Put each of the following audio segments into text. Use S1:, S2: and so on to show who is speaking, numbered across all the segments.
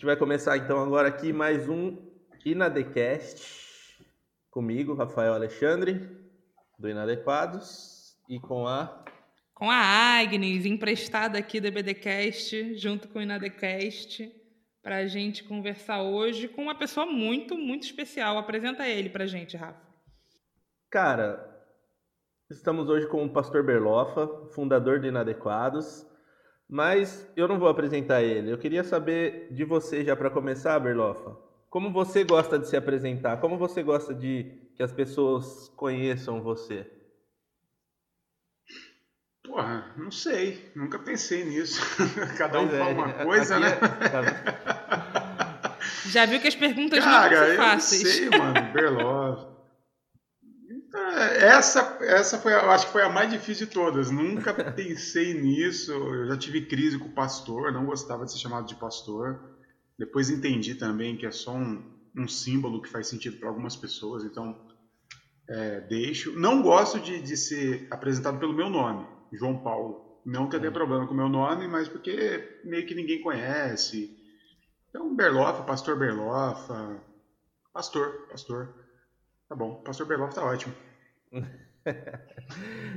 S1: gente vai começar então agora aqui mais um Inadecast comigo, Rafael Alexandre, do Inadequados, e com a
S2: com a Agnes, emprestada aqui do EBDcast, junto com o Inadecast, para a gente conversar hoje com uma pessoa muito, muito especial. Apresenta ele para a gente, Rafa.
S1: Cara, estamos hoje com o Pastor Berlofa, fundador do Inadequados, mas eu não vou apresentar ele. Eu queria saber de você já para começar, Berlofa. Como você gosta de se apresentar? Como você gosta de que as pessoas conheçam você?
S3: Porra, não sei, nunca pensei nisso. Cada um pois fala é, uma coisa, né?
S2: É... Já viu que as perguntas Cara, não são fáceis.
S3: Eu sei, mano, Berlov. Essa, essa foi, eu acho que foi a mais difícil de todas. Nunca pensei nisso. Eu já tive crise com o pastor, não gostava de ser chamado de pastor. Depois entendi também que é só um, um símbolo que faz sentido para algumas pessoas, então é, deixo. Não gosto de, de ser apresentado pelo meu nome. João Paulo. Não que eu tenha problema com o meu nome, mas porque meio que ninguém conhece. Então, Berlofa, Pastor Berlofa. Pastor, pastor. Tá bom, Pastor Berlofa tá ótimo.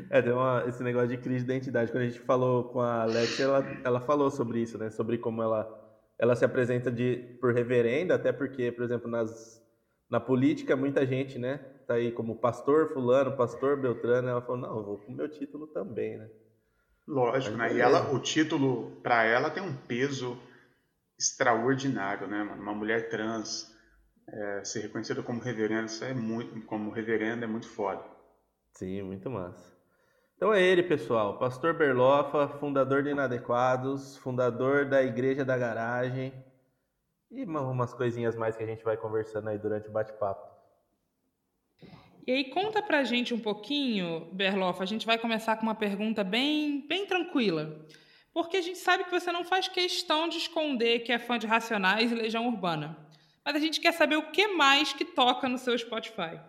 S1: é, deu uma, esse negócio de crise de identidade. Quando a gente falou com a Alexia, ela, ela falou sobre isso, né? Sobre como ela, ela se apresenta de, por reverenda, até porque, por exemplo, nas, na política, muita gente, né? tá aí como pastor fulano, pastor Beltrano, ela falou, não, eu vou com o meu título também, né?
S3: Lógico, né? E ela, o título, para ela, tem um peso extraordinário, né, mano? Uma mulher trans é, ser reconhecida como reverenda, isso é muito, como reverenda é muito foda.
S1: Sim, muito massa. Então é ele, pessoal, Pastor Berlofa, fundador de Inadequados, fundador da Igreja da Garagem e umas coisinhas mais que a gente vai conversando aí durante o bate-papo.
S2: E aí conta pra gente um pouquinho, Berloff, a gente vai começar com uma pergunta bem, bem tranquila. Porque a gente sabe que você não faz questão de esconder que é fã de Racionais e Legião Urbana. Mas a gente quer saber o que mais que toca no seu Spotify.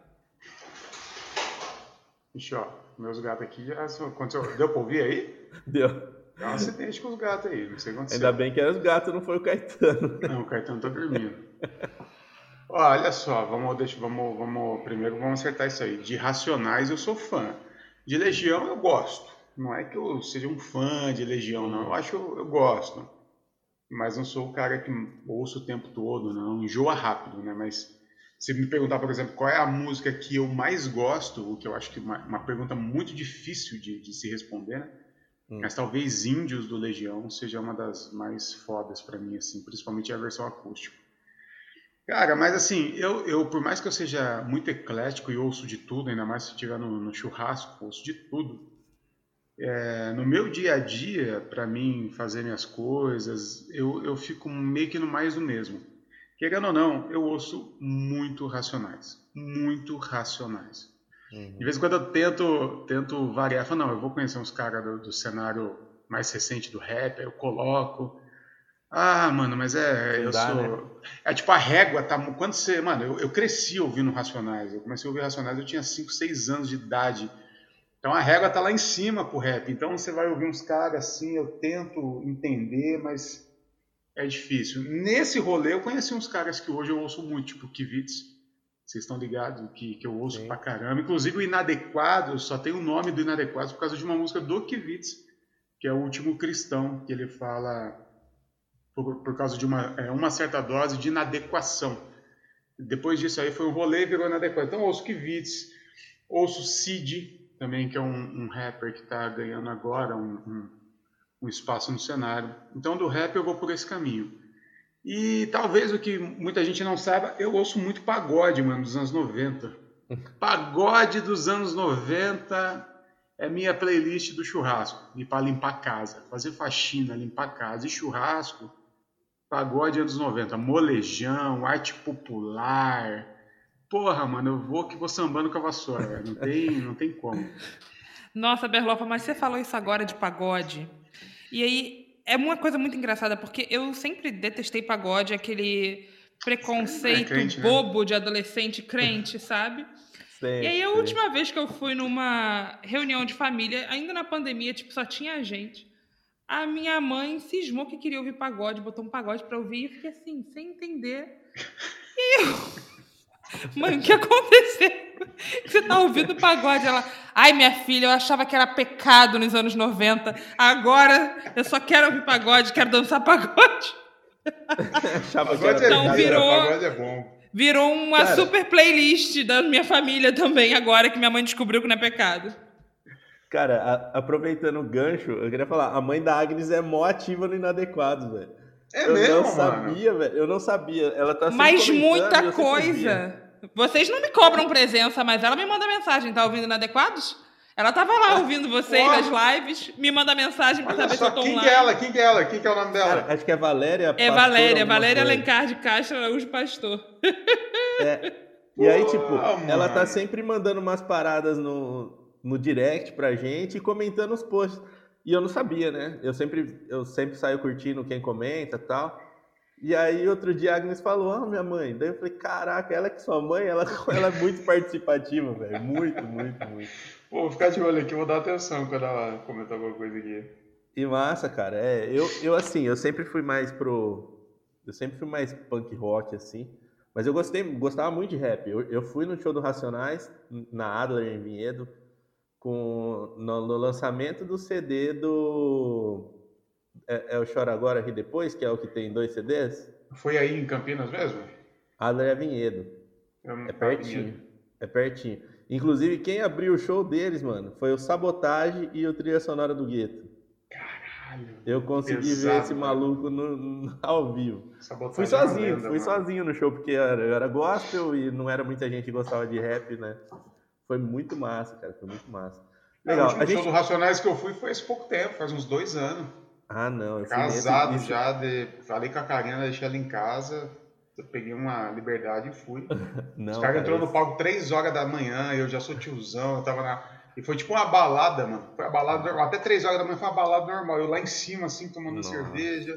S3: Ixi, ó, meus gatos aqui já aconteceu. Deu pra ouvir aí?
S1: Deu.
S3: Deu um acidente com os gatos aí, não sei o que aconteceu.
S1: Ainda bem que eram os gatos, não foi o Caetano.
S3: Não, o Caetano tá dormindo. Olha só, vamos, deixa, vamos, vamos, primeiro vamos acertar isso aí. De Racionais eu sou fã. De Legião eu gosto. Não é que eu seja um fã de Legião, não. Eu acho eu gosto. Mas não sou o cara que ouço o tempo todo, não. Enjoa rápido, né? Mas se me perguntar, por exemplo, qual é a música que eu mais gosto, o que eu acho que é uma, uma pergunta muito difícil de, de se responder, né? Hum. Mas talvez Índios do Legião seja uma das mais fodas para mim, assim, principalmente a versão acústica. Cara, mas assim, eu, eu por mais que eu seja muito eclético e ouço de tudo, ainda mais se estiver no, no churrasco, ouço de tudo. É, no meu dia a dia, para mim fazer minhas coisas, eu, eu fico meio que no mais do mesmo. Querendo ou não, eu ouço muito racionais. Muito racionais. Uhum. De vez em quando eu tento, tento variar, falo, não, eu vou conhecer uns caras do, do cenário mais recente do rap, eu coloco. Ah, mano, mas é. eu dá, sou. Né? É tipo a régua, tá. Quando você. Mano, eu, eu cresci ouvindo Racionais. Eu comecei a ouvir Racionais, eu tinha 5, 6 anos de idade. Então a régua tá lá em cima pro rap. Então você vai ouvir uns caras assim, eu tento entender, mas é difícil. Nesse rolê eu conheci uns caras que hoje eu ouço muito, tipo Kivitz. Vocês estão ligados que, que eu ouço Sim. pra caramba. Inclusive o Inadequado, só tem o nome do Inadequado por causa de uma música do Kivitz, que é o último cristão, que ele fala por, por causa de uma, é, uma certa dose de inadequação. Depois disso aí foi um rolê e virou inadequação. Então ouço Kivitz, ouço Cid, também, que é um, um rapper que está ganhando agora um, um, um, espaço no cenário. Então do rap eu vou por esse caminho. E talvez o que muita gente não saiba, eu ouço muito pagode, mano, dos anos 90. Pagode dos anos 90 é minha playlist do churrasco, e para limpar casa, fazer faxina, limpar casa e churrasco Pagode anos 90, molejão, arte popular. Porra, mano, eu vou que vou sambando com a vassoura, não tem, não tem como.
S2: Nossa, Berlofa, mas você falou isso agora de pagode. E aí é uma coisa muito engraçada, porque eu sempre detestei pagode, aquele preconceito é crente, né? bobo né? de adolescente crente, sabe? Sempre. E aí a última vez que eu fui numa reunião de família, ainda na pandemia, tipo, só tinha gente. A minha mãe cismou que queria ouvir pagode, botou um pagode pra ouvir e eu fiquei assim, sem entender. E eu. Mãe, o que aconteceu? Você tá ouvindo pagode? Ela. Ai, minha filha, eu achava que era pecado nos anos 90. Agora eu só quero ouvir pagode, quero dançar pagode.
S3: Pagode é.
S2: Então
S3: vida,
S2: virou-
S3: pagode é bom.
S2: Virou uma
S1: Cara.
S2: super playlist da minha família também, agora que minha mãe descobriu que não é pecado.
S1: Cara, a- aproveitando o gancho, eu queria falar, a mãe da Agnes é mó ativa no Inadequados, velho.
S3: É
S1: eu
S3: mesmo,
S1: não
S3: mano.
S1: sabia, velho. Eu não sabia. Ela tá sempre
S2: Mas muita coisa. Vocês não me cobram presença, mas ela me manda mensagem. Tá ouvindo Inadequados? Ela tava lá ouvindo vocês nas lives, me manda mensagem pra
S3: Olha
S2: saber se
S3: só,
S2: eu tô
S3: quem
S2: online.
S3: que é ela? Quem que é ela? Quem que é o nome dela?
S1: Cara, acho que é Valéria.
S2: É Valéria, Valéria
S1: coisa.
S2: Alencar de Castro Araújo Pastor.
S1: E aí, tipo, ela tá sempre mandando umas paradas no, no direct pra gente e comentando os posts. E eu não sabia, né? Eu sempre, eu sempre saio curtindo quem comenta e tal. E aí, outro dia, a Agnes falou, ah, minha mãe. Daí eu falei, caraca, ela que é sua mãe, ela, ela é muito participativa, velho. Muito, muito, muito.
S3: Pô, vou ficar de olho aqui, vou dar atenção quando ela comentar alguma coisa aqui.
S1: E massa, cara. É, eu, eu assim, eu sempre fui mais pro. Eu sempre fui mais punk rock, assim. Mas eu gostei, gostava muito de rap. Eu, eu fui no show do Racionais, na Adler, em Vinhedo, com, no, no lançamento do CD do. É, é o Chora Agora Ri Depois, que é o que tem dois CDs?
S3: Foi aí em Campinas mesmo?
S1: Adler é Vinhedo. É pertinho. É pertinho. Inclusive, quem abriu o show deles, mano, foi o Sabotage e o Trilha Sonora do Gueto.
S3: Caralho.
S1: Eu consegui ver esse
S3: cara.
S1: maluco no- no- ao vivo.
S3: Sabotagem
S1: Fui
S3: é
S1: sozinho,
S3: lenda,
S1: fui
S3: mano.
S1: sozinho no show, porque eu era, eu era gospel e não era muita gente que gostava de rap, né? Foi muito massa, cara, foi muito massa.
S3: É, o
S1: Legal, a
S3: show
S1: gente...
S3: do Racionais que eu fui foi esse pouco tempo, faz uns dois anos.
S1: Ah, não, eu nesse-
S3: Casado já, de... falei com a Karina, deixei ela em casa, eu peguei uma liberdade e fui.
S1: Não,
S3: Os caras
S1: cara,
S3: entrou no palco 3 horas da manhã, eu já sou tiozão, eu tava na. E foi tipo uma balada, mano. Foi uma balada normal. Até 3 horas da manhã foi uma balada normal. Eu lá em cima, assim, tomando
S1: Nossa.
S3: cerveja.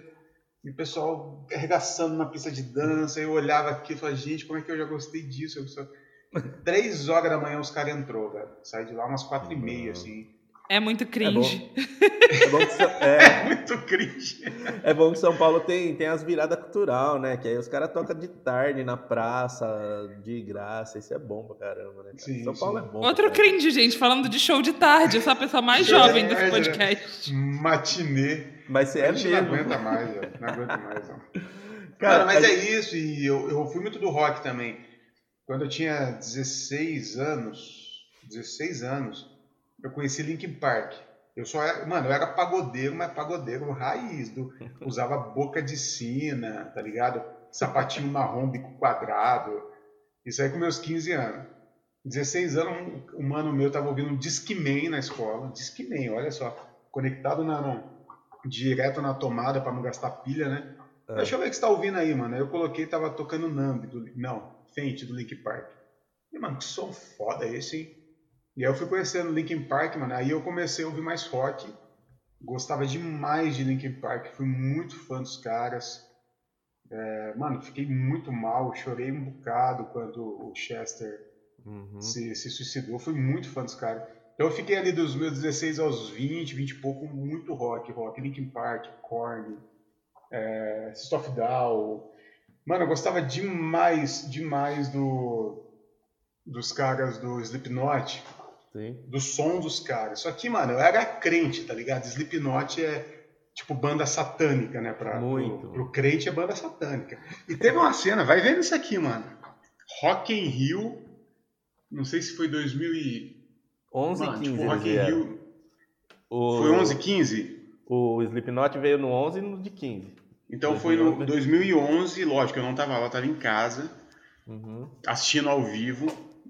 S3: E o pessoal arregaçando na pista de dança. Eu olhava aqui e falava, gente, como é que eu já gostei disso? Eu só... 3 horas da manhã os caras entrou, velho. Saí de lá umas 4 e meia, assim.
S2: É muito cringe.
S1: É bom que São, é,
S3: Muito cringe.
S1: é bom que São Paulo tem, tem as viradas cultural, né? Que aí os caras tocam de tarde na praça, de graça. Isso é bom pra caramba, né? cara?
S3: Sim,
S1: São Paulo
S3: sim.
S1: é bom.
S2: Outro cringe, gente, falando de show de tarde. Eu sou a pessoa mais jovem desse
S3: né?
S2: podcast.
S3: Matinê.
S1: Mas você é
S3: a gente não
S1: mesmo.
S3: aguenta mais, velho. Não aguento mais, não.
S1: Cara,
S3: Cara, mas é isso, e eu, eu fui muito do rock também. Quando eu tinha 16 anos, 16 anos, eu conheci Linkin Park. Eu só era, mano, eu era pagodeiro, mas pagodeiro raiz, do, usava boca de sina, tá ligado? Sapatinho marrom, bico quadrado. Isso aí com meus 15 anos. 16 anos, um, um mano meu tava ouvindo um Discman na escola. Discman, olha só. Conectado na, na- direto na tomada pra não gastar pilha, né?
S1: É.
S3: Deixa eu ver o que você tá ouvindo aí, mano. Eu coloquei, tava tocando Numb, do, não, Fente, do Link Park. E, mano, que som foda esse, hein? E aí eu fui conhecendo Linkin Park, mano. Aí eu comecei a ouvir mais rock. Gostava demais de Linkin Park. Fui muito fã dos caras. É, mano, fiquei muito mal. Chorei um bocado quando o Chester
S1: Uhum.
S3: se, se suicidou. Fui muito fã dos caras. Então eu fiquei ali dos meus 16 aos 20, 20 e pouco, muito rock. Rock, Linkin Park, Korn, é, a Down. Mano, eu gostava demais, demais do, dos caras do Slipknot
S1: Sim.
S3: do som dos caras. Só que, mano, eu era crente, tá ligado? Slipknot é tipo banda satânica, né? Pra,
S1: Muito.
S3: Pro, pro crente é banda satânica. E teve uma cena, vai vendo isso aqui, mano. Rock in Rio, não sei se foi 2000 e...
S1: 11 e
S3: Mano,
S1: 15
S3: tipo, Rock in. Rio...
S1: O,
S3: Foi 11, 15?
S1: O Slipknot veio no 11 e no de 15.
S3: Então foi no
S1: 2011.
S3: 2011, lógico, eu não tava lá, eu tava em casa,
S1: Uhum.
S3: assistindo ao vivo.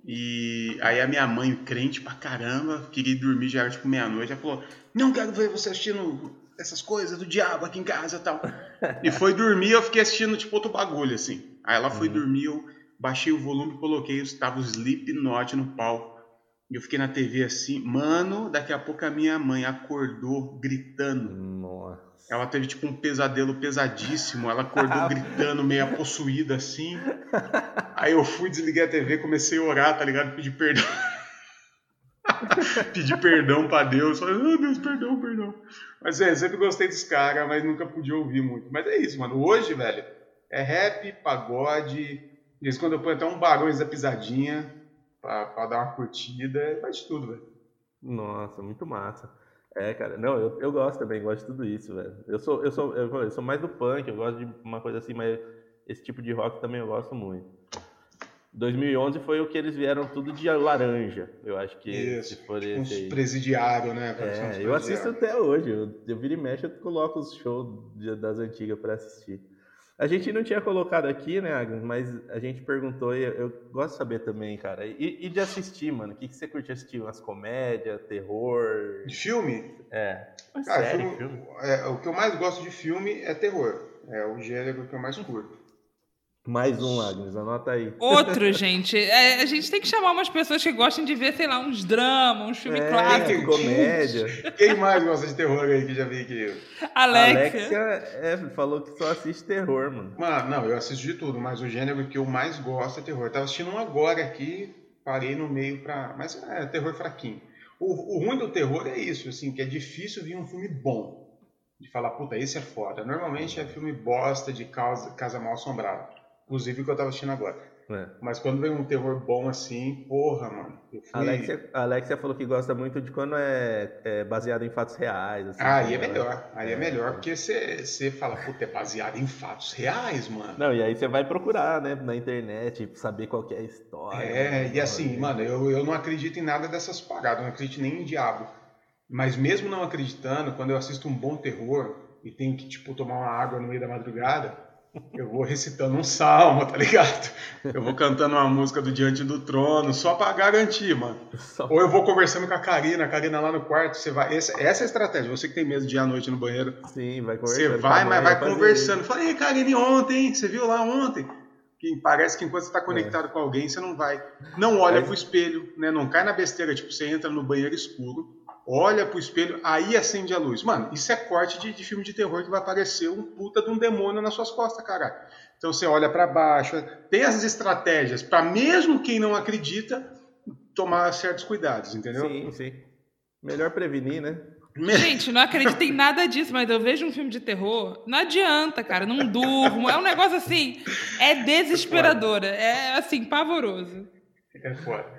S3: E aí a minha mãe, crente pra caramba, queria ir dormir, já era tipo meia-noite, ela falou: Não quero ver você assistindo essas coisas do diabo aqui em casa e tal. e foi dormir, eu fiquei assistindo tipo outro bagulho assim. Aí ela foi
S1: Uhum.
S3: dormir, eu baixei o volume, coloquei, estava o Slipknot no palco. E eu fiquei na TV assim, mano, daqui a pouco a minha mãe acordou gritando.
S1: Nossa.
S3: Ela teve tipo um pesadelo pesadíssimo. Ela acordou gritando, meio possuída assim. Aí eu fui, desliguei a TV, comecei a orar, tá ligado? Pedir perdão. Pedir perdão pra Deus. Falar, oh, Deus, perdão, perdão. Mas é, sempre gostei dos caras, mas nunca podia ouvir muito. Mas é isso, mano. Hoje, velho, é rap, pagode. Isso quando eu ponho até um Barões da Pisadinha pra dar uma curtida. Faz de tudo, velho.
S1: Nossa, muito massa. É, cara, não, eu, eu gosto também, gosto de tudo isso, velho. Eu sou, eu sou, eu, eu sou mais do punk, eu gosto de uma coisa assim, mas esse tipo de rock também eu gosto muito. 2011 foi o que eles vieram tudo de laranja, eu acho que
S3: Isso,
S1: se for
S3: tipo
S1: esse
S3: presidiário, né?
S1: É, eu assisto até hoje. Eu, eu viro e mexo, eu coloco os shows das antigas pra assistir. A gente não tinha colocado aqui, né, Agnes? Mas a gente perguntou e eu, eu gosto de saber também, cara. E, e de assistir, mano? O que, que você curte assistir? Umas comédias, terror?
S3: De filme?
S1: É.
S3: Cara,
S1: série,
S3: filme-
S1: filme.
S3: é, o que eu mais gosto de filme é terror. É o gênero que eu mais curto.
S1: Mais um, Agnes, anota aí.
S2: Outro, gente. É, a gente tem que chamar umas pessoas que gostem de ver, sei lá, uns dramas, uns filmes
S1: É,
S2: clássicos.
S1: comédia.
S3: Quem mais gosta de terror aí que já vi aqui?
S2: Alexia.
S1: Alexia é, falou que só assiste terror, mano.
S3: Mano, não, eu assisto de tudo, mas o gênero que eu mais gosto é terror. Eu tava assistindo um agora aqui, parei no meio pra. Mas é terror fraquinho. O, o ruim do terror é isso, assim, que é difícil vir um filme bom. De falar, puta, esse é foda. Normalmente é filme bosta de casa, casa mal assombrada. Inclusive o que eu tava assistindo agora.
S1: É.
S3: Mas quando vem um terror bom assim, porra, mano. Eu fui.
S1: A Alexia, Alexia falou que gosta muito de quando é, é baseado em fatos reais. Assim,
S3: Ah, aí é
S1: né?
S3: melhor. Aí é,
S1: É.
S3: melhor, porque você fala, puta, é baseado em fatos reais, mano.
S1: Não, e aí você vai procurar, né, na internet, saber qual que é a história.
S3: É,
S1: né,
S3: e assim,
S1: né?
S3: mano, eu, eu não acredito em nada dessas paradas, não acredito nem em diabo. Mas mesmo não acreditando, quando eu assisto um bom terror e tenho que, tipo, tomar uma água no meio da madrugada, eu vou recitando um salmo, tá ligado? Eu vou cantando uma música do Diante do Trono, só pra garantir, mano.
S1: Só-
S3: Ou eu vou conversando com a Karina, a Karina lá no quarto, você vai. Essa, essa é a estratégia, você que tem medo de ir à noite no banheiro,
S1: Sim, vai
S3: você
S1: conversando.
S3: vai,
S1: com a
S3: mas vai conversando. Fala, ei, Karine, ontem, você viu lá ontem? Que parece que enquanto você está conectado com alguém, você não vai. Não olha
S1: É.
S3: Pro espelho, né? Não cai na besteira, tipo, você entra no banheiro escuro, olha pro espelho, aí acende a luz. Mano, isso é corte de, de filme de terror que vai aparecer um puta de um demônio nas suas costas, caralho. Então você olha para baixo, tem essas estratégias para mesmo quem não acredita tomar certos cuidados, entendeu?
S1: Sim, sim. Melhor prevenir, né?
S2: Gente, não acredito em nada disso, mas eu vejo um filme de terror, não adianta, cara, não durmo. É um negócio assim, é desesperador, é assim, pavoroso.
S3: É foda.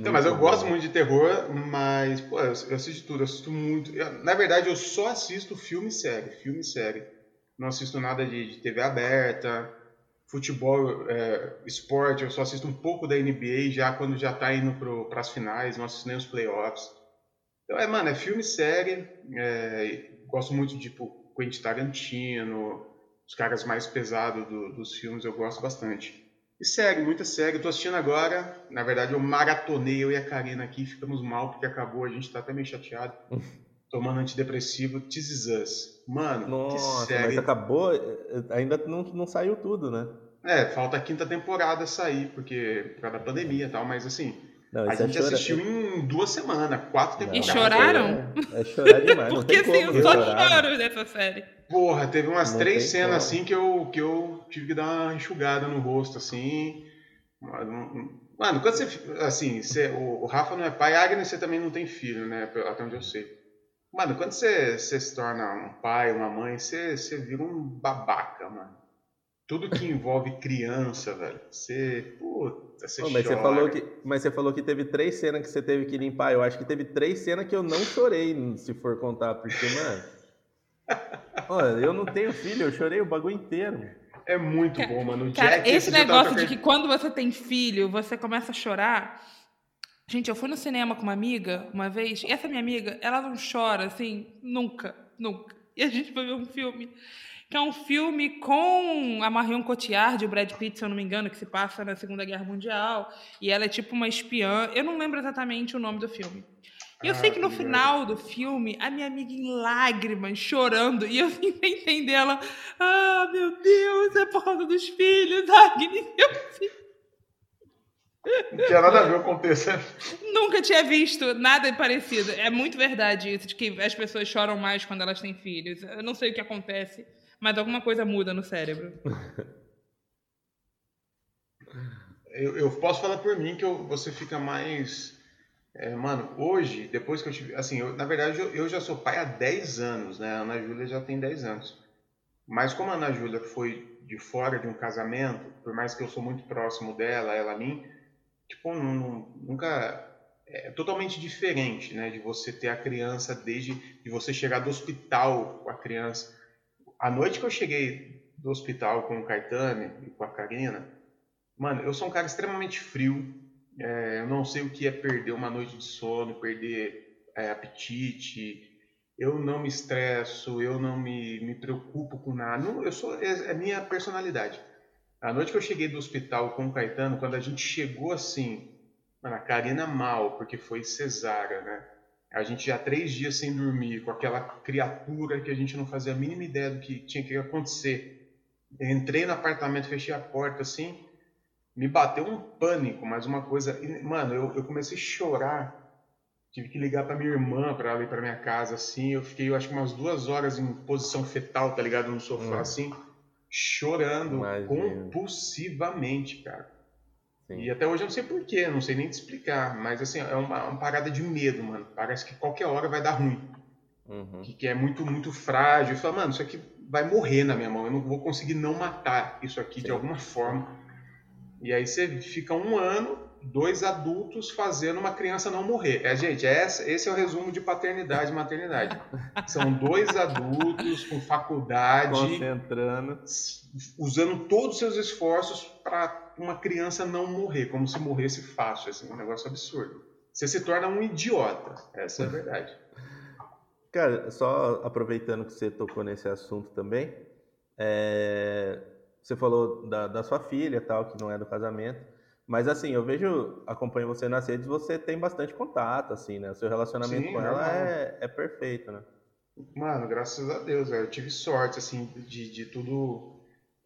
S3: Então, mas eu gosto muito de terror, mas, pô, eu, eu assisto tudo, eu assisto muito. Eu- na verdade, eu só assisto filme e série, filme e série. Não assisto nada de, de TV aberta, futebol, é, esporte, eu só assisto um pouco da NBA já quando já tá indo para as finais, não assisto nem os playoffs. Então, é, mano, é filme e série. é, gosto muito de, tipo, Quentin Tarantino, os caras mais pesados do- dos filmes, eu gosto bastante. E série, muita série. Eu tô assistindo agora. Na verdade, eu maratonei, eu e a Karina aqui, ficamos mal porque acabou, a gente tá até meio chateado. Tomando antidepressivo, This Is Us. Mano,
S1: Nossa,
S3: que série.
S1: mas acabou, ainda não, não saiu tudo, né?
S3: É, falta a quinta temporada sair, porque por causa da pandemia e tal, mas assim,
S1: Não,
S3: a
S1: é
S3: gente
S1: chora-
S3: assistiu em duas semanas, quatro
S1: Não,
S3: temporadas.
S2: choraram?
S1: É, é chorar demais,
S2: Porque
S1: tem
S2: assim, eu só
S1: mano.
S2: choro nessa série.
S3: Porra, teve umas
S1: Não
S3: três cenas
S1: como.
S3: assim que eu, que eu tive que dar uma enxugada no rosto, assim. Mano, quando você. Assim, você, o, o Rafa não é pai, a Agnes você também não tem filho, né? Até onde eu sei. Mano, quando você, você se torna um pai, uma mãe, você, você vira um babaca, mano. Tudo que envolve criança, velho. Você. Puta, você
S1: Pô, mas, você
S3: chora.
S1: falou que, mas você falou que teve três cenas que você teve que limpar. Eu acho que teve três cenas que eu não chorei, se for contar, porque, mano. Olha, eu não tenho filho, eu chorei o bagulho inteiro.
S3: É muito bom, mano. O
S2: Cara,
S3: Jack,
S2: esse
S3: tava
S2: negócio de que quando você tem filho, você começa a chorar. Gente, eu fui no cinema com uma amiga uma vez, e essa minha amiga, ela não chora, assim, nunca, nunca. E a gente foi ver um filme, que é um filme com a Marion Cotillard e o Brad Pitt, se eu não me engano, que se passa na Segunda Guerra Mundial, e ela é tipo uma espiã. Eu não lembro exatamente o nome do filme. E eu
S3: Ah,
S2: sei que no final do filme, a minha amiga em lágrimas, chorando, e eu sem entender ela, ah, meu Deus, é por causa dos filhos, Agnes. Eu
S3: Não tinha nada a ver com o contexto.
S2: nunca tinha visto nada parecido. É muito verdade isso, de que as pessoas choram mais quando elas têm filhos. Eu não sei o que acontece, mas alguma coisa muda no cérebro.
S3: Eu, eu posso falar por mim que eu- você fica mais É, mano, hoje, depois que eu tive. Assim, eu, na verdade, eu, eu, já sou pai há 10 anos, né? A Ana Júlia já tem 10 anos. Mas como a Ana Júlia foi de fora de um casamento, por mais que eu sou muito próximo dela, ela a mim, tipo, não, nunca. É totalmente diferente, né? De você ter a criança desde. de você chegar do hospital com a criança. A noite que eu cheguei do hospital com o Caetano e com a Karina, mano, eu sou um cara extremamente frio é, eu não sei o que é perder uma noite de sono, perder é, apetite. Eu não me estresso, eu não me, me preocupo com nada. Não, eu sou é, é minha personalidade. A noite que eu cheguei do hospital com o Caetano, quando a gente chegou assim, a Karina mal, porque foi cesárea, né? A gente já três dias sem dormir, com aquela criatura que a gente não fazia a mínima ideia do que tinha que acontecer. Eu entrei no apartamento, fechei a porta assim, me bateu um pânico, mas uma coisa. Mano, eu, eu comecei a chorar. Tive que ligar para minha irmã para ela ir para minha casa, assim. Eu fiquei, eu acho que umas duas horas em posição fetal, tá ligado? No sofá, hum. assim, chorando Imagina. compulsivamente, cara. Sim. E até hoje eu não sei porquê, não sei nem te explicar, mas assim, é uma, uma parada de medo, mano. Parece que qualquer hora vai dar ruim. Uhum. Que, que, é muito, muito frágil. Eu falo, mano, isso aqui vai morrer na minha mão. Eu não vou conseguir não matar isso aqui Sim. de alguma forma. E aí você fica um ano, dois adultos fazendo uma criança não morrer. É, gente, é esse, é o resumo de paternidade e maternidade. São dois adultos com faculdade,
S1: concentrando,
S3: usando todos os seus esforços para uma criança não morrer, como se morresse fácil, assim, um negócio absurdo. Você se torna um idiota, essa é a verdade.
S1: Cara, só aproveitando que você tocou nesse assunto também, é você falou da, da sua filha, tal, que não é do casamento. Mas assim, eu vejo, acompanho você nas redes, você tem bastante contato, assim, né? O seu relacionamento Sim, com ela é, é perfeito, né?
S3: Mano, graças a Deus, eu tive sorte, assim, de, de tudo.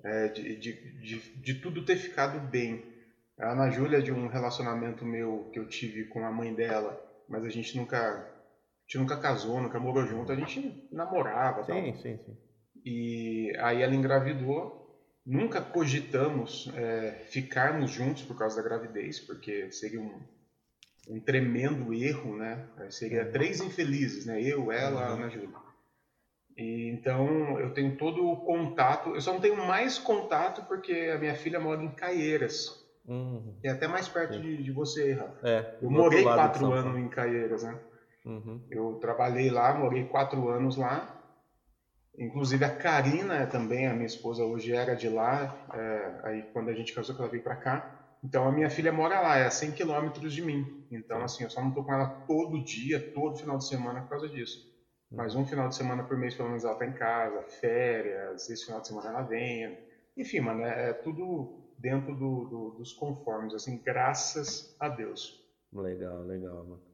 S3: É, de, de, de, de, tudo ter ficado bem. A Ana Júlia, de um relacionamento meu que eu tive com a mãe dela, mas a gente nunca. A gente nunca casou, nunca morou junto, a gente namorava.
S1: Sim, tal. sim, sim.
S3: E aí ela engravidou Nunca cogitamos é, ficarmos juntos por causa da gravidez, porque seria um, um tremendo erro, né? Seria uhum. três infelizes, né? Eu, ela, uhum. Ana Júlia. E, então eu tenho todo o contato. Eu só não tenho mais contato porque a minha filha mora em Caieiras. Uhum. É até mais perto de, de, você, Rafa.
S1: É,
S3: eu morei quatro anos em Caieiras, né? Uhum. Eu trabalhei lá, morei quatro anos lá. Inclusive a Karina também, a minha esposa hoje era de lá, é, aí quando a gente casou que ela veio para cá. Então a minha filha mora lá, é a 100 quilômetros de mim. Então assim, eu só não tô com ela todo dia, todo final de semana por causa disso. Mas um final de semana por mês pelo menos ela tá em casa, férias, esse final de semana ela vem. Enfim, mano, é, é tudo dentro do, do, dos conformes, assim, graças a Deus.
S1: Legal, legal, mano.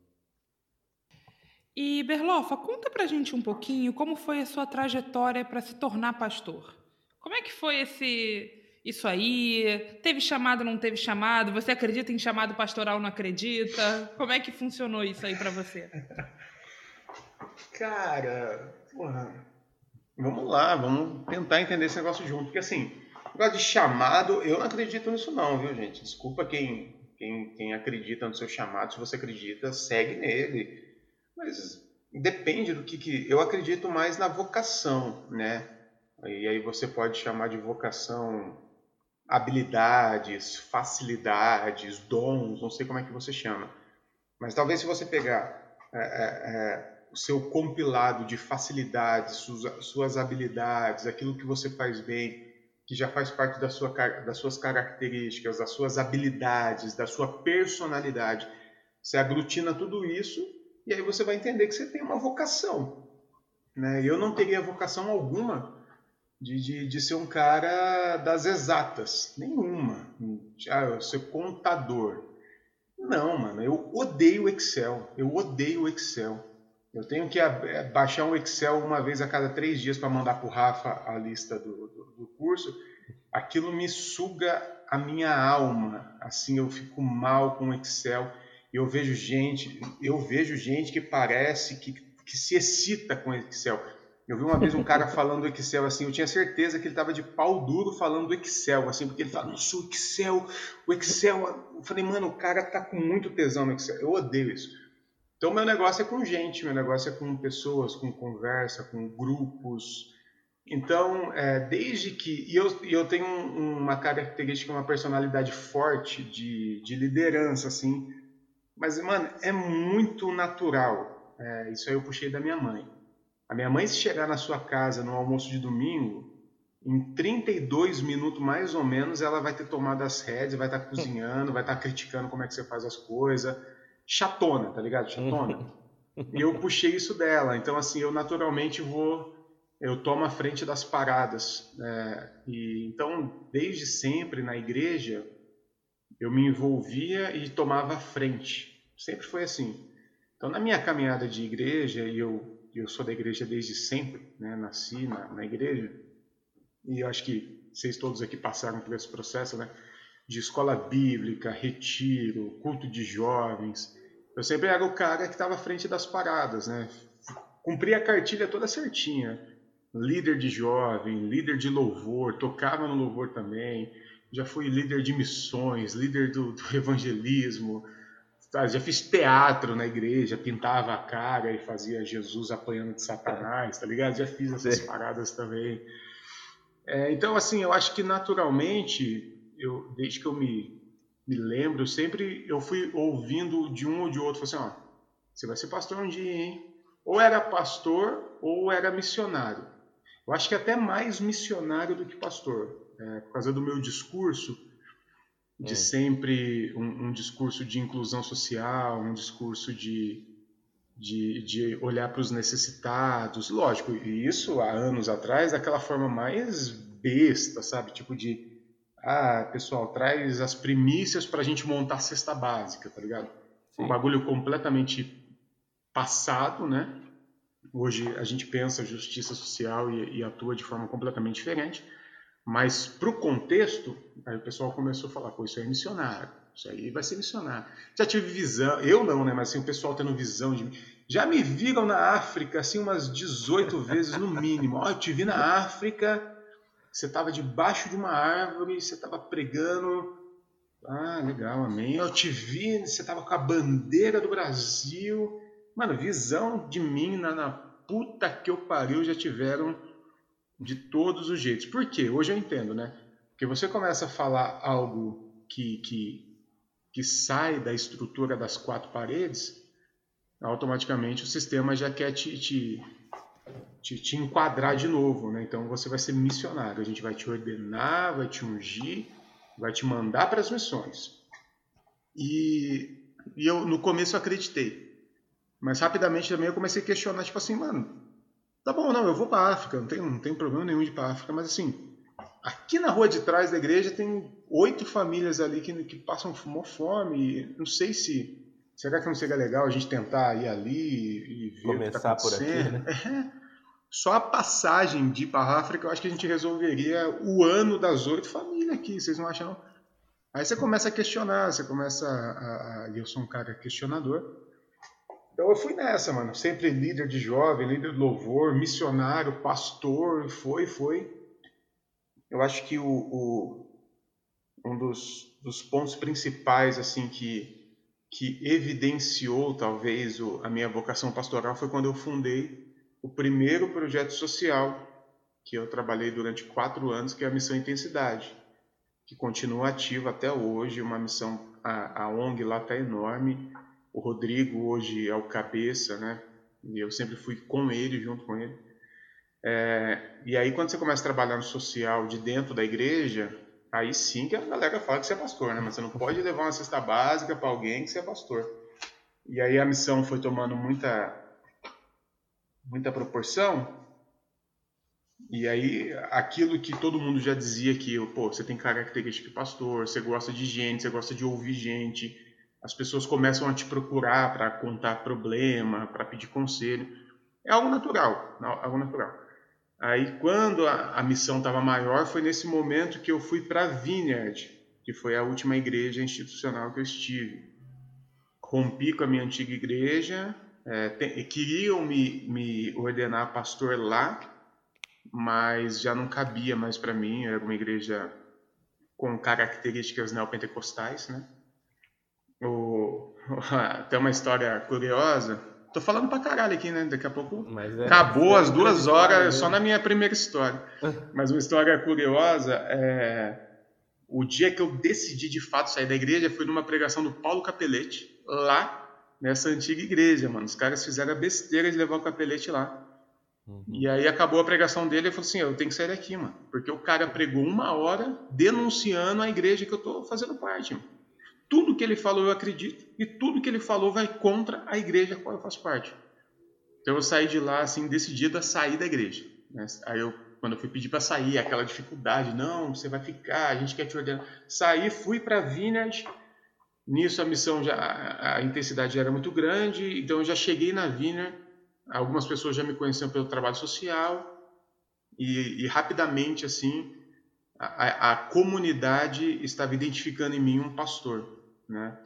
S2: E Berlofa, conta pra gente um pouquinho como foi a sua trajetória para se tornar pastor. Como é que foi esse isso aí? Teve chamado, não teve chamado? Você acredita em chamado pastoral, não acredita? Como é que funcionou isso aí para você?
S3: Cara, porra, vamos lá, vamos tentar entender esse negócio junto, porque assim, negócio de chamado, eu não acredito nisso não, viu, gente? Desculpa quem quem, quem acredita no seu chamado, se você acredita, segue nele mas depende do que, que. Eu acredito mais na vocação, né? E aí você pode chamar de vocação habilidades, facilidades, dons, não sei como é que você chama. Mas talvez se você pegar é, é, é, o seu compilado de facilidades, suas, suas, habilidades, aquilo que você faz bem, que já faz parte da sua, das suas características, das suas habilidades, da sua personalidade, você aglutina tudo isso e aí você vai entender que você tem uma vocação. Né? Eu não teria vocação alguma de, de, de ser um cara das exatas. Nenhuma. Ah, eu ser contador. Não, mano. Eu odeio Excel. Eu odeio Excel. Eu tenho que é, baixar um Excel uma vez a cada três dias para mandar para o Rafa a lista do, do, do curso. Aquilo me suga a minha alma. Assim, eu fico mal com Excel eu vejo gente, eu vejo gente que parece que, que se excita com Excel. Eu vi uma vez um cara falando do Excel assim, eu tinha certeza que ele estava de pau duro falando do Excel, assim, porque ele fala, nossa, o Excel, o Excel. Eu falei, mano, o cara tá com muito tesão no Excel. Eu odeio isso. Então, meu negócio é com gente, meu negócio é com pessoas, com conversa, com grupos. Então, é, desde que. E eu, eu tenho uma característica, uma personalidade forte de, de liderança, assim. Mas, mano, é muito natural. É, isso aí eu puxei da minha mãe. A minha mãe, se chegar na sua casa no almoço de domingo, em 32 minutos mais ou menos, ela vai ter tomado as rédeas, vai estar tá cozinhando, vai estar tá criticando como é que você faz as coisas. Chatona, tá ligado? Chatona. e eu puxei isso dela. Então, assim, eu naturalmente vou. Eu tomo a frente das paradas. Né? E, então, desde sempre na igreja, eu me envolvia e tomava a frente. Sempre foi assim. Então, na minha caminhada de igreja, e eu, eu sou da igreja desde sempre, né? nasci na, na igreja e eu acho que vocês todos aqui passaram por esse processo, né? De escola bíblica, retiro, culto de jovens. Eu sempre era o cara que estava à frente das paradas, né? Cumpria a cartilha toda certinha. Líder de jovem, líder de louvor, tocava no louvor também. Já fui líder de missões, líder do, do evangelismo. Tá? Já fiz teatro na igreja, pintava a cara e fazia Jesus apanhando de Satanás, tá ligado? Já fiz essas paradas também. É, então, assim, eu acho que naturalmente, eu, desde que eu me, me lembro, sempre eu fui ouvindo de um ou de outro, assim, ó, você vai ser pastor um dia, hein? Ou era pastor ou era missionário. Eu acho que até mais missionário do que pastor, é, por causa do meu discurso, de é. sempre um, um, discurso de inclusão social, um discurso de, de, de olhar para os necessitados, lógico, e isso há anos atrás, daquela forma mais besta, sabe? Tipo de, ah, pessoal, traz as primícias para a gente montar a cesta básica, tá ligado? Sim. Um bagulho completamente passado, né? Hoje a gente pensa justiça social e, e atua de forma completamente diferente, mas para o contexto, aí o pessoal começou a falar, pô, isso aí é missionário. Isso aí vai ser missionário. Já tive visão, eu não, né? Mas assim, o pessoal tendo visão de mim. Já me viram na África, assim, umas 18 vezes no mínimo. Ó, eu te vi na África, você estava debaixo de uma árvore, você estava pregando. Ah, legal, amém. Eu te vi, você estava com a bandeira do Brasil. Mano, visão de mim na, na puta que eu pariu já tiveram de todos os jeitos. Por quê? Hoje eu entendo, né? Porque você começa a falar algo que, que que sai da estrutura das quatro paredes, automaticamente o sistema já quer te, te, te, te enquadrar de novo. Né? Então você vai ser missionário. A gente vai te ordenar, vai te ungir, vai te mandar para as missões. E, e eu no começo acreditei. Mas rapidamente também eu comecei a questionar, tipo assim, mano, tá bom, não, eu vou para África, não tem, não tem problema nenhum de ir para África, mas assim, Aqui na rua de trás da igreja tem oito famílias ali que, que passam fome. Não sei se. Será que não seria legal a gente tentar ir ali e, ver
S1: Começar o que tá por aqui, né?
S3: É. Só a passagem de ir para a África, eu acho que a gente resolveria o ano das oito famílias aqui, vocês não acham? Aí você começa a questionar, você começa a, a, eu sou um cara questionador. Então eu fui nessa, mano. Sempre líder de jovem, líder de louvor, missionário, pastor, foi, foi. Eu acho que o, o um dos, dos, pontos principais assim que, que evidenciou talvez o, a minha vocação pastoral foi quando eu fundei o primeiro projeto social que eu trabalhei durante quatro anos, que é a Missão Intensidade, que continua ativa até hoje, uma missão, a, a ONG lá está enorme, o Rodrigo hoje é o cabeça, né? E eu sempre fui com ele, junto com ele. É, e aí, quando você começa a trabalhar no social de dentro da igreja, aí sim que a galera fala que você é pastor, né? Mas você não pode levar uma cesta básica para alguém que você é pastor. E aí a missão foi tomando muita, muita proporção. E aí, aquilo que todo mundo já dizia que, pô, você tem característica de pastor, você gosta de gente, você gosta de ouvir gente, as pessoas começam a te procurar para contar problema, para pedir conselho. É algo natural, algo natural. Aí, quando a, a missão estava maior, foi nesse momento que eu fui para Vineyard, que foi a última igreja institucional que eu estive. Rompi com a minha antiga igreja, é, queriam me, me ordenar pastor lá, mas já não cabia mais para mim, era uma igreja com características neopentecostais, né? O, tem uma história curiosa. Tô falando pra caralho aqui, né? Daqui a pouco é, acabou as duas horas só na minha primeira história. Mas uma história curiosa é o dia que eu decidi de fato sair da igreja foi numa pregação do Paulo Capelete, lá nessa antiga igreja, mano. Os caras fizeram a besteira de levar o capelete lá. Uhum. E aí acabou a pregação dele e falou assim: eu tenho que sair daqui, mano. Porque o cara pregou uma hora denunciando a igreja que eu tô fazendo parte, mano. Tudo que ele falou eu acredito e tudo que ele falou vai contra a igreja a qual eu faço parte. Então eu saí de lá assim decidido a sair da igreja. Né? Aí eu quando eu fui pedir para sair, aquela dificuldade, não, você vai ficar, a gente quer te ordenar. Saí, fui para Vineyard. Nisso a missão já a, intensidade já era muito grande, então eu já cheguei na Vineyard. Algumas pessoas já me conheciam pelo trabalho social e, e rapidamente assim a, a, comunidade estava identificando em mim um pastor, né?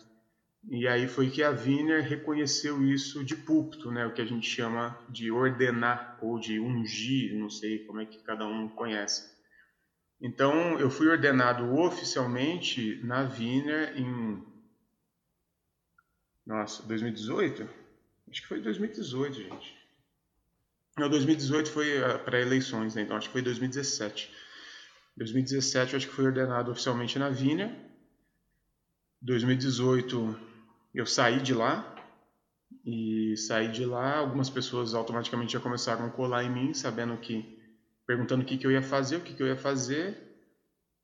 S3: E aí foi que a Wiener reconheceu isso de púlpito, né? O que a gente chama de ordenar ou de ungir, não sei como é que cada um conhece. Então, eu fui ordenado oficialmente na Wiener em nossa, 2018? Acho que foi 2018, gente. Não, 2018 foi para eleições, né? Então acho que foi 2017. 2017 eu acho que fui ordenado oficialmente na Vina. 2018 eu saí de lá e saí de lá, algumas pessoas automaticamente já começaram a colar em mim, sabendo que perguntando o que que eu ia fazer, o que que eu ia fazer.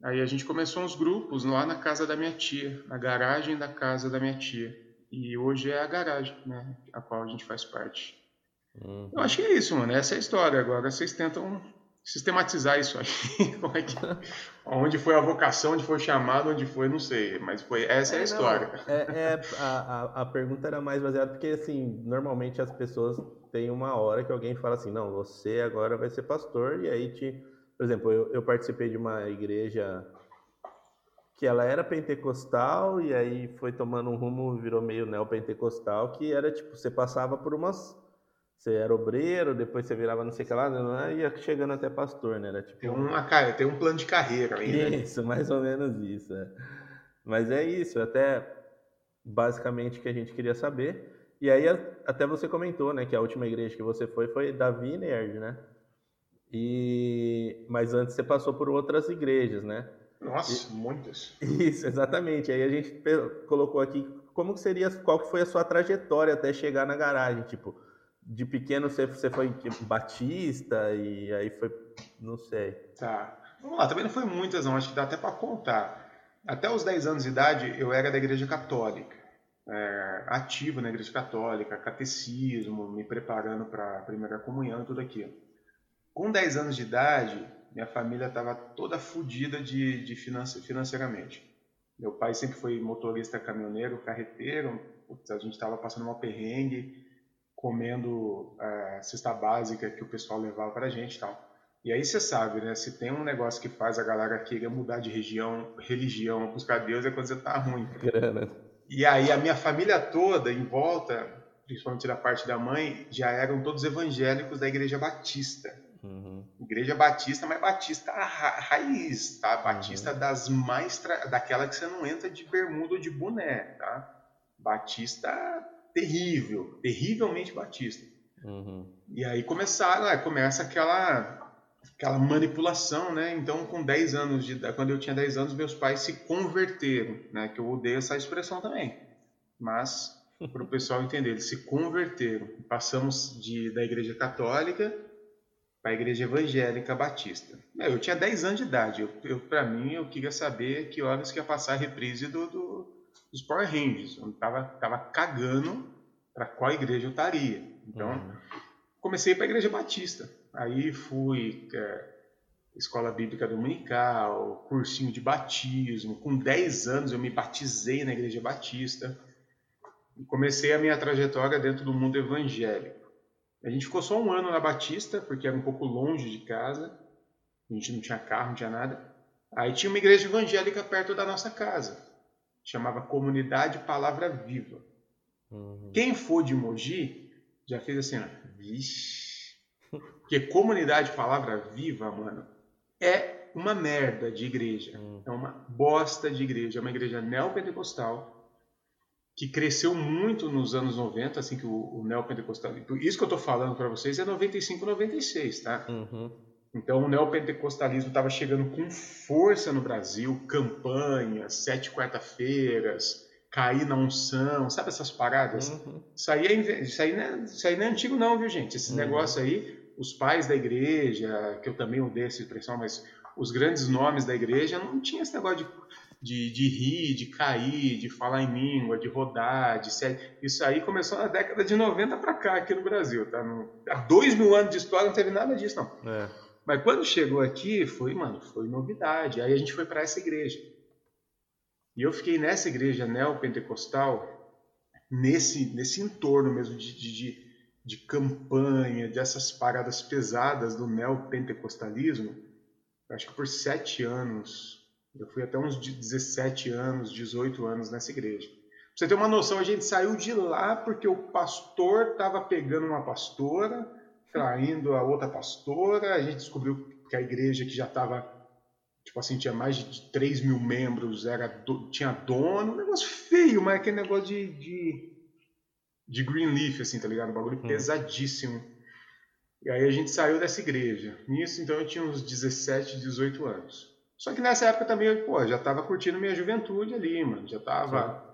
S3: Aí a gente começou uns grupos lá na casa da minha tia, na garagem da casa da minha tia. E hoje é a garagem, né, a qual a gente faz parte. Uhum. Eu acho que é isso, mano. Essa é a história. Agora vocês tentam sistematizar isso aí. Como é que, onde foi a vocação, onde foi chamado, onde foi, não sei. Mas foi essa é, é a história.
S1: Não, é, é, a, a pergunta era mais baseada porque, assim, normalmente as pessoas têm uma hora que alguém fala assim, não, você agora vai ser pastor, e aí te... Por exemplo, eu, eu participei de uma igreja que ela era pentecostal e aí foi tomando um rumo, virou meio neopentecostal, que era tipo, você passava por umas você era obreiro, depois você virava não sei o que lá, não, né, ia chegando até pastor, né? Era tipo
S3: tem uma cara, tem um plano de carreira aí,
S1: né? Isso, mais ou menos isso. É. Mas é isso, até basicamente que a gente queria saber. E aí até você comentou, né, que a última igreja que você foi foi da Vineyard, né? E mas antes você passou por outras igrejas, né?
S3: Nossa, e... muitas.
S1: Isso, exatamente. Aí a gente colocou aqui como que seria, qual que foi a sua trajetória até chegar na garagem, tipo, de pequeno você, você foi batista e aí foi, não sei.
S3: Tá. Vamos lá, também não foi muitas não, acho que dá até para contar. Até os 10 anos de idade eu era da igreja católica, é, ativo na igreja católica, catecismo, me preparando para a primeira comunhão e tudo aquilo. Com 10 anos de idade, minha família estava toda fodida de, de finance, financeiramente. Meu pai sempre foi motorista caminhoneiro, carreteiro, a gente estava passando uma perrengue, comendo a é, cesta básica que o pessoal levava para a gente e tal. E aí você sabe, né? Se tem um negócio que faz a galera querer mudar de região, religião, buscar Deus, é quando você tá ruim. Grana. E aí a minha família toda em volta, principalmente da parte da mãe, já eram todos evangélicos da Igreja Batista. Uhum. Igreja Batista, mas Batista ra raiz, tá? Batista uhum. das mais daquela que você não entra de bermuda ou de boné, tá? Batista terrível, terrivelmente batista. Uhum. E aí começaram, começa aquela aquela manipulação, né? Então, com 10 anos de quando eu tinha 10 anos, meus pais se converteram, né? Que eu odeio essa expressão também. Mas para o pessoal entender, eles se converteram. Passamos de da igreja católica para a igreja evangélica batista. Eu tinha 10 anos de idade. Eu, eu para mim, eu queria saber que horas que ia passar a reprise do, do dos Power Rangers. Eu tava, tava cagando para qual igreja eu estaria. Então, uhum. comecei para a igreja batista. Aí fui é, escola bíblica dominical, cursinho de batismo. Com 10 anos eu me batizei na igreja batista. E comecei a minha trajetória dentro do mundo evangélico. A gente ficou só um ano na Batista, porque era um pouco longe de casa. A gente não tinha carro, não tinha nada. Aí tinha uma igreja evangélica perto da nossa casa chamava Comunidade Palavra Viva. Uhum. Quem for de Mogi já fez assim, ó, vixe. Porque Comunidade Palavra Viva, mano, é uma merda de igreja. Uhum. É uma bosta de igreja. É uma igreja neopentecostal. que cresceu muito nos anos 90, assim que o, o neopentecostalismo. Isso que eu estou falando para vocês é 95, 96, tá?
S1: Uhum.
S3: Então o neopentecostalismo estava chegando com força no Brasil, campanhas, sete quarta-feiras, cair na unção, sabe essas paradas?
S1: Uhum.
S3: Isso, aí é, isso, aí não é, isso aí não é antigo não, viu gente? Esse
S1: Uhum.
S3: negócio aí, os pais da igreja, que eu também odeio essa expressão, mas os grandes nomes da igreja não tinha esse negócio de, de, de rir, de cair, de falar em língua, de rodar, de ser... Isso aí começou na década de 90 para cá, aqui no Brasil, tá? No- há dois mil anos de história não teve nada disso, não.
S1: É.
S3: Mas quando chegou aqui, foi, mano, foi novidade. Aí a gente foi para essa igreja. E eu fiquei nessa igreja neopentecostal, nesse, nesse entorno mesmo de, de, de, de campanha, dessas paradas pesadas do neopentecostalismo, acho que por sete anos. Eu fui até uns 17 anos, 18 anos nessa igreja. Pra você ter uma noção, a gente saiu de lá porque o pastor estava pegando uma pastora, traindo a outra pastora. A gente descobriu que a igreja que já estava, tipo assim, tinha mais de 3 mil membros, era do- tinha dono. Um negócio feio, mas aquele negócio de, de, de Greenleaf, assim, tá ligado? Um bagulho
S1: Hum.
S3: pesadíssimo. E aí a gente saiu dessa igreja. Nisso, então, eu tinha uns 17, 18 anos. Só que nessa época também, eu, pô, já tava curtindo minha juventude ali, mano. Já tava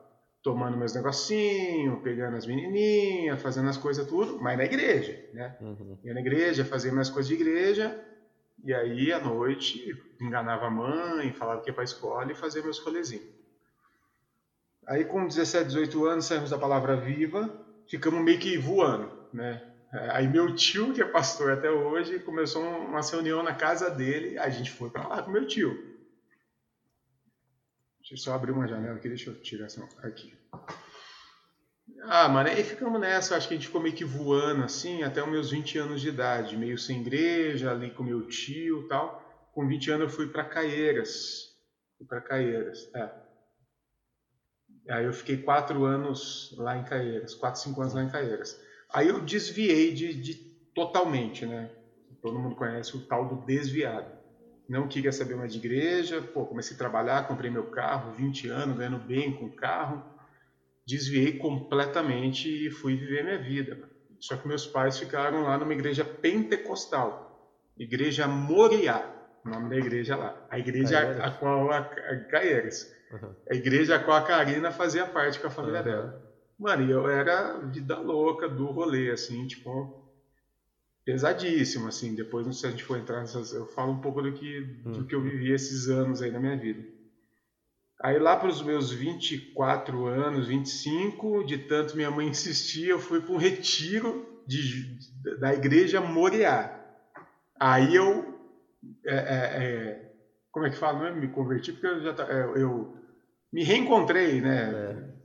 S3: tomando meus negocinhos, pegando as menininhas, fazendo as coisas tudo, mas na igreja, né?
S1: Uhum.
S3: Ia na igreja, fazia minhas coisas de igreja, e aí à noite enganava a mãe, falava que ia pra escola e fazia meus rolezinhos. Aí com 17, 18 anos saímos da Palavra Viva, ficamos meio que voando, né? Aí meu tio, que é pastor até hoje, começou uma reunião na casa dele, a gente foi pra lá com meu tio. Deixa eu só abrir uma janela aqui, deixa eu tirar essa aqui. Ah, mano, aí ficamos nessa, acho que a gente ficou meio que voando assim, até os meus 20 anos de idade, meio sem igreja, ali com meu tio tal. Com 20 anos eu fui pra Caieiras. Fui pra Caieiras, é. Aí eu fiquei quatro anos lá em Caieiras, quatro, cinco anos lá em Caieiras. Aí eu desviei de, de totalmente, né? Todo mundo conhece o tal do desviado. Não queria saber mais de igreja, pô, comecei a trabalhar, comprei meu carro, 20 anos, ganhando bem com o carro. Desviei completamente e fui viver minha vida. Só que meus pais ficaram lá numa igreja pentecostal, Igreja Moriá, o nome da igreja lá. A igreja a qual a, a.
S1: Uhum.
S3: A igreja a qual a Karina fazia parte com a família
S1: Uhum.
S3: dela. Mano, e eu era vida louca do rolê, assim, tipo, pesadíssimo, assim. Depois, não sei se a gente for entrar nessas. Eu falo um pouco do que, do que eu vivi esses anos aí na minha vida. Aí lá para os meus 24 anos, 25, de tanto minha mãe insistir, eu fui para um retiro de, da igreja Moriá. Aí eu. é, é, é, como é que fala? Não é me converti, porque eu já tá- é, eu me reencontrei, né?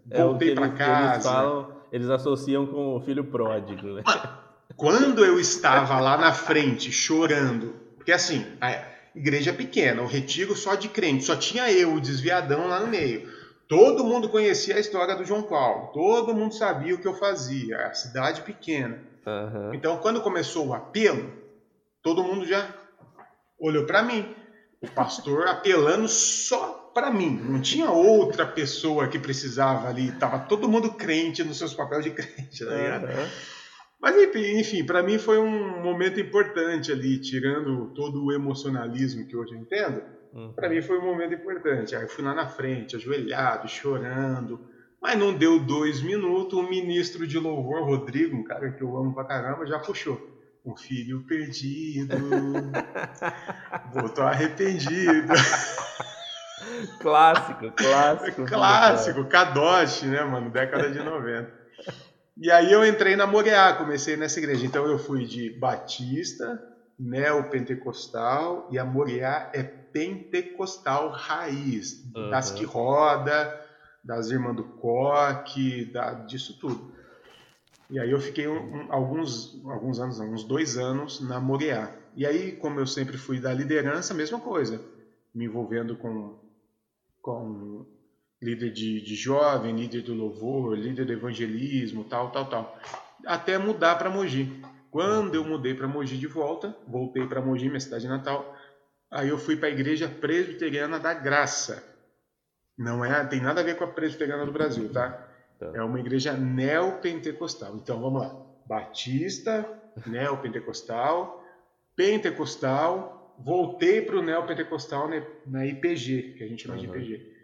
S1: É que
S3: Voltei para casa.
S1: eles falam, eles associam com o filho pródigo, né?
S3: Quando eu estava lá na frente chorando, porque assim, a igreja é pequena, o retiro só de crente, só tinha eu, o desviadão lá no meio. Todo mundo conhecia a história do João Paulo, todo mundo sabia o que eu fazia, a cidade pequena.
S1: Aham.
S3: Então, quando começou o apelo, todo mundo já olhou para mim. O pastor apelando só para mim. Não tinha outra pessoa que precisava ali. Tava todo mundo crente nos seus papéis de crente, tá ligado?
S1: Aham.
S3: Mas enfim, para mim foi um momento importante ali, tirando todo o emocionalismo que hoje eu entendo.
S1: Uhum.
S3: Para mim foi um momento importante. Aí eu fui lá na frente, ajoelhado, chorando. Mas não deu dois minutos, o ministro de louvor, Rodrigo, um cara que eu amo pra caramba, já puxou. Um filho perdido, voltou arrependido.
S1: Clássico, clássico.
S3: Clássico, Kadosh, né, mano? Década de 90. E aí eu entrei na Moreá, comecei nessa igreja. Então eu fui de Batista, Neopentecostal, e a Moreá é pentecostal raiz.
S1: Uhum.
S3: Das que roda, das irmãs do coque, da, disso tudo. E aí eu fiquei um- um- alguns, alguns anos, uns dois anos na Moreá. E aí, como eu sempre fui da liderança, mesma coisa. Me envolvendo com, com líder de, de jovem, líder do louvor, líder do evangelismo, tal, tal, tal. Até mudar para Mogi. Quando eu mudei para Mogi de volta, voltei para Mogi, minha cidade natal, aí eu fui para a igreja presbiteriana da Graça. Não é, tem nada a ver com a presbiteriana do Brasil, tá? Tá. É uma igreja neopentecostal. Então vamos lá: Batista, neopentecostal, pentecostal, voltei para o neopentecostal na IPG, que a gente chama uhum. de IPG.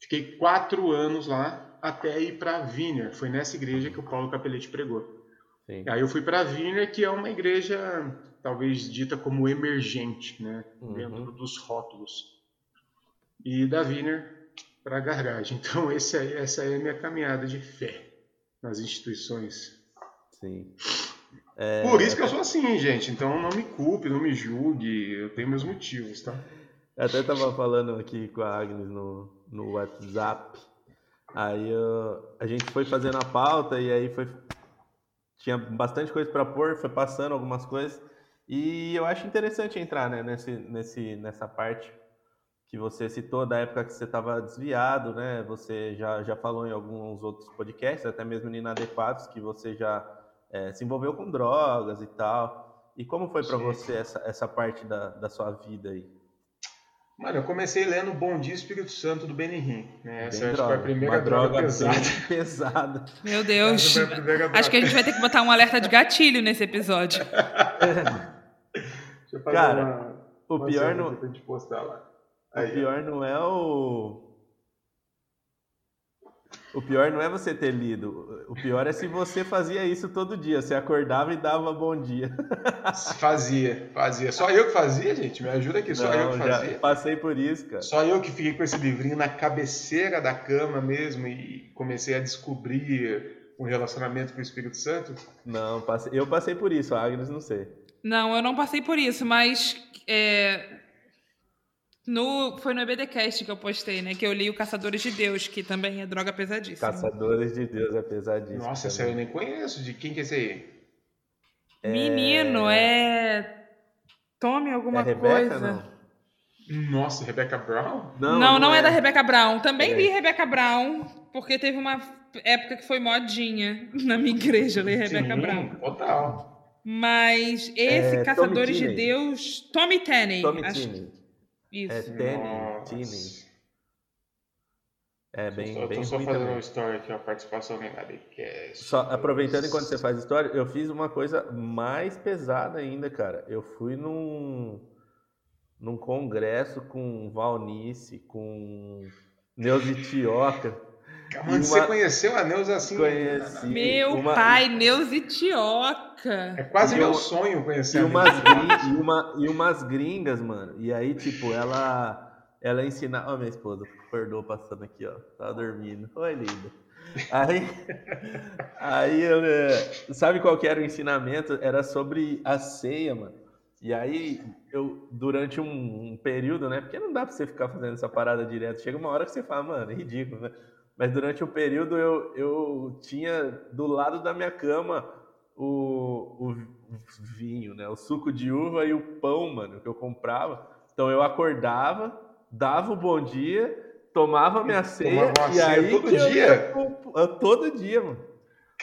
S3: Fiquei quatro anos lá até ir para Wiener. Foi nessa igreja que o Paulo Capelete pregou. Sim. Aí eu fui para Wiener, que é uma igreja talvez dita como emergente, né? Uhum. dentro dos rótulos. E da Wiener para a garagem. Então esse aí, essa aí é a minha caminhada de fé nas instituições.
S1: Sim.
S3: É... Por isso que eu sou assim, gente. Então não me culpe, não me julgue. Eu tenho meus motivos, tá?
S1: Eu até tava falando aqui com a Agnes no, no WhatsApp. Aí eu, a gente foi fazendo a pauta e aí foi tinha bastante coisa para pôr, foi passando algumas coisas. E eu acho interessante entrar né, nesse, nesse, nessa parte que você citou da época que você estava desviado, né? Você já, já falou em alguns outros podcasts, até mesmo inadequados, que você já é, se envolveu com drogas e tal. E como foi para você essa, essa parte da, da sua vida aí?
S3: Mano, eu comecei lendo Bom Dia Espírito Santo do Benihim. Né? Essa droga, foi a primeira droga, droga pesada.
S1: pesada.
S2: Meu Deus. Acho que a gente vai ter que botar um alerta de gatilho nesse episódio.
S1: Cara, uma, o uma pior não. O pior não é o. O pior não é você ter lido. O pior é se você fazia isso todo dia. Você acordava e dava bom dia.
S3: Fazia, fazia. Só eu que fazia, gente? Me ajuda aqui. Só não, eu que fazia.
S1: passei por isso, cara.
S3: Só eu que fiquei com esse livrinho na cabeceira da cama mesmo e comecei a descobrir um relacionamento com o Espírito Santo?
S1: Não, passei, eu passei por isso. A Agnes não sei.
S2: Não, eu não passei por isso, mas é, no, foi no EBDcast que eu postei, né? Que eu li o Caçadores de Deus, que também é droga pesadíssima.
S1: Caçadores de Deus é pesadíssimo.
S3: Nossa, essa eu nem conheço. De quem que é esse aí?
S2: É... Menino, é. Tome alguma é Rebeca, coisa.
S3: Não? Nossa, Rebecca Brown?
S2: Não, não, não é. é. da Rebecca Brown. Também é. li Rebecca Brown, porque teve uma época que foi modinha na minha igreja ler Rebecca Brown.
S3: Total.
S2: Mas esse é, Caçadores de Deus. Tommy Tenney.
S1: Tommy acho... Isso. É. Tenney. É bem,
S3: eu
S1: tô, bem
S3: só fazendo também. uma história aqui, a participação em Nabcast.
S1: Só aproveitando enquanto você faz história, eu fiz uma coisa mais pesada ainda, cara. Eu fui num, num congresso com Valnice, com Neuza Tioca.
S3: Mano, uma... você conheceu a Neuza assim?
S1: Conheci.
S2: Meu uma... pai, Neuza Itioca.
S3: É quase e meu sonho conhecer
S1: e umas, gring... e, uma... e umas gringas, mano. E aí, tipo, ela ela ensinava. Ó, oh, minha esposa acordou passando aqui, ó. Tava dormindo. Oi, linda. Aí, aí sabe qual que era o ensinamento? Era sobre a ceia, mano. E aí, eu, durante um, um, período, né? Porque não dá pra você ficar fazendo essa parada direto. Chega uma hora que você fala, mano, é ridículo, né? Mas durante um período eu, eu tinha do lado da minha cama o, o vinho, né? O suco de uva e o pão, mano, que eu comprava. Então eu acordava, dava o bom dia, tomava minha ceia
S3: tomava e aí todo dia?
S1: Eu, todo dia, mano.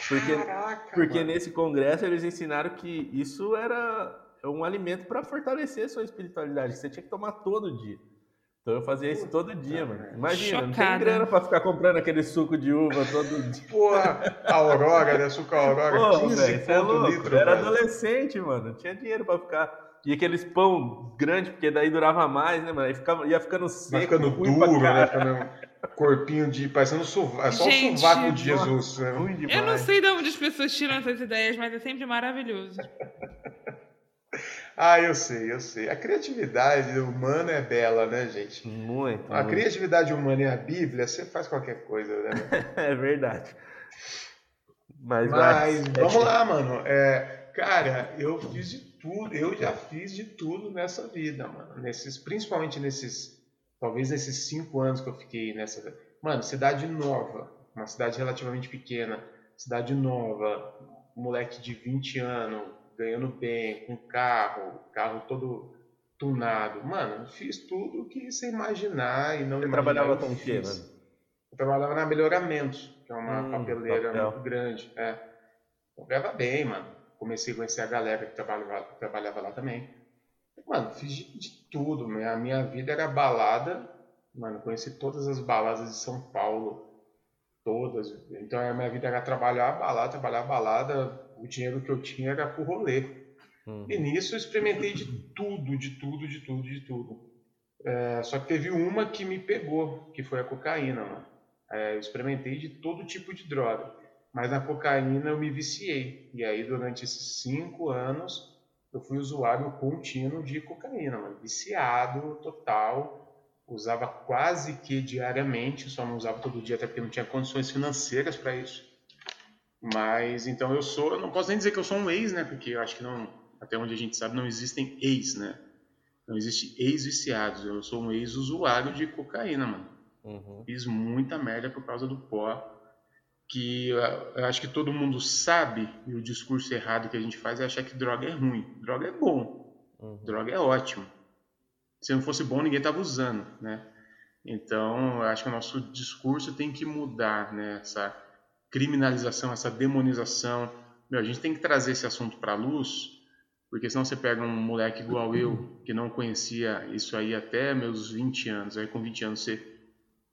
S1: Porque, Caraca, porque mano. nesse congresso eles ensinaram que isso era um alimento para fortalecer a sua espiritualidade. Você tinha que tomar todo dia. Então eu fazia isso todo dia, mano. Imagina, Chocada. não tem grana pra ficar comprando aquele suco de uva todo dia.
S3: Porra, a Aurora, né? Suco Aurora, Pô, 15 véio, é louco. litro.
S1: Eu era velho. adolescente, mano. Não tinha dinheiro pra ficar. E aqueles pão grande, porque daí durava mais, né, mano? Aí ficava, ia ficando seco. Vai
S3: ficando duro, né? Ficando corpinho de. parecendo sovaco. É só Gente, o sovaco de Jesus. Né?
S2: Eu não sei de onde as pessoas tiram essas ideias, mas é sempre maravilhoso.
S3: Ah, eu sei, eu sei. A criatividade humana é bela, né, gente?
S1: Muito.
S3: A
S1: muito.
S3: criatividade humana e a Bíblia, você faz qualquer coisa, né?
S1: é verdade.
S3: Mas, Mas vamos lá, mano. É, cara, eu fiz de tudo, eu já fiz de tudo nessa vida, mano. Nesses, principalmente nesses, talvez nesses cinco anos que eu fiquei nessa. Mano, cidade nova, uma cidade relativamente pequena, cidade nova, moleque de 20 anos, ganhando bem, com carro, carro todo tunado. Mano, fiz tudo que você imaginar e não
S1: Você
S3: imaginar.
S1: trabalhava com o quê, mano?
S3: Eu trabalhava na Melhoramentos, que é uma hum, papeleira papel. muito grande. É. Eu ganhava bem, mano. Comecei a conhecer a galera que trabalhava, que trabalhava lá também. Mano, fiz de, de tudo. A minha vida era balada. Mano, conheci todas as baladas de São Paulo. Todas. Então a minha vida era trabalhar, balada, trabalhar, balada. O dinheiro que eu tinha era pro rolê. Uhum. E nisso eu experimentei de tudo, de tudo, de tudo, de tudo. É, só que teve uma que me pegou, que foi a cocaína, mano. É, eu experimentei de todo tipo de droga. Mas na cocaína eu me viciei. E aí durante esses cinco anos eu fui usuário contínuo de cocaína, mano. Viciado total usava quase que diariamente, só não usava todo dia até porque não tinha condições financeiras para isso. Mas então eu sou, eu não posso nem dizer que eu sou um ex, né? Porque eu acho que não, até onde a gente sabe, não existem ex, né? Não existe ex-viciados. Eu sou um ex-usuário de cocaína, mano. Uhum. Fiz muita merda por causa do pó. Que eu acho que todo mundo sabe, e o discurso errado que a gente faz é achar que droga é ruim. Droga é bom. Uhum. Droga é ótimo se não fosse bom, ninguém estava usando, né? Então, eu acho que o nosso discurso tem que mudar, né? Essa criminalização, essa demonização. Meu, a gente tem que trazer esse assunto para a luz, porque senão você pega um moleque igual eu, que não conhecia isso aí até meus 20 anos, aí com 20 anos você,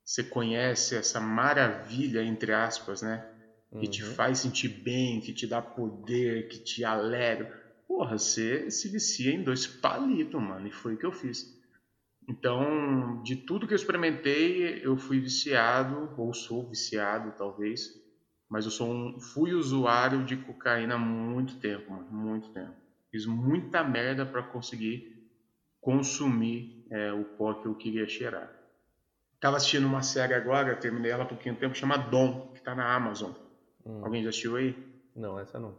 S3: você conhece essa maravilha, entre aspas, né? Que uhum. te faz sentir bem, que te dá poder, que te alegra. Porra, você se vicia em dois palitos, mano, e foi o que eu fiz. Então, de tudo que eu experimentei, eu fui viciado, ou sou viciado, talvez. Mas eu sou um, fui usuário de cocaína há muito tempo, mano, muito tempo. Fiz muita merda para conseguir consumir é, o pó que eu queria cheirar. Tava assistindo uma série agora, terminei ela há pouquinho tempo, chama Dom, que tá na Amazon. Hum. Alguém já assistiu aí?
S1: Não, essa não.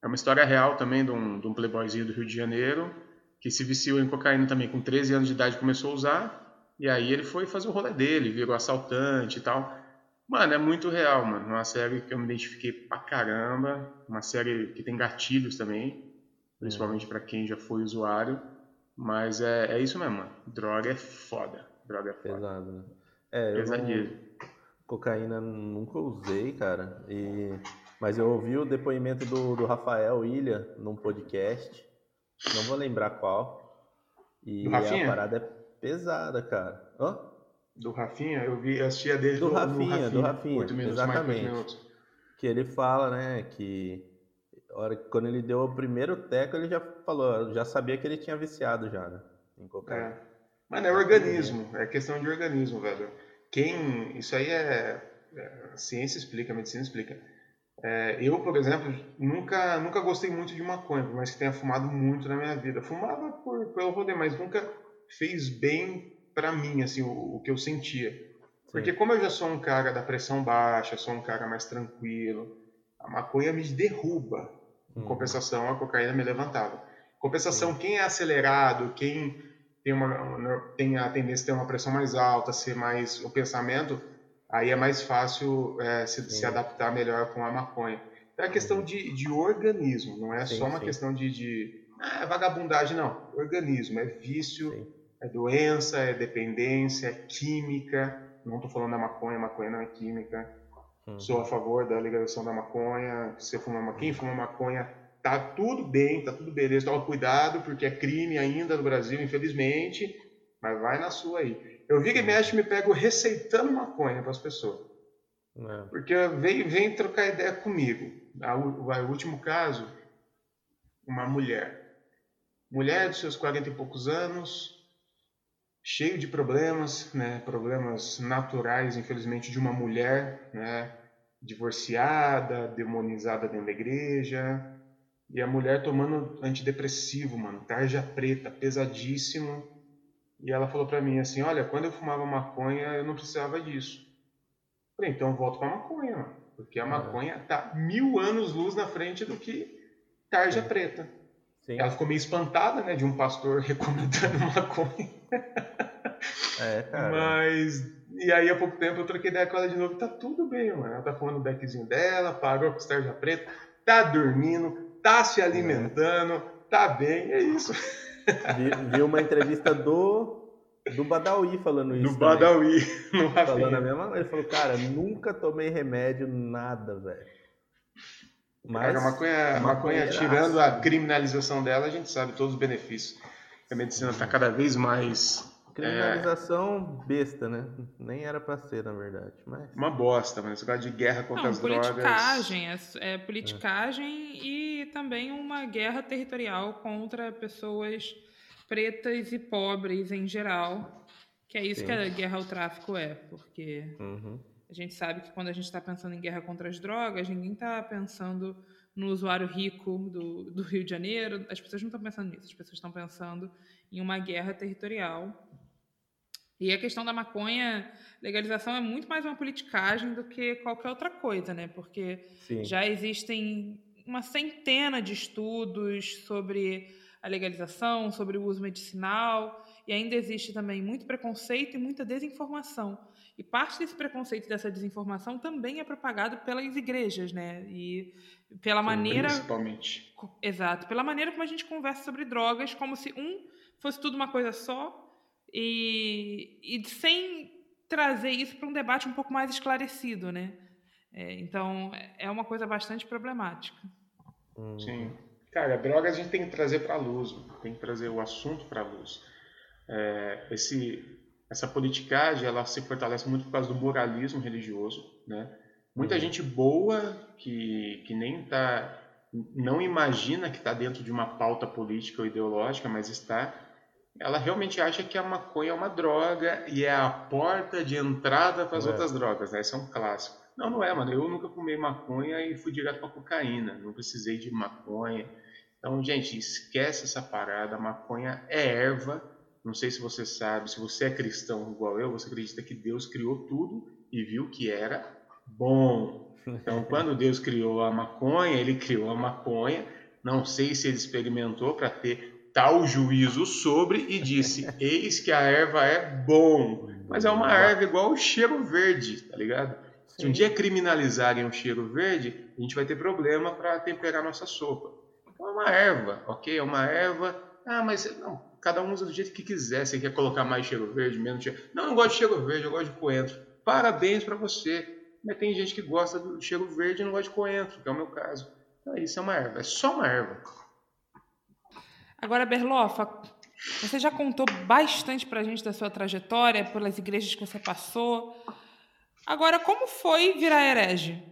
S3: É uma história real também de um, de um playboyzinho do Rio de Janeiro que se viciou em cocaína também com 13 anos de idade começou a usar e aí ele foi fazer o rolê dele, virou assaltante e tal. Mano, é muito real, mano. Uma série que eu me identifiquei pra caramba, uma série que tem gatilhos também, principalmente para quem já foi usuário, mas é, é isso mesmo, mano. Droga é foda. Droga é foda.
S1: Pesado, né? É, Pesadinho. Cocaína nunca usei, cara. E... Mas eu ouvi o depoimento do, do Rafael Ilha num podcast. Não vou lembrar qual. E a parada é pesada, cara. Hã?
S3: Do Rafinha? Eu vi, assistia dele
S1: do, do Rafinha, do Rafinha, minutos, exatamente. Que ele fala, né, que hora, quando ele deu o primeiro teco, ele já falou, já sabia que ele tinha viciado já, né, em cocaína.
S3: É. Mas é organismo, é questão de organismo, velho. Quem, isso aí é, é a ciência explica, a medicina explica. É, eu, por exemplo, nunca, nunca gostei muito de maconha, mais que tenha fumado muito na minha vida. Fumava por, pelo poder, mas nunca fez bem para mim, assim, o, o, que eu sentia. Sim. Porque como eu já sou um cara da pressão baixa, sou um cara mais tranquilo, a maconha me derruba. Em hum. compensação, a cocaína me levantava. Compensação, Sim. quem é acelerado, quem tem, uma, tem a tendência a ter uma pressão mais alta, ser mais o pensamento, aí é mais fácil é, se, se, adaptar melhor com a maconha. Então é questão de, de organismo, não é sim, só uma sim. questão de, de ah, vagabundagem, não. Organismo, é vício, sim. É doença, é dependência, é química. Não estou falando da maconha, maconha não é química. Uhum. Sou a favor da legalização da maconha. Se fuma maconha, quem fuma maconha, tá tudo bem, tá tudo beleza. Toma cuidado, porque é crime ainda no Brasil, infelizmente. Mas vai na sua aí. Eu vi que mexe me pego receitando maconha para as pessoas. É. Porque vem, vem trocar ideia comigo. O último caso, uma mulher. Mulher dos seus 40 e poucos anos, cheio de problemas, né? problemas naturais, infelizmente, de uma mulher, né? divorciada, demonizada dentro da igreja. E a mulher tomando antidepressivo, mano, tarja preta, pesadíssimo e ela falou para mim assim: Olha, quando eu fumava maconha, eu não precisava disso. Eu falei: Então volto para maconha, mano, porque a maconha tá mil anos luz na frente do que tarja Sim. preta. Sim. Ela ficou meio espantada, né, de um pastor recomendando maconha. É, cara. Mas. E aí, há pouco tempo, eu troquei ideia com ela de novo. Tá tudo bem, mano. Ela tá fumando o beckzinho dela, parou com o tarja preta, tá dormindo, tá se alimentando, é. tá bem. É isso.
S1: Vi, vi, uma entrevista do do Badawi falando isso.
S3: Do Badawi,
S1: no Falando a mesma Ele falou, cara, nunca tomei remédio, nada, velho.
S3: Mas a maconha, a maconha tirando a criminalização dela, a gente sabe todos os benefícios. A medicina está cada vez mais
S1: Criminalização é... besta, né? Nem era para ser, na verdade. Mas...
S3: Uma bosta, mas esse negócio de guerra contra Não, as
S2: politicagem,
S3: drogas.
S2: É, é politicagem é. e também uma guerra territorial contra pessoas pretas e pobres em geral. Que é isso Sim. que a guerra ao tráfico é, porque uhum. a gente sabe que quando a gente está pensando em guerra contra as drogas, ninguém está pensando no usuário rico do, do Rio de Janeiro. As pessoas não estão pensando nisso, as pessoas estão pensando em uma guerra territorial. E a questão da maconha, legalização é muito mais uma politicagem do que qualquer outra coisa, né? Porque Sim. já existem uma centena de estudos sobre a legalização, sobre o uso medicinal, e ainda existe também muito preconceito e muita desinformação. E parte desse preconceito e dessa desinformação também é propagado pelas igrejas, né? E pela maneira.
S3: Principalmente.
S2: Exato. Pela maneira como a gente conversa sobre drogas, como se um fosse tudo uma coisa só, e, e sem trazer isso para um debate um pouco mais esclarecido, né? É, então, é uma coisa bastante problemática.
S3: Sim. Cara, drogas a gente tem que trazer para a luz, tem que trazer o assunto para a luz. É, esse, essa politicagem, ela se fortalece muito por causa do moralismo religioso, né? Muita gente boa que, que nem tá, não imagina que está dentro de uma pauta política ou ideológica, mas está ela realmente acha que a maconha é uma droga e é a porta de entrada para as é. outras drogas, né? Isso é um clássico. Não, não é, mano. Eu nunca fumei maconha e fui direto para cocaína. Não precisei de maconha. Então, gente, esquece essa parada. A maconha é erva. Não sei se você sabe, se você é cristão igual eu, você acredita que Deus criou tudo e viu que era bom. Então, quando Deus criou a maconha, ele criou a maconha. Não sei se ele experimentou para ter tal juízo sobre e disse: Eis que a erva é bom. Mas é uma erva igual o cheiro verde, tá ligado? Se um dia criminalizarem o cheiro verde, a gente vai ter problema para temperar nossa sopa. Então é uma erva, ok? É uma erva. Ah, mas não, cada um usa do jeito que quiser. Você quer colocar mais cheiro verde, menos cheiro. Não, eu não gosto de cheiro verde, eu gosto de coentro. Parabéns para você. Mas tem gente que gosta do cheiro verde e não gosta de coentro, que é o meu caso. Então, isso é uma erva, é só uma erva.
S2: Agora, Berlofa, você já contou bastante para a gente da sua trajetória, pelas igrejas que você passou. Agora, como foi virar herege?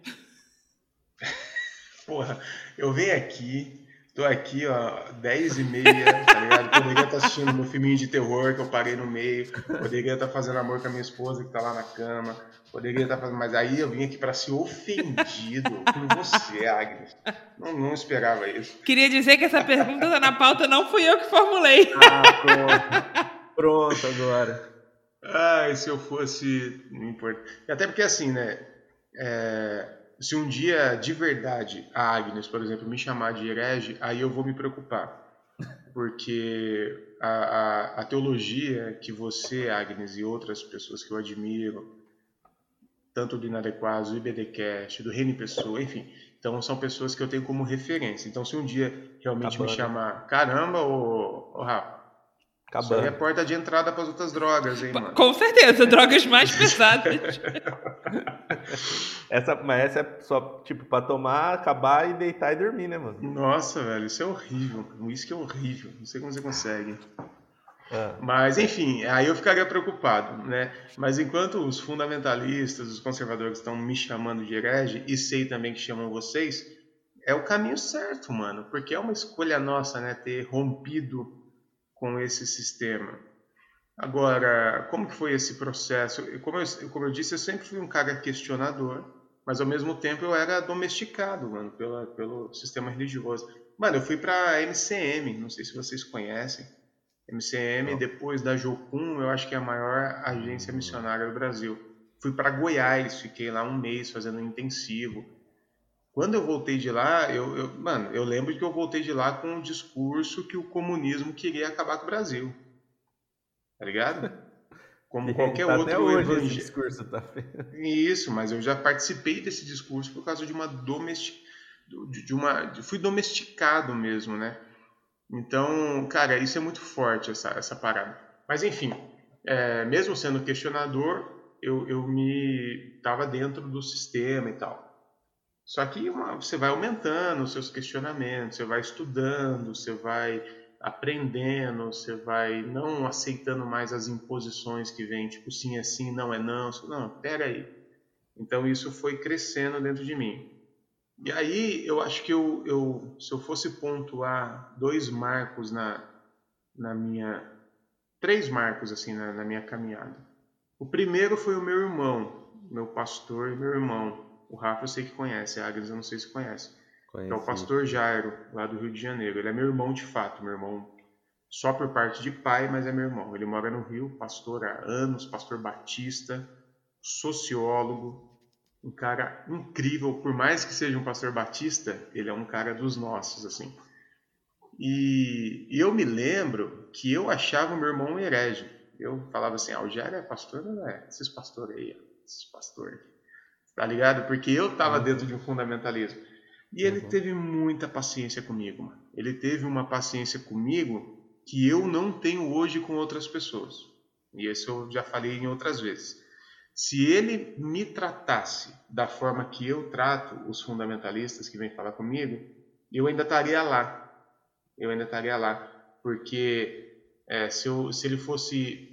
S3: Porra, eu venho aqui, tô aqui, ó, 10 e meia, tá ligado? Poderia estar assistindo meu filminho de terror que eu parei no meio, poderia estar fazendo amor com a minha esposa que tá lá na cama, Poderia estar fazendo, mas aí eu vim aqui para ser ofendido por você, Agnes. Não, não, esperava isso.
S2: Queria dizer que essa pergunta está na pauta, não fui eu que formulei.
S1: Ah, pronto. Pronto agora.
S3: Ah, se eu fosse. Não importa. Até porque assim, né? É, se um dia de verdade a Agnes, por exemplo, me chamar de herege, aí eu vou me preocupar. Porque a, a, a teologia que você, Agnes, e outras pessoas que eu admiro, tanto do Inadequados, do IBDcast, do Reni Pessoa, enfim. Então são pessoas que eu tenho como referência. Então se um dia realmente Acabando. me chamar, caramba, ô, ô Rafa, Acabando. isso aí é a porta de entrada para as outras drogas, hein, mano?
S2: Com certeza, drogas mais pesadas.
S1: essa, mas essa é só, tipo, para tomar, acabar e deitar e dormir, né, mano?
S3: Nossa, velho, isso é horrível. Isso é horrível. Não sei como você consegue. É. Mas, enfim, aí eu ficaria preocupado, né? Mas enquanto os fundamentalistas, os conservadores estão me chamando de herege, e sei também que chamam vocês, é o caminho certo, mano. Porque é uma escolha nossa, né? Ter rompido com esse sistema. Agora, como que foi esse processo? Como eu, como eu disse, eu sempre fui um cara questionador, mas ao mesmo tempo eu era domesticado, mano, pela, pelo sistema religioso. Mano, eu fui pra MCM, não sei se vocês conhecem. MCM, depois da Jocum, eu acho que é a maior agência missionária do Brasil. Fui para Goiás, fiquei lá um mês fazendo um intensivo. Quando eu voltei de lá, eu, eu, mano, eu lembro que eu voltei de lá com um discurso que o comunismo queria acabar com o Brasil. Tá ligado? Como qualquer tá outro
S1: evangelho. Tá
S3: Isso, mas eu já participei desse discurso por causa de uma domestic... de uma fui domesticado mesmo, né? Então, cara, isso é muito forte, essa, essa parada. Mas, enfim, é, mesmo sendo questionador, eu, eu me estava dentro do sistema e tal. Só que uma, você vai aumentando os seus questionamentos, você vai estudando, você vai aprendendo, você vai não aceitando mais as imposições que vêm, tipo sim é sim, não é não. Não, pera aí. Então isso foi crescendo dentro de mim. E aí eu acho que eu, eu se eu fosse pontuar dois marcos na, na minha três marcos assim na, na minha caminhada. O primeiro foi o meu irmão, meu pastor e meu irmão. O Rafa eu sei que conhece, a Agnes eu não sei se conhece. Conheci. É o pastor Jairo, lá do Rio de Janeiro. Ele é meu irmão de fato, meu irmão só por parte de pai, mas é meu irmão. Ele mora no Rio, pastor há anos, pastor batista, sociólogo, um cara incrível. Por mais que seja um pastor batista, ele é um cara dos nossos, assim. E, e eu me lembro que eu achava o meu irmão um herege. Eu falava assim, ah, o Jairo é pastor, não é? Esses pastores aí, esses pastores. Tá ligado? Porque eu tava uhum. dentro de um fundamentalismo. E ele uhum. teve muita paciência comigo, mano. Ele teve uma paciência comigo que eu não tenho hoje com outras pessoas. E isso eu já falei em outras vezes. Se ele me tratasse da forma que eu trato os fundamentalistas que vêm falar comigo, eu ainda estaria lá. Eu ainda estaria lá. Porque é, se, eu, se ele fosse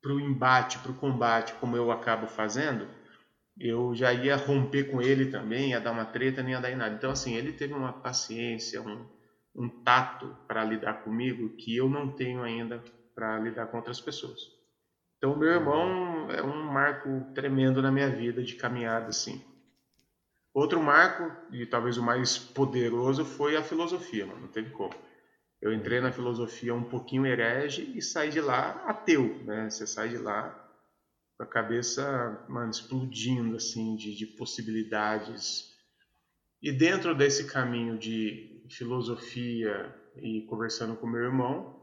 S3: para o embate, para o combate, como eu acabo fazendo, eu já ia romper com ele também, ia dar uma treta, nem ia dar em nada. Então, assim, ele teve uma paciência, um, um tato para lidar comigo que eu não tenho ainda para lidar com outras pessoas. Então, meu irmão é um marco tremendo na minha vida de caminhada, assim. Outro marco, e talvez o mais poderoso, foi a filosofia, mano, não teve como. Eu entrei na filosofia um pouquinho herege e saí de lá ateu, né? Você sai de lá a cabeça, mano, explodindo, assim, de, de possibilidades. E dentro desse caminho de filosofia e conversando com meu irmão,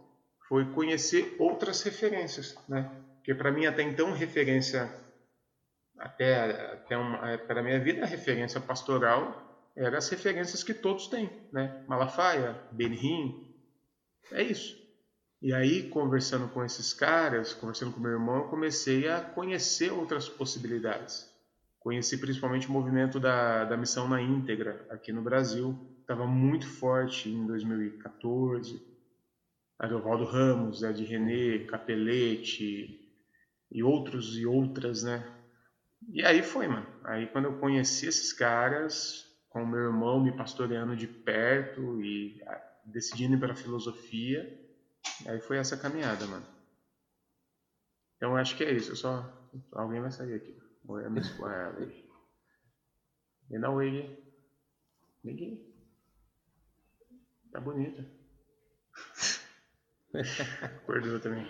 S3: foi conhecer outras referências, né? Porque para mim até então referência até até uma época da minha vida a referência pastoral eram as referências que todos têm, né? Malafaia, Benrim, é isso. E aí, conversando com esses caras, conversando com meu irmão, eu comecei a conhecer outras possibilidades. Conheci principalmente o movimento da, da missão na íntegra aqui no Brasil. Estava muito forte em 2014. Ariovaldo Ramos, Ed René, Capelete e outros e outras, né? E aí foi, mano. Aí quando eu conheci esses caras, com meu irmão me pastoreando de perto e ah, decidindo ir para a filosofia, Aí foi essa caminhada, mano. Então acho que é isso. Só. Alguém vai sair aqui. Oi, a escola. E não, Wig. Ninguém. Tá bonita. Acordou também.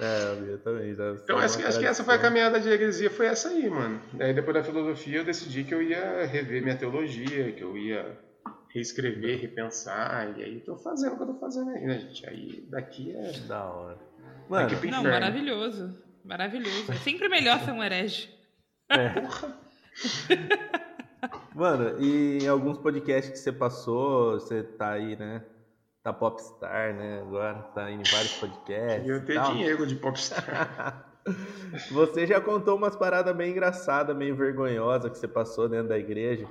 S1: É, eu também. Já
S3: então acho que, acho que essa foi a caminhada de heresia, foi essa aí, mano. Aí depois da filosofia eu decidi que eu ia rever minha teologia, que eu ia reescrever, repensar, e aí tô fazendo o que eu tô fazendo aí, né, gente? Aí daqui é.
S1: Da hora.
S2: Mano, não, maravilhoso. Maravilhoso. É sempre melhor ser um herege. É. Porra.
S1: Mano, e em alguns podcasts que você passou, você tá aí, né? Tá popstar, né? Agora tá indo em vários podcasts.
S3: Eu tenho dinheiro de popstar.
S1: você já contou umas paradas bem engraçadas, meio vergonhosas que você passou dentro da igreja.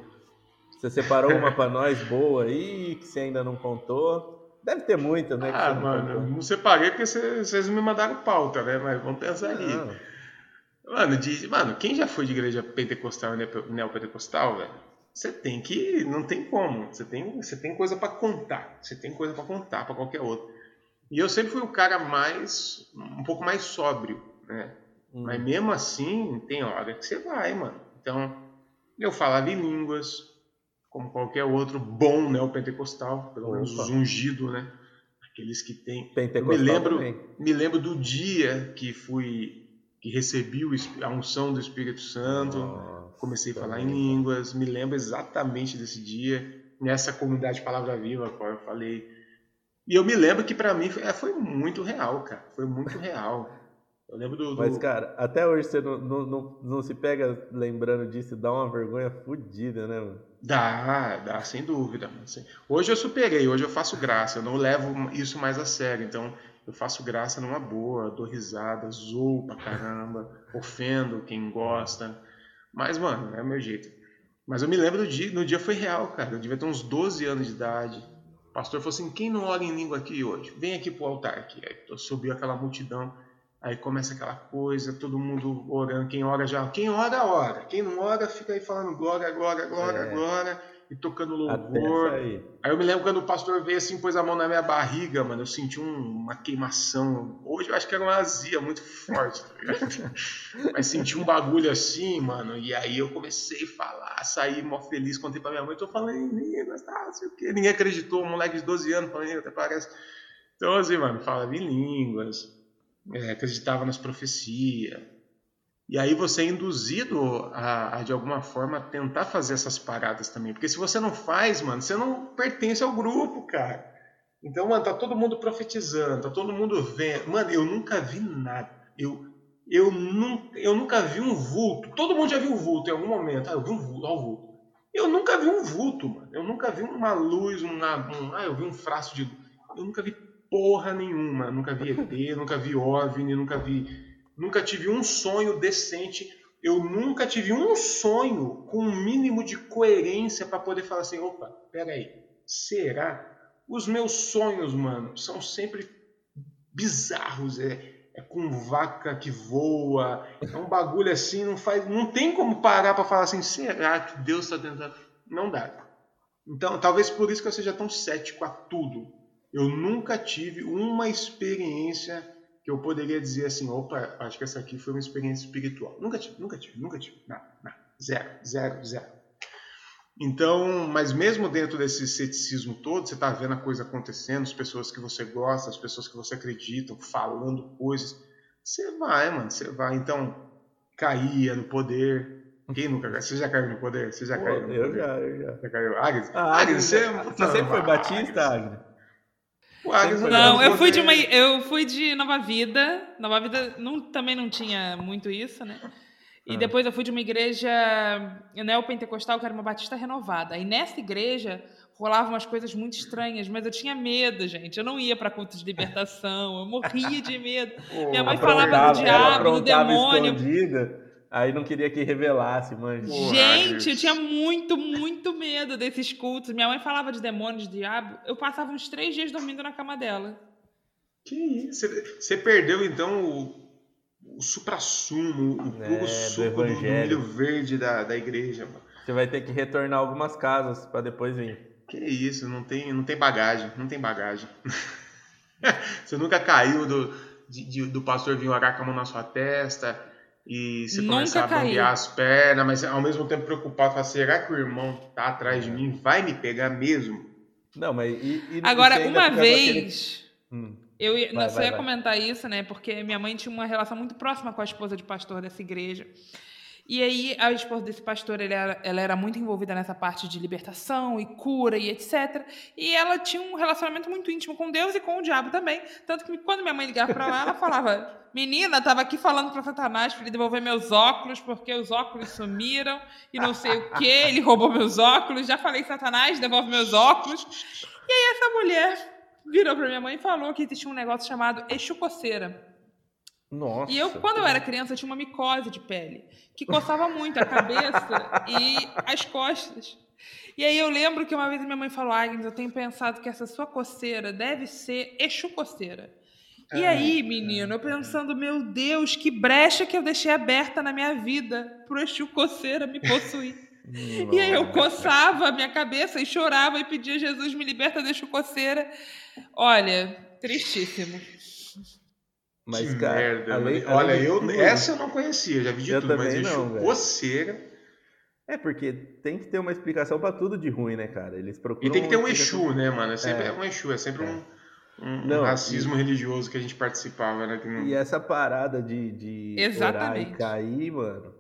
S1: Você separou uma para nós boa aí, que você ainda não contou? Deve ter muita, né?
S3: Ah, não mano, contou. não separei porque vocês me mandaram pauta, né? Mas vamos pensar aí. Mano, de, mano, quem já foi de igreja pentecostal e neopentecostal, velho? Você tem que. Não tem como. Você tem, você tem coisa para contar. Você tem coisa para contar para qualquer outro. E eu sempre fui o cara mais. um pouco mais sóbrio, né? Hum. Mas mesmo assim, tem hora que você vai, mano. Então, eu falava em línguas, como qualquer outro bom neopentecostal, pelo menos os ungidos, né? Aqueles que têm.
S1: Pentecostal
S3: me lembro,
S1: também.
S3: me lembro do dia que fui que recebi a unção do Espírito Santo, Nossa, comecei a falar em línguas, me lembro exatamente desse dia, nessa comunidade Palavra Viva, a qual eu falei. E eu me lembro que para mim foi, é, foi muito real, cara, foi muito real. Eu lembro do, do...
S1: Mas, cara, até hoje você não, não, não, não, se pega lembrando disso e dá uma vergonha fodida, né, mano?
S3: Dá, dá, sem dúvida. Hoje eu superei, hoje eu faço graça, eu não levo isso mais a sério. Então, eu faço graça numa boa, dou risada, zoo pra caramba, ofendo quem gosta. Mas, mano, é o meu jeito. Mas eu me lembro do dia, no dia foi real, cara. Eu devia ter uns 12 anos de idade. O pastor falou assim: quem não ora em língua aqui hoje? Vem aqui pro altar aqui. Aí subiu aquela multidão. Aí começa aquela coisa, todo mundo orando. Quem ora já. Quem ora, ora. Quem não ora, fica aí falando glória, glória, glória, é. glória e tocando louvor. Aí. aí. eu me lembro quando o pastor veio assim, pôs a mão na minha barriga, mano, eu senti um, uma queimação. Hoje eu acho que era uma azia muito forte, tá? Mas senti um bagulho assim, mano, e aí eu comecei a falar, saí mó feliz, contei pra minha mãe, tô falando línguas, tá, sei o quê. Ninguém acreditou, um moleque de 12 anos falando até parece. Então assim, mano, falava em línguas, é, acreditava nas profecias. E aí você é induzido a, a, de alguma forma, tentar fazer essas paradas também. Porque se você não faz, mano, você não pertence ao grupo, cara. Então, mano, tá todo mundo profetizando, tá todo mundo vendo. Mano, eu nunca vi nada. Eu, eu, nunca, eu nunca vi um vulto. Todo mundo já viu um vulto em algum momento. Ah, eu vi um vulto, ó, um vulto. Eu nunca vi um vulto, mano. Eu nunca vi uma luz, um, um ah, eu vi um frasco de. Eu nunca vi porra nenhuma. Nunca vi ET, nunca vi OVNI, nunca vi nunca tive um sonho decente, eu nunca tive um sonho com um mínimo de coerência para poder falar assim, opa, peraí, será? Os meus sonhos, mano, são sempre bizarros, é, é com vaca que voa, é um bagulho assim, não faz, não tem como parar para falar assim, será que Deus está tentando? Não dá. Então, talvez por isso que eu seja tão cético a tudo. Eu nunca tive uma experiência que eu poderia dizer assim, opa, acho que essa aqui foi uma experiência espiritual. Nunca tive, nunca tive, nunca tive. Não, não. Zero, zero, zero. Então, mas mesmo dentro desse ceticismo todo, você está vendo a coisa acontecendo, as pessoas que você gosta, as pessoas que você acredita, falando coisas. Você vai, mano, você vai. Então, caía no poder. Quem nunca caiu? Você já caiu no poder? Você já Pô, caiu no
S1: eu poder? Já, eu já.
S3: Você caiu? Agnes?
S1: Ah, Agnes, você, você sempre foi batista, Agnes?
S2: Não, eu fui de uma, eu fui de Nova Vida. Nova Vida não, também não tinha muito isso, né? E ah. depois eu fui de uma igreja neopentecostal, que era uma batista renovada. E nessa igreja rolavam umas coisas muito estranhas, mas eu tinha medo, gente. Eu não ia para culto de libertação, eu morria de medo. Minha mãe falava do diabo, do demônio. Escondida.
S1: Aí não queria que revelasse, mãe.
S2: Gente, eu tinha muito, muito medo desses cultos. Minha mãe falava de demônios, de diabo. Eu passava uns três dias dormindo na cama dela.
S3: Que isso? Você perdeu, então, o, o supra-sumo, o puro é, suco do, do, milho verde da, da igreja.
S1: Você vai ter que retornar algumas casas para depois vir.
S3: Que isso? Não tem, não tem bagagem. Não tem bagagem. Você nunca caiu do, de, de, do pastor vir orar com a mão na sua testa e você Nunca começar a bambear as pernas, mas ao mesmo tempo preocupado, falar, será que o irmão tá atrás de é. mim, vai me pegar mesmo?
S1: Não, mas e,
S2: e agora uma vez aquele... hum. eu ia, vai, não, vai, ia vai. comentar isso, né? Porque minha mãe tinha uma relação muito próxima com a esposa de pastor dessa igreja. E aí, a esposa desse pastor, era, ela era muito envolvida nessa parte de libertação e cura e etc. E ela tinha um relacionamento muito íntimo com Deus e com o diabo também. Tanto que quando minha mãe ligava para lá, ela falava: Menina, estava aqui falando para Satanás para ele devolver meus óculos, porque os óculos sumiram e não sei o que, ele roubou meus óculos. Já falei: Satanás, devolve meus óculos. E aí, essa mulher virou para minha mãe e falou que existia um negócio chamado Exu Coceira.
S1: Nossa.
S2: E eu, quando eu era criança, eu tinha uma micose de pele, que coçava muito a cabeça e as costas. E aí eu lembro que uma vez minha mãe falou, Agnes, eu tenho pensado que essa sua coceira deve ser Exu coceira. E aí, menino, eu pensando, meu Deus, que brecha que eu deixei aberta na minha vida pro Exu coceira me possuir. e aí eu coçava a minha cabeça e chorava e pedia, Jesus, me liberta da coceira. Olha, tristíssimo.
S3: Mas, que cara, merda, além, olha, além eu, tudo, essa eu não conhecia, já vi de eu tudo, mas não, coceira.
S1: É, porque tem que ter uma explicação para tudo de ruim, né, cara? Eles procuram.
S3: E tem que ter um Exu, né, mano? É sempre é. um Exu, é sempre é. um, um, não, racismo e... religioso que a gente participava, né? Não...
S1: E essa parada de, de
S2: Exatamente.
S1: orar e cair, mano,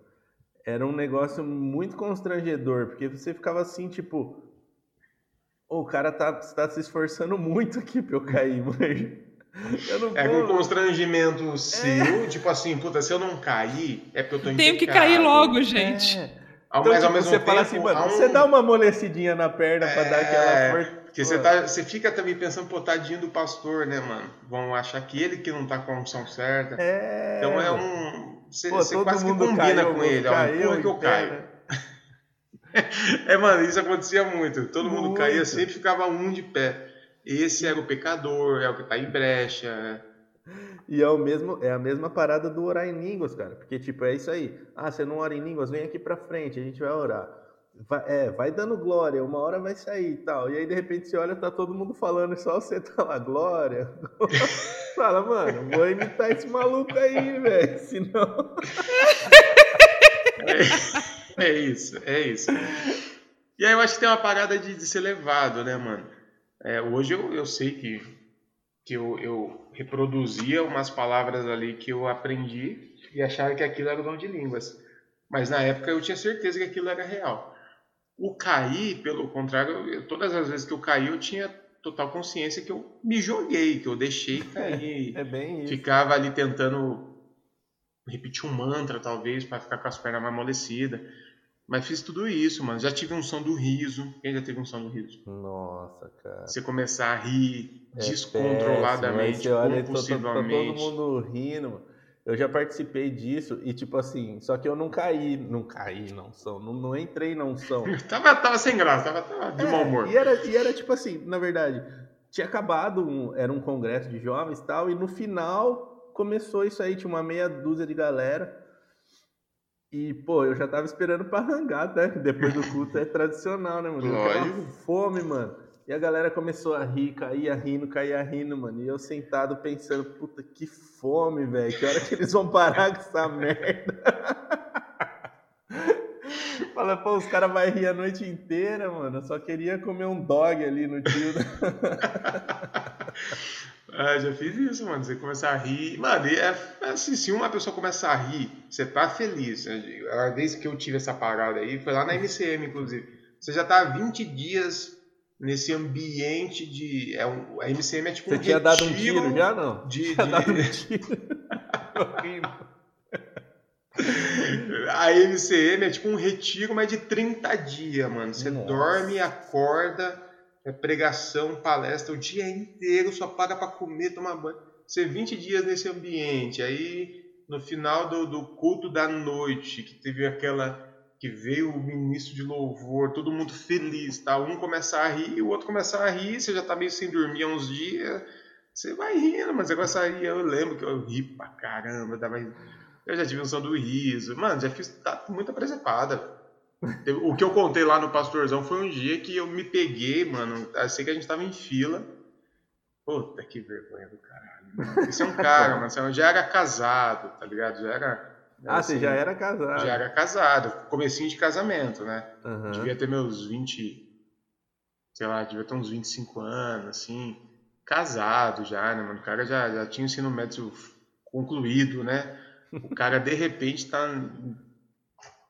S1: era um negócio muito constrangedor, porque você ficava assim, tipo. Oh, o cara tá, tá se esforçando muito aqui pra eu cair, mano
S3: é com constrangimento seu, é. tipo assim, puta, se eu não cair, é porque eu tô.
S2: Tenho que cair logo, gente. É.
S1: Então, mas tipo, ao mesmo você tempo, fala assim, mano, um... você dá uma amolecidinha na perna é... pra dar aquela é, força.
S3: Porque você, tá, você fica também pensando, pô, tadinho do pastor, né, mano? Vão achar que ele que não tá com a unção certa. É... Então é um. Você, pô, você quase que combina caiu, com ele, ó, um que eu caio. é, mano, isso acontecia muito. Todo muito. mundo caía, sempre ficava um de pé. Esse era o pecador, é o que está em brecha.
S1: E é, o mesmo, é a mesma parada do orar em línguas, cara. Porque, tipo, é isso aí. Ah, você não ora em línguas? Vem aqui pra frente, a gente vai orar. Vai, é, vai dando glória, uma hora vai sair e tal. E aí, de repente, você olha, tá todo mundo falando, e só você tá lá, glória. Fala, mano, vou imitar esse maluco aí, velho. Senão.
S3: É, é, isso, é isso. E aí eu acho que tem uma parada de, de ser levado, né, mano? É, hoje eu, eu sei que, que eu, eu reproduzia umas palavras ali que eu aprendi e achava que aquilo era o dom de línguas. Mas na época eu tinha certeza que aquilo era real. O cair, pelo contrário, eu, todas as vezes que eu caí, eu tinha total consciência que eu me joguei, que eu deixei cair.
S1: É, é bem isso.
S3: Ficava ali tentando repetir um mantra, talvez, para ficar com as pernas mais amolecidas. Mas fiz tudo isso, mano. Já tive um som do riso. Quem já teve um som do riso?
S1: Nossa, cara.
S3: Você começar a rir é descontroladamente, péssimo. Compulsivamente.
S1: Tá, todo mundo rindo. Eu já participei disso e, tipo assim, só que eu não caí, não caí não são, não, não entrei não são.
S3: tava, tava sem graça, tava, tava de é, mau humor.
S1: E era, e era tipo assim, na verdade, tinha acabado, um, era um congresso de jovens e tal, e no final começou isso aí, tinha uma meia dúzia de galera. E, pô, eu já tava esperando pra rangar, né? Depois do culto é tradicional, né, mano?
S3: Lógico.
S1: Fome, mano. E a galera começou a rir, caía rindo, caía rindo, mano. E eu sentado pensando, puta, que fome, velho. Que hora que eles vão parar com essa merda? Fala, pô, os caras vão rir a noite inteira, mano. Eu só queria comer um dog ali no tio.
S3: Ah, já fiz isso, mano. Você começar a rir. Mano, é, assim, se uma pessoa começar a rir, você tá feliz. A vez que eu tive essa parada aí foi lá na MCM, inclusive. Você já tá há 20 dias nesse ambiente de. É um, a MCM é tipo
S1: você
S3: um
S1: tinha dado um tiro já, não?
S3: De, tinha de... dado um tiro. a MCM é tipo um retiro, mas de 30 dias, mano. Você Nossa. dorme, acorda é pregação, palestra o dia inteiro, só paga para comer, tomar banho. Você 20 dias nesse ambiente, aí no final do, do culto da noite, que teve aquela que veio o ministro de louvor, todo mundo feliz, tá? Um começar a rir, o outro começar a rir, você já tá meio sem dormir há uns dias, você vai rindo, mas você começa a rir, eu lembro que eu ri pra caramba, eu já tive um som do riso, mano, já fiz tá muita presepada, o que eu contei lá no Pastorzão foi um dia que eu me peguei, mano. Eu sei que a gente tava em fila. Puta que vergonha do caralho. Mano. Esse é um cara, mano. Você já era casado, tá ligado? Já era.
S1: Ah, assim, você já era casado.
S3: Já era casado. Comecinho de casamento, né? Uhum. Devia ter meus 20. Sei lá, devia ter uns 25 anos, assim. Casado já, né, mano? O cara já, já tinha o ensino médio concluído, né? O cara, de repente, tá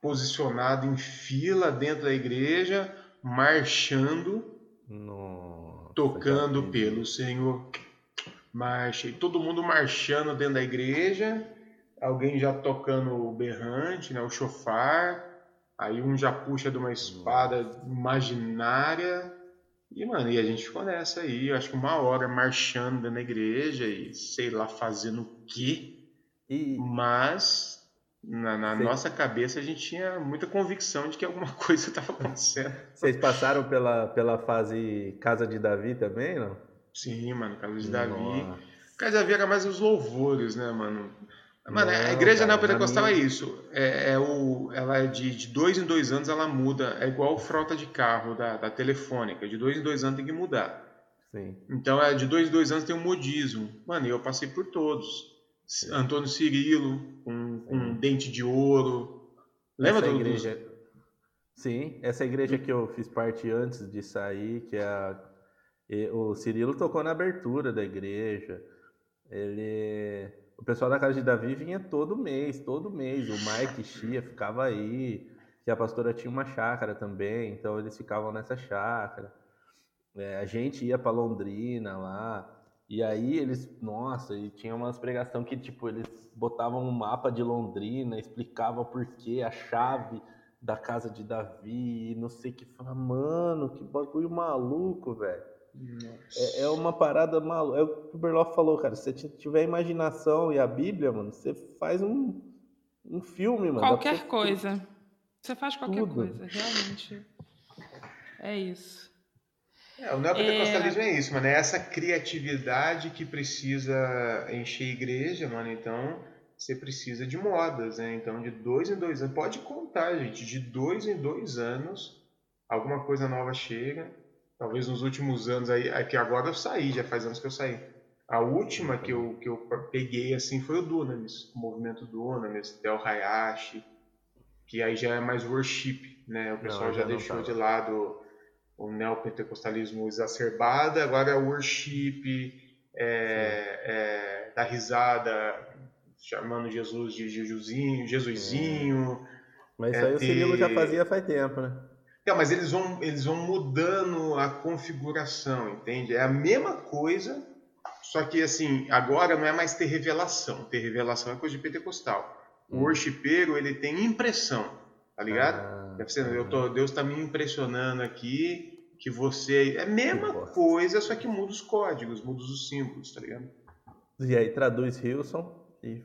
S3: posicionado em fila dentro da igreja, marchando,
S1: Nossa,
S3: tocando pelo Senhor. Marcha, e todo mundo marchando dentro da igreja, alguém já tocando o berrante, né, o chofar, aí um já puxa de uma espada imaginária. E, mano, e a gente ficou nessa aí, eu acho que uma hora marchando dentro da igreja e sei lá fazendo o quê. E... Mas na, na nossa cabeça a gente tinha muita convicção de que alguma coisa estava acontecendo.
S1: Vocês passaram pela, pela fase Casa de Davi também, não?
S3: Sim, mano, Casa de Davi. Casa de Davi era mais os louvores, né, mano? Mano, não, a igreja cara, neopentecostal minha... é isso. É, é, o, ela é de, de dois em dois anos ela muda. É igual frota de carro da, da telefônica. De dois em dois anos tem que mudar.
S1: Sim.
S3: Então, é, de dois em dois anos tem um modismo. Mano, eu passei por todos. Antônio Cirilo, com, com um dente de ouro. Lembra
S1: essa do, igreja? Dos... Sim, essa igreja que eu fiz parte antes de sair, que é a... o Cirilo tocou na abertura da igreja. Ele, o pessoal da casa de Davi vinha todo mês, todo mês. O Mike Chia ficava aí, que a pastora tinha uma chácara também, então eles ficavam nessa chácara. É, a gente ia para Londrina lá. E aí eles, nossa, e tinha umas pregação que tipo eles botavam um mapa de Londrina, explicavam por que a chave da casa de Davi, não sei o que, fala, mano, que bagulho maluco, velho. É, é, uma parada maluca. É o que o Berloff falou, cara. Se você tiver imaginação e a Bíblia, mano, você faz um, um filme, mano.
S2: Qualquer coisa. Você faz qualquer Tudo. coisa, realmente. É isso.
S3: É, o neopentecostalismo é... é isso, mano. É essa criatividade que precisa encher a igreja, mano. Então, você precisa de modas, né? Então, de dois em dois anos. Pode contar, gente. De dois em dois anos, alguma coisa nova chega. Talvez nos últimos anos aí. Aqui agora eu saí, já faz anos que eu saí. A última que eu, que eu peguei assim foi o Dunamis, o movimento Dunamis, Del Hayashi, que aí já é mais worship, né? O pessoal não, já, já deixou de lado o neopentecostalismo exacerbado, agora é worship, é, é, da risada, chamando Jesus de Jesusinho, Jesusinho.
S1: Mas isso aí é, o Cirilo já fazia faz tempo, né?
S3: É, mas eles vão, eles vão mudando a configuração, entende? É a mesma coisa, só que assim, agora não é mais ter revelação. Ter revelação é coisa de pentecostal. O hum. worshipeiro, ele tem impressão, tá ligado? Ah, eu tô, Deus está me impressionando aqui, que você. É a mesma coisa, só que muda os códigos, muda os símbolos, tá ligado?
S1: E aí traduz Hilson e.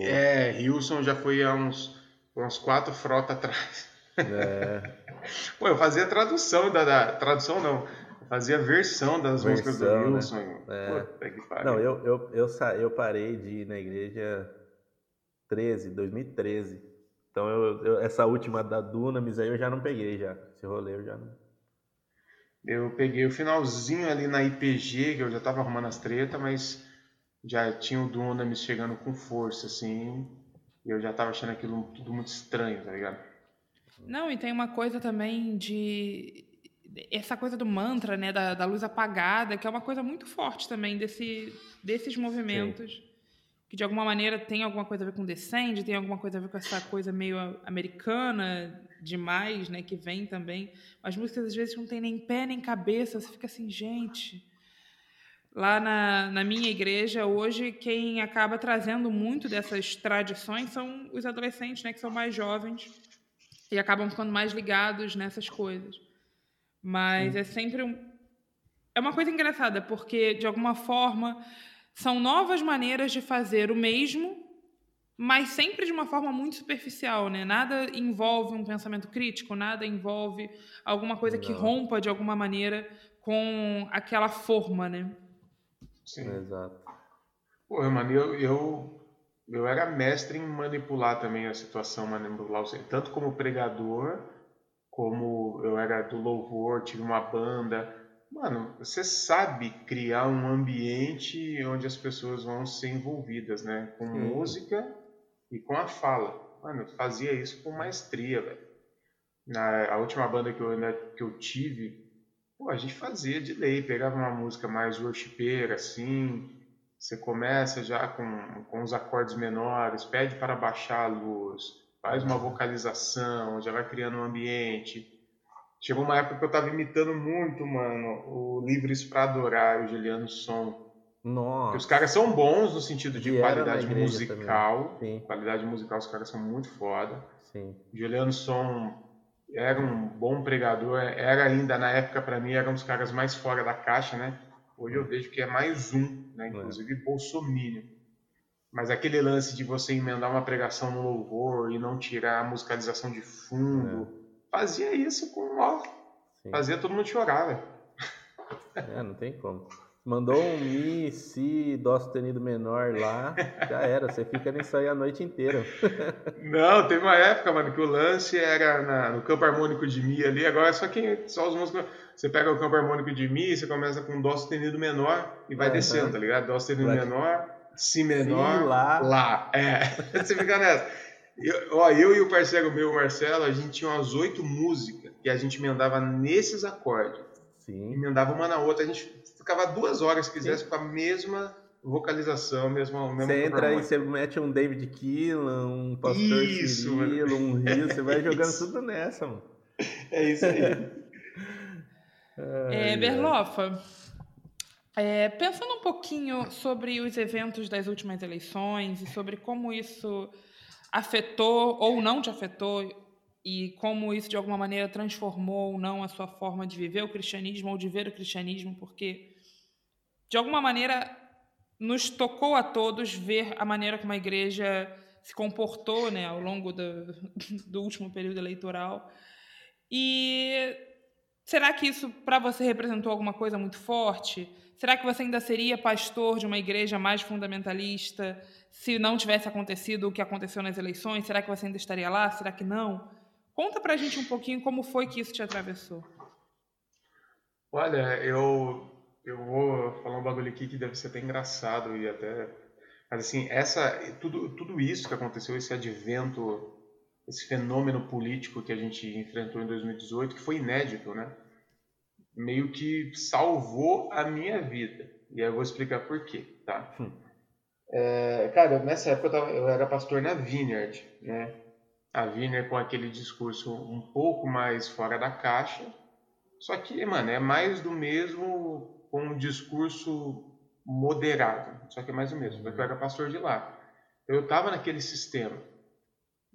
S3: É, Hilson já foi há uns, uns quatro frotas atrás. É. Pô, eu fazia tradução da, da. Tradução não. Eu fazia versão das versão, músicas do né? Hilson. Né?
S1: É. Não, eu, eu, eu, eu parei de ir na igreja 13, 2013. Então eu, eu, essa última da Dunamis aí eu já não peguei já. Esse rolê eu já não.
S3: Eu peguei o finalzinho ali na IPG, que eu já tava arrumando as tretas, mas já tinha o Dunamis chegando com força, assim, e eu já tava achando aquilo tudo muito estranho, tá ligado?
S2: Não, e tem uma coisa também de. Essa coisa do mantra, né, da, da luz apagada, que é uma coisa muito forte também desse, desses movimentos. Sim. Que de alguma maneira tem alguma coisa a ver com Descend, tem alguma coisa a ver com essa coisa meio americana, demais, né, que vem também. As músicas às vezes não tem nem pé nem cabeça, você fica assim, gente. Lá na, na minha igreja, hoje, quem acaba trazendo muito dessas tradições são os adolescentes, né, que são mais jovens e acabam ficando mais ligados nessas coisas. Mas Sim. é sempre um. É uma coisa engraçada, porque, de alguma forma, são novas maneiras de fazer o mesmo mas sempre de uma forma muito superficial, né? Nada envolve um pensamento crítico, nada envolve alguma coisa Não. que rompa de alguma maneira com aquela forma, né?
S1: Sim. Exato.
S3: Pô, mano, eu, eu, eu era mestre em manipular também a situação, manipular tanto como pregador, como eu era do louvor, tive uma banda. Mano, você sabe criar um ambiente onde as pessoas vão ser envolvidas, né? Com Sim. música e com a fala. Mano, eu fazia isso com maestria, velho. Na a última banda que eu, né, que eu tive, pô, a gente fazia de lei, pegava uma música mais worshipeira, assim, você começa já com, com os acordes menores, pede para baixar a luz, faz uma vocalização, já vai criando um ambiente. Chegou uma época que eu tava imitando muito, mano, o Livres para Adorar, o Juliano Som.
S1: Nossa. Porque
S3: os caras são bons no sentido de qualidade musical. Qualidade musical, os caras são muito foda.
S1: Sim.
S3: Juliano Som era um bom pregador, era ainda na época para mim era um dos caras mais fora da caixa, né? Hoje eu vejo que é mais um, né? É. Inclusive é. bolsomínio. Mas aquele lance de você emendar uma pregação no louvor e não tirar a musicalização de fundo, é. Fazia isso com ó, fazia todo mundo chorar, velho.
S1: É, não tem como. Mandou um Mi, Si, Dó sustenido menor lá, já era, você fica nisso aí a noite inteira.
S3: Não, teve uma época, mano, que o lance era na, no campo harmônico de Mi ali, agora é só quem, só os músicos, você pega o campo harmônico de Mi, você começa com Dó sustenido menor e vai uhum. descendo, tá ligado? Dó sustenido vai. menor, Si menor, si, lá. lá, é, você fica nessa. Eu, ó, eu e o parceiro meu, Marcelo, a gente tinha umas oito músicas que a gente emendava nesses acordes.
S1: Sim.
S3: Emendava uma na outra, a gente ficava duas horas se quisesse Sim. com a mesma vocalização, mesmo, mesmo
S1: Você entra aí, você mete um David Keelan, um Pastor isso, Cirilo, um Rio, você vai jogando isso. tudo nessa, mano.
S3: É isso aí.
S2: é, Berlofa, é, pensando um pouquinho sobre os eventos das últimas eleições e sobre como isso afetou ou não te afetou e como isso de alguma maneira transformou ou não a sua forma de viver o cristianismo ou de ver o cristianismo, porque de alguma maneira nos tocou a todos ver a maneira como a igreja se comportou né, ao longo do, do último período eleitoral. E Será que isso para você representou alguma coisa muito forte? Será que você ainda seria pastor de uma igreja mais fundamentalista se não tivesse acontecido o que aconteceu nas eleições? Será que você ainda estaria lá? Será que não? Conta pra gente um pouquinho como foi que isso te atravessou.
S3: Olha, eu eu vou falar um bagulho aqui que deve ser até engraçado e até mas assim, essa tudo tudo isso que aconteceu, esse advento, esse fenômeno político que a gente enfrentou em 2018, que foi inédito, né? Meio que salvou a minha vida. E eu vou explicar por quê, tá? Hum. É, cara, nessa época eu, tava, eu era pastor na Vineyard, né? A Vineyard com aquele discurso um pouco mais fora da caixa, só que, mano, é mais do mesmo com um discurso moderado. Só que é mais do mesmo, porque eu era pastor de lá. Eu estava naquele sistema.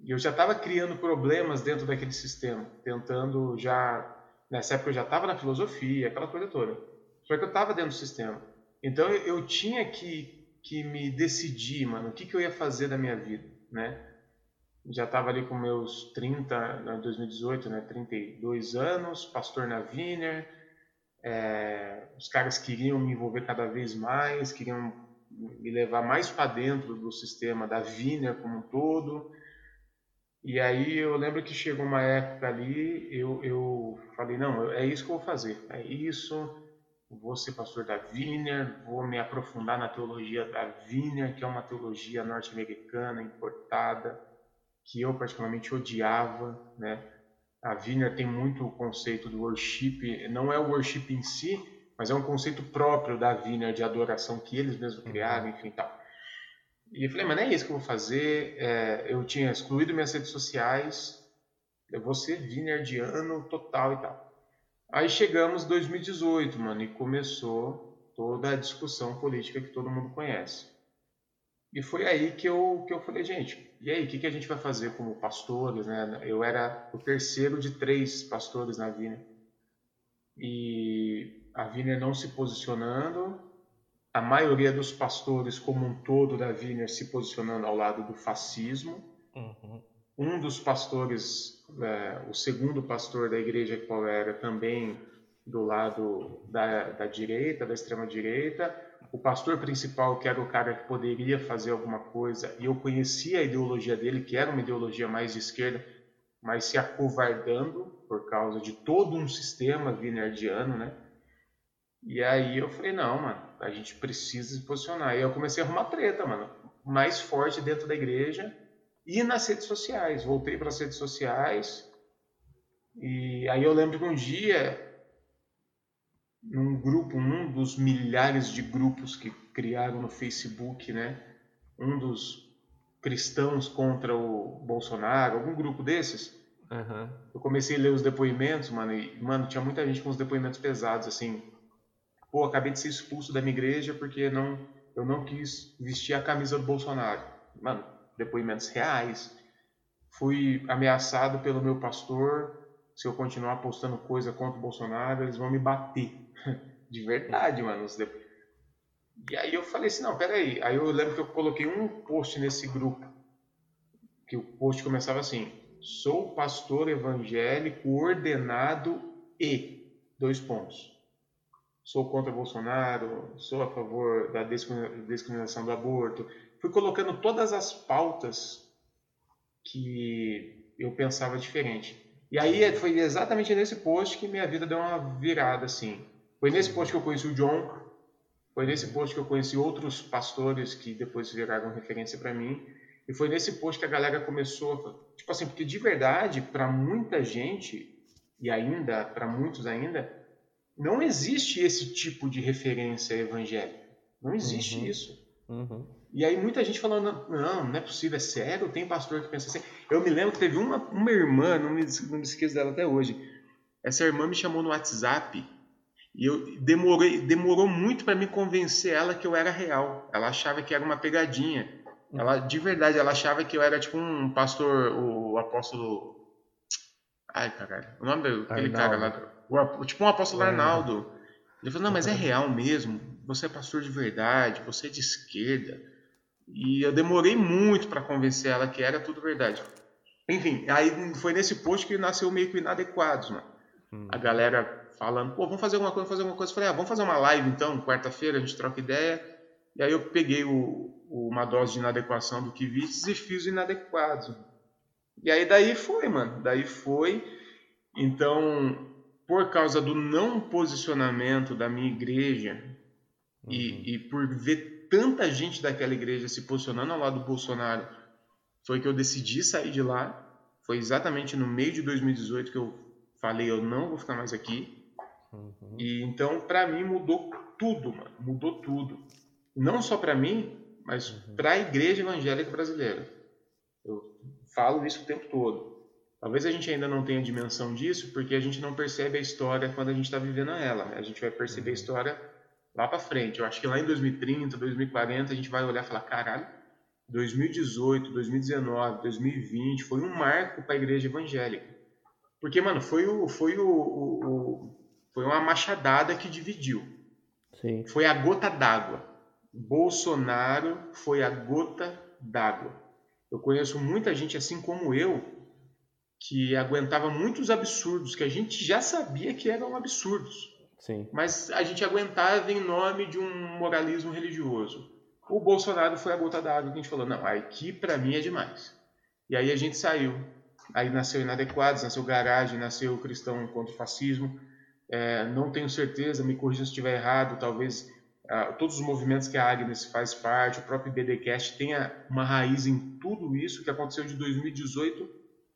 S3: E eu já estava criando problemas dentro daquele sistema, tentando já. Nessa época eu já estava na filosofia, aquela coisa toda. Só que eu estava dentro do sistema. Então eu, eu tinha que, que me decidir, mano, o que, que eu ia fazer da minha vida, né? Já estava ali com meus 30, em 2018, né? 32 anos, pastor na Wiener, é, os caras queriam me envolver cada vez mais, queriam me levar mais para dentro do sistema da Viner como um todo. E aí eu lembro que chegou uma época ali, eu, eu falei, não, é isso que eu vou fazer, é isso, vou ser pastor da Viner, vou me aprofundar na teologia da Viner, que é uma teologia norte-americana importada, que eu particularmente odiava, né? A Wiener tem muito o conceito do worship, não é o worship em si, mas é um conceito próprio da Wiener de adoração que eles mesmos uhum. criaram, enfim, tal. E eu falei, mas não é isso que eu vou fazer. É, eu tinha excluído minhas redes sociais, eu vou ser Wienerdiano total e tal. Aí chegamos 2018, mano, e começou toda a discussão política que todo mundo conhece. E foi aí que eu, que eu falei, gente, e aí, o que, que a gente vai fazer como pastores? Né? Eu era o terceiro de três pastores na Vina. E a Vina não se posicionando, a maioria dos pastores como um todo da Vina se posicionando ao lado do fascismo. Uhum. Um dos pastores, é, o segundo pastor da igreja que eu era, também do lado da, da direita, da extrema direita o pastor principal, que era o cara que poderia fazer alguma coisa, e eu conhecia a ideologia dele, que era uma ideologia mais de esquerda, mas se acovardando por causa de todo um sistema vinerdiano, né? E aí eu falei, não, mano, a gente precisa se posicionar. E eu comecei a arrumar treta, mano, mais forte dentro da igreja e nas redes sociais. Voltei para as redes sociais. E aí eu lembro que um dia num grupo, um dos milhares de grupos que criaram no Facebook, né? Um dos cristãos contra o Bolsonaro, algum grupo desses. Uhum. Eu comecei a ler os depoimentos, mano, e, mano, tinha muita gente com os depoimentos pesados, assim. Pô, acabei de ser expulso da minha igreja porque não, eu não quis vestir a camisa do Bolsonaro. Mano, depoimentos reais. Fui ameaçado pelo meu pastor. Se eu continuar postando coisa contra o Bolsonaro, eles vão me bater. De verdade, mano. E aí eu falei assim, não, peraí. Aí eu lembro que eu coloquei um post nesse grupo. Que o post começava assim, sou pastor evangélico ordenado e... Dois pontos. Sou contra Bolsonaro, sou a favor da discriminação do aborto. Fui colocando todas as pautas que eu pensava diferente. E aí foi exatamente nesse post que minha vida deu uma virada assim. Foi nesse post que eu conheci o John, foi nesse post que eu conheci outros pastores que depois viraram referência para mim, e foi nesse post que a galera começou, tipo assim, porque de verdade, para muita gente, e ainda, para muitos ainda, não existe esse tipo de referência evangélica. Não existe uhum. isso. Uhum. E aí muita gente falando, não, não é possível, é sério, tem pastor que pensa assim. Eu me lembro que teve uma, uma irmã, não me, não me esqueço dela até hoje, essa irmã me chamou no WhatsApp e eu demorei, demorou muito para me convencer ela que eu era real. Ela achava que era uma pegadinha. Ela, de verdade, ela achava que eu era tipo um pastor, o apóstolo. Ai, caralho. O nome daquele cara lá. O, tipo um apóstolo Arnaldo. Ele falou: Não, mas é real mesmo. Você é pastor de verdade. Você é de esquerda. E eu demorei muito para convencer ela que era tudo verdade. Enfim, aí foi nesse post que nasceu meio que inadequados, mano. Hum. A galera falando, pô, vamos fazer alguma coisa, fazer alguma coisa. Eu falei, ah, vamos fazer uma live então, quarta-feira, a gente troca ideia. E aí eu peguei o, o, uma dose de inadequação do Kivitz e fiz o inadequado. E aí daí foi, mano. Daí foi. Então, por causa do não posicionamento da minha igreja uhum. e, e por ver tanta gente daquela igreja se posicionando ao lado do Bolsonaro, foi que eu decidi sair de lá. Foi exatamente no meio de 2018 que eu falei, eu não vou ficar mais aqui. Uhum. E então, para mim, mudou tudo, mano. Mudou tudo. Não só para mim, mas uhum. para a igreja evangélica brasileira. Eu falo isso o tempo todo. Talvez a gente ainda não tenha dimensão disso, porque a gente não percebe a história quando a gente está vivendo ela. A gente vai perceber a uhum. história lá para frente. Eu acho que lá em 2030, 2040, a gente vai olhar e falar: caralho, 2018, 2019, 2020 foi um marco para a igreja evangélica. Porque, mano, foi, o, foi, o, o, o foi uma machadada que dividiu. Sim. Foi a gota d'água. Bolsonaro foi a gota d'água. Eu conheço muita gente assim como eu que aguentava muitos absurdos que a gente já sabia que eram absurdos. Sim. Mas a gente aguentava em nome de um moralismo religioso. O Bolsonaro foi a gota d'água que a gente falou, não, aqui para mim é demais. E aí a gente saiu. Aí nasceu Inadequados, nasceu Garagem, nasceu Cristão contra o Fascismo. É, não tenho certeza, me corrija se estiver errado, talvez ah, todos os movimentos que a Agnes faz parte, o próprio BDcast tenha uma raiz em tudo isso que aconteceu de 2018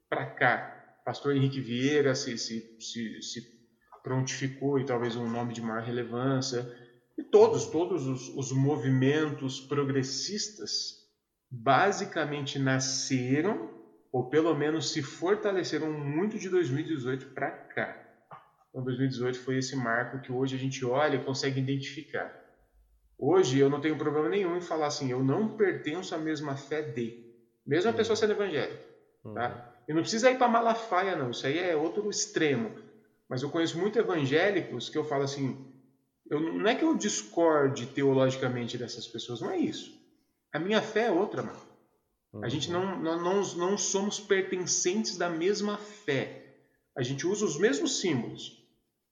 S3: para cá. Pastor Henrique Vieira se, se, se, se, prontificou e talvez um nome de maior relevância. E todos, todos os, os movimentos progressistas basicamente nasceram, ou pelo menos se fortaleceram muito de 2018 para cá. Então, 2018 foi esse marco que hoje a gente olha e consegue identificar. Hoje eu não tenho problema nenhum em falar assim, eu não pertenço à mesma fé de, mesmo a pessoa sendo evangélica, tá? Uhum. E não precisa ir para Malafaia não, isso aí é outro extremo. Mas eu conheço muito evangélicos que eu falo assim, eu, não é que eu discorde teologicamente dessas pessoas, não é isso. A minha fé é outra, mano. Uhum. A gente não, não, não, não somos pertencentes da mesma fé. A gente usa os mesmos símbolos.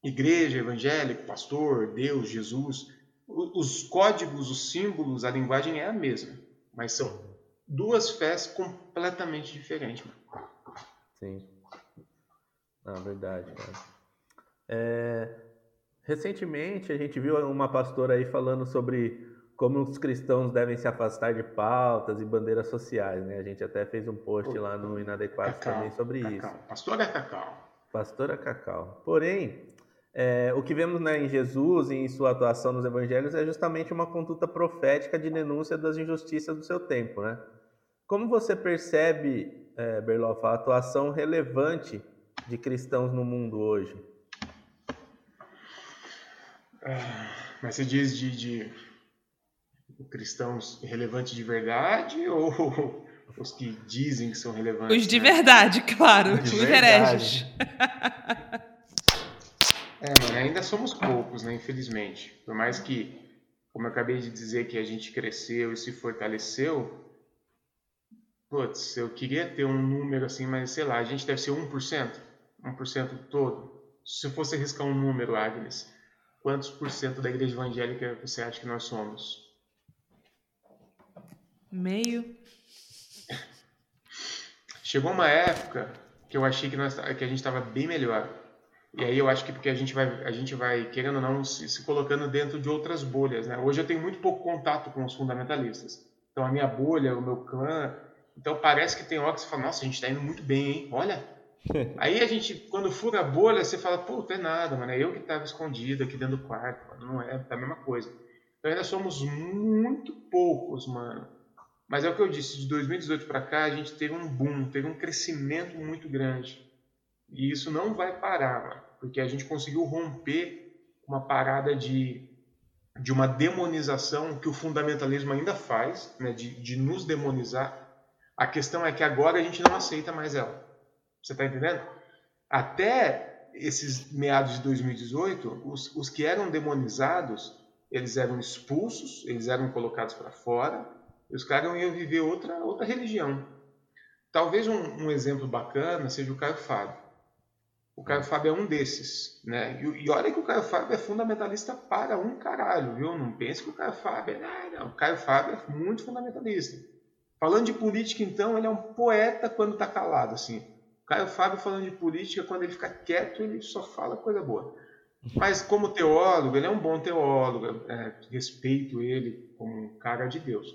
S3: Igreja, evangélico, pastor, Deus, Jesus os códigos, os símbolos, a linguagem é a mesma, mas são duas fés completamente diferentes. Mano.
S1: Sim. Na verdade, cara. É... Recentemente a gente viu uma pastora aí falando sobre como os cristãos devem se afastar de pautas e bandeiras sociais, né? A gente até fez um post lá no Inadequados também sobre
S3: Cacau.
S1: isso.
S3: Pastora Cacau.
S1: Pastora Cacau. Porém, é, o que vemos né, em Jesus e em sua atuação nos evangelhos é justamente uma conduta profética de denúncia das injustiças do seu tempo. Né? Como você percebe, é, Berloff, a atuação relevante de cristãos no mundo hoje?
S3: Ah, mas você diz de, de cristãos relevantes de verdade ou os que dizem que são relevantes?
S2: Os de né? verdade, claro, os hereges.
S3: É, mano, ainda somos poucos, né? Infelizmente. Por mais que, como eu acabei de dizer, que a gente cresceu e se fortaleceu, putz, eu queria ter um número assim, mas sei lá, a gente deve ser 1%, 1% do todo. Se fosse arriscar um número, Agnes, quantos por cento da igreja evangélica você acha que nós somos?
S2: Meio.
S3: Chegou uma época que eu achei que, nós, que a gente estava bem melhor. E aí eu acho que porque a gente vai, a gente vai querendo ou não, se, se, colocando dentro de outras bolhas. Né? Hoje eu tenho muito pouco contato com os fundamentalistas. Então a minha bolha, o meu clã. Então parece que tem hora que você fala, nossa, a gente está indo muito bem, hein? Olha. Aí a gente, quando fura a bolha, você fala, não é nada, mano. É eu que estava escondido aqui dentro do quarto. Mano. Não é, é a mesma coisa. Então ainda somos muito poucos, mano. Mas é o que eu disse, de 2018 para cá a gente teve um boom, teve um crescimento muito grande. E isso não vai parar, mano porque a gente conseguiu romper uma parada de, de uma demonização que o fundamentalismo ainda faz, né, de, de nos demonizar. A questão é que agora a gente não aceita mais ela. Você está entendendo? Até esses meados de 2018, os, os que eram demonizados, eles eram expulsos, eles eram colocados para fora, e os caras iam viver outra, outra religião. Talvez um, um exemplo bacana seja o Caio Fábio. O Caio Fábio é um desses, né? E, e, olha que o Caio Fábio é fundamentalista para um caralho, viu? Não pense que o Caio Fábio é... Não. O Caio Fábio é muito fundamentalista. Falando de política, então, ele é um poeta quando está calado, assim. Caio Fábio falando de política, quando ele fica quieto, ele só fala coisa boa. Mas como teólogo, ele é um bom teólogo, é, respeito ele como um cara de Deus.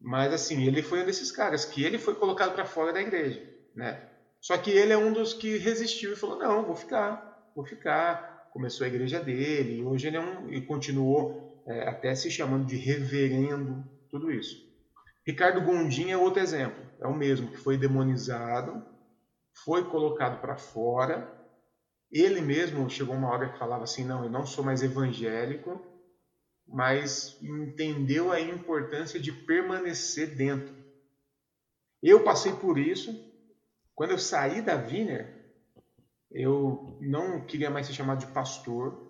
S3: Mas assim, ele foi um desses caras que ele foi colocado para fora da igreja, né? Só que ele é um dos que resistiu e falou: não, vou ficar, vou ficar. Começou a igreja dele, e hoje ele é um, e continuou é, até se chamando de reverendo, tudo isso. Ricardo Gondim é outro exemplo, é o mesmo, que foi demonizado, foi colocado para fora. Ele mesmo chegou uma hora que falava assim: não, eu não sou mais evangélico, mas entendeu a importância de permanecer dentro. Eu passei por isso, quando eu saí da Wiener, eu não queria mais ser chamado de pastor,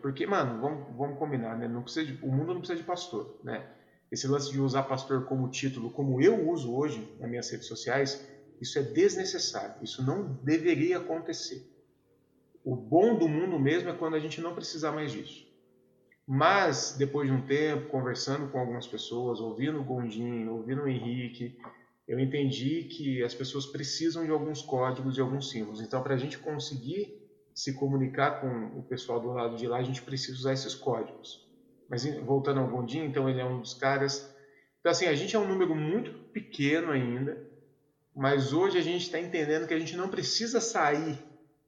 S3: porque, mano, vamos, vamos combinar, né? Não precisa de, o mundo não precisa de pastor, né? Esse lance de usar pastor como título, como eu uso hoje nas minhas redes sociais, isso é desnecessário. Isso não deveria acontecer. O bom do mundo mesmo é quando a gente não precisar mais disso. Mas, depois de um tempo, conversando com algumas pessoas, ouvindo o Gondim, ouvindo o Henrique, eu entendi que as pessoas precisam de alguns códigos e alguns símbolos. Então, para a gente conseguir se comunicar com o pessoal do lado de lá, a gente precisa usar esses códigos. Mas voltando ao Gondim, então ele é um dos caras. Então, assim, a gente é um número muito pequeno ainda, mas hoje a gente está entendendo que a gente não precisa sair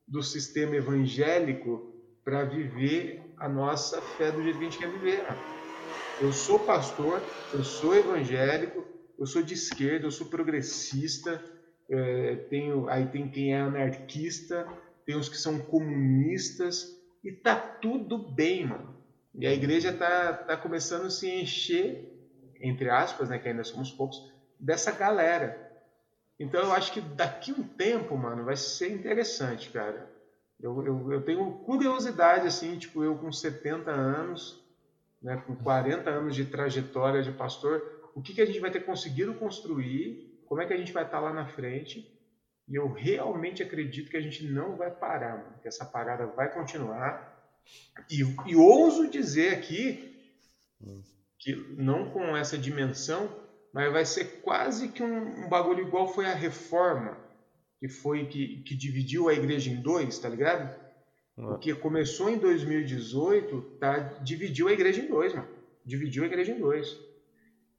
S3: do sistema evangélico para viver a nossa fé do jeito que a gente quer viver. Eu sou pastor, eu sou evangélico, eu sou de esquerda, eu sou progressista, é, tenho, aí tem quem é anarquista, tem os que são comunistas, e tá tudo bem, mano. E a igreja tá, tá começando a se encher, entre aspas, né, que ainda somos poucos, dessa galera. Então eu acho que daqui um tempo, mano, vai ser interessante, cara. Eu, eu, eu tenho curiosidade, assim, tipo, eu com 70 anos, né, com 40 anos de trajetória de pastor, o que, que a gente vai ter conseguido construir, como é que a gente vai estar lá na frente. E eu realmente acredito que a gente não vai parar, mano, que essa parada vai continuar. E, e ouso dizer aqui que não com essa dimensão, mas vai ser quase que um, um bagulho igual foi a reforma, que foi que, que dividiu a igreja em dois, tá ligado? Porque começou em 2018, tá, dividiu a igreja em dois, mano. Dividiu a igreja em dois.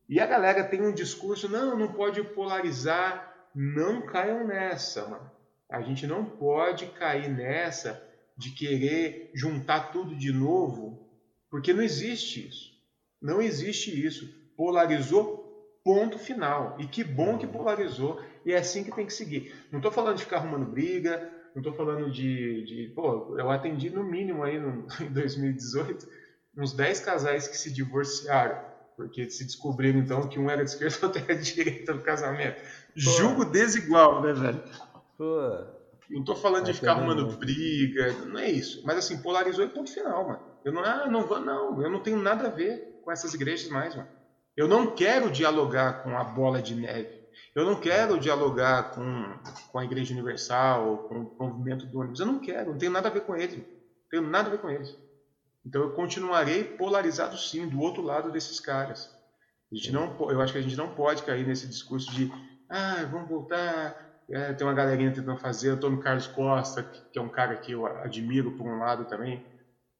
S3: E a galera tem um discurso, não, não pode polarizar. Não caiam nessa, mano. A gente não pode cair nessa de querer juntar tudo de novo, porque não existe isso. Não existe isso. Polarizou, ponto final. E que bom que polarizou. E é assim que tem que seguir. Não estou falando de ficar arrumando briga, não estou falando de, de, Pô, eu atendi no mínimo aí no, em 2018 uns 10 casais que se divorciaram porque se descobriram então que um era de esquerda e outro era de direita no casamento. Pô. Julgo desigual, né, velho? Pô. Não tô falando de ficar arrumando briga, não é isso. Mas assim, polarizou e ponto final, mano. Eu não, ah, não vou, não. Eu não tenho nada a ver com essas igrejas mais, mano. Eu não quero dialogar com a bola de neve. Eu não quero dialogar com, com a Igreja Universal, com o movimento do ônibus. Eu não quero, não tenho nada a ver com eles. Não tenho nada a ver com eles. Então eu continuarei polarizado sim, do outro lado desses caras. A gente não, eu acho que a gente não pode cair nesse discurso de ah, vamos voltar. É, tem uma galerinha tentando fazer, o Tony Carlos Costa, que é um cara que eu admiro por um lado também,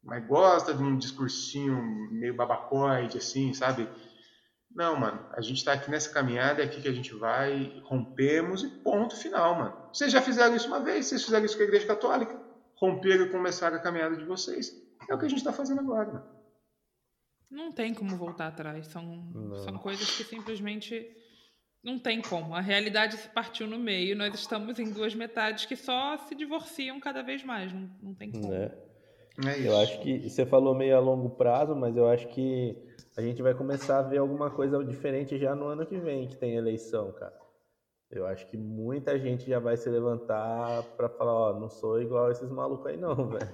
S3: mas gosta de um discursinho meio babacoide, assim, sabe? Não, mano, a gente está aqui nessa caminhada, é aqui que a gente vai, rompemos e ponto final, mano. Vocês já fizeram isso uma vez, vocês fizeram isso com a Igreja Católica, romperam e começaram a caminhada de vocês. É o que a gente está fazendo agora.
S2: Não tem como voltar atrás. São, são coisas que simplesmente não tem como. A realidade se partiu no meio. Nós estamos em duas metades que só se divorciam cada vez mais. Não, não tem como.
S1: É. É eu acho que você falou meio a longo prazo, mas eu acho que a gente vai começar a ver alguma coisa diferente já no ano que vem, que tem eleição, cara. Eu acho que muita gente já vai se levantar para falar, ó, não sou igual esses malucos aí não, velho.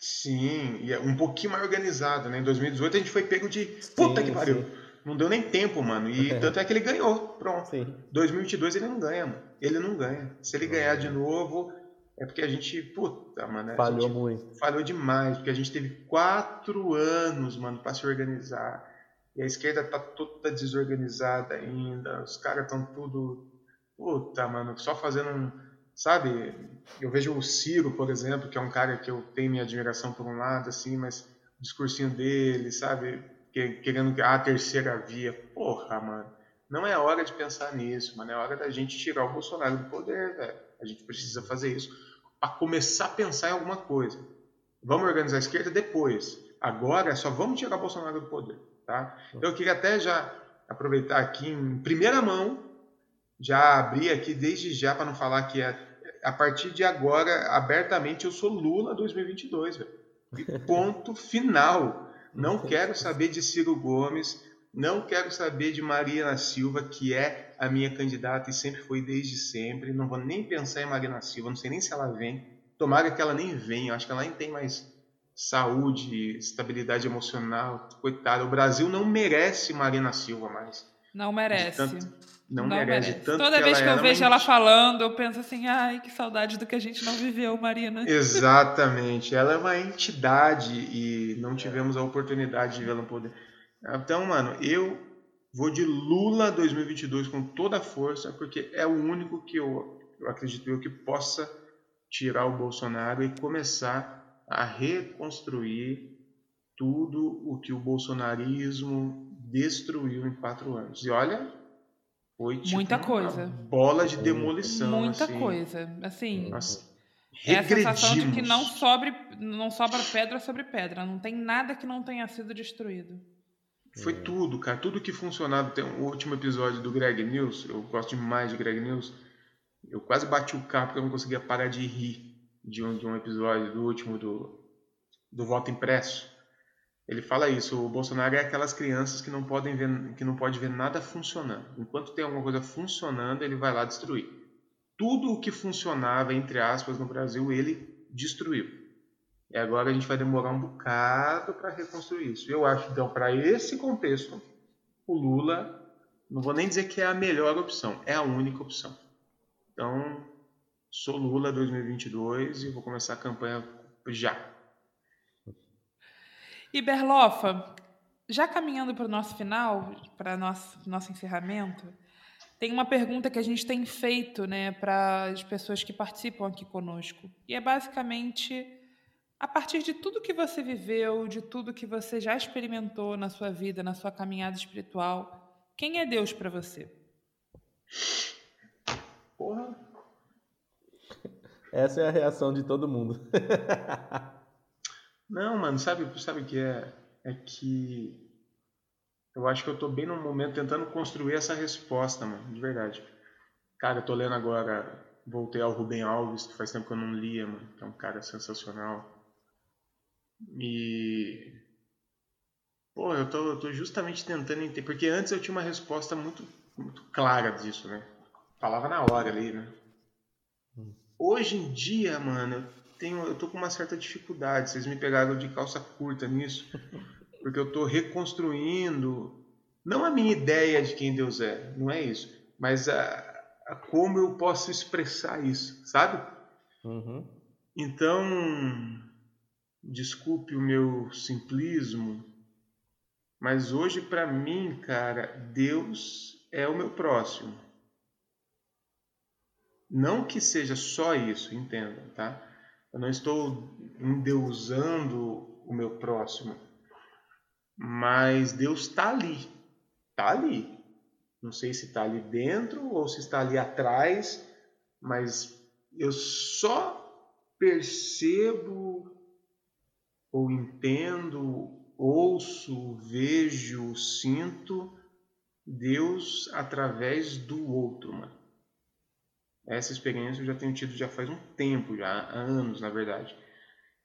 S3: Sim, e é um pouquinho mais organizado, né? Em 2018 a gente foi pego de puta sim, que pariu. Sim. Não deu nem tempo, mano. E é. tanto é que ele ganhou. Pronto. Sim. 2022 ele não ganha, mano. Ele não ganha. Se ele ganhar de novo, É porque a gente, puta, mano.
S1: Falhou muito.
S3: Falhou demais, porque a gente teve quatro anos, mano, para se organizar. E a esquerda tá toda desorganizada ainda. Os caras estão tudo. Puta, mano, só fazendo um. Sabe? Eu vejo o Ciro, por exemplo, que é um cara que eu tenho minha admiração por um lado, assim, mas o discursinho dele, sabe? Querendo a terceira via. Porra, mano. Não é hora de pensar nisso, mano. É hora da gente tirar o Bolsonaro do poder, velho. A gente precisa fazer isso para começar a pensar em alguma coisa. Vamos organizar a esquerda depois. Agora só vamos tirar o Bolsonaro do poder. Tá? Então, eu queria até já aproveitar aqui em primeira mão, já abrir aqui desde já para não falar que é, a partir de agora, abertamente, eu sou Lula 2022. Véio. E ponto final. Não quero saber de Ciro Gomes, não quero saber de Marina Silva, que é a minha candidata e sempre foi desde sempre. Não vou nem pensar em Marina Silva, não sei nem se ela vem. Tomara que ela nem venha, acho que ela nem tem mais saúde, estabilidade emocional. Coitada, o Brasil não merece Marina Silva mais.
S2: Não merece.
S3: Tanto, não, não, merece. merece. Tanto
S2: Toda
S3: que
S2: vez
S3: que
S2: eu
S3: é
S2: vejo ela falando, eu penso assim, ai, que saudade do que a gente não viveu, Marina.
S3: Exatamente. Ela é uma entidade e não tivemos a oportunidade de vê-la no poder. Então, mano, eu vou de Lula 2022 com toda a força, porque é o único que eu, eu acredito eu que possa tirar o Bolsonaro e começar a reconstruir tudo o que o bolsonarismo destruiu em quatro anos. E olha, foi tipo
S2: muita coisa.
S3: bola de demolição.
S2: Muita
S3: assim.
S2: coisa. Assim,
S3: Nossa,
S2: é a sensação de que não, sobre, não sobra pedra sobre pedra. Não tem nada que não tenha sido destruído.
S3: Foi tudo, cara. Tudo que funcionava. Tem o último episódio do Greg News. Eu gosto demais de Greg News. Eu quase bati o carro porque eu não conseguia parar de rir de um, de um episódio do último do, do voto impresso. Ele fala isso. O Bolsonaro é aquelas crianças que não podem ver, que não pode ver nada funcionando. Enquanto tem alguma coisa funcionando, ele vai lá destruir. Tudo o que funcionava entre aspas no Brasil, ele destruiu. E agora a gente vai demorar um bocado para reconstruir isso. Eu acho, então, para esse contexto, o Lula, não vou nem dizer que é a melhor opção, é a única opção. Então, sou Lula 2022 e vou começar a campanha já.
S2: E Berlofa, já caminhando para o nosso final, para nosso nosso encerramento, tem uma pergunta que a gente tem feito, né, para as pessoas que participam aqui conosco. E é basicamente a partir de tudo que você viveu, de tudo que você já experimentou na sua vida, na sua caminhada espiritual, quem é Deus para você?
S3: Porra.
S1: Essa é a reação de todo mundo.
S3: Não, mano, sabe, sabe o que é? É que eu acho que eu tô bem no momento tentando construir essa resposta, mano, de verdade. Cara, eu tô lendo agora, voltei ao Rubem Alves, que faz tempo que eu não lia, mano, que é um cara sensacional. E. Pô, eu tô, eu tô justamente tentando entender, porque antes eu tinha uma resposta muito, muito clara disso, né? Falava na hora ali, né? Hoje em dia, mano, eu, tenho, eu tô com uma certa dificuldade. Vocês me pegaram de calça curta nisso, porque eu tô reconstruindo, não a minha ideia de quem Deus é, não é isso, mas a, a como eu posso expressar isso, sabe?
S1: Uhum.
S3: Então, desculpe o meu simplismo, mas hoje para mim, cara, Deus é o meu próximo. Não que seja só isso, entendam, tá? Eu não estou endeusando o meu próximo, mas Deus está ali, está ali. Não sei se está ali dentro ou se está ali atrás, mas eu só percebo ou entendo, ouço, vejo, sinto Deus através do outro, mano. Essa experiência eu já tenho tido já faz um tempo, já há anos, na verdade.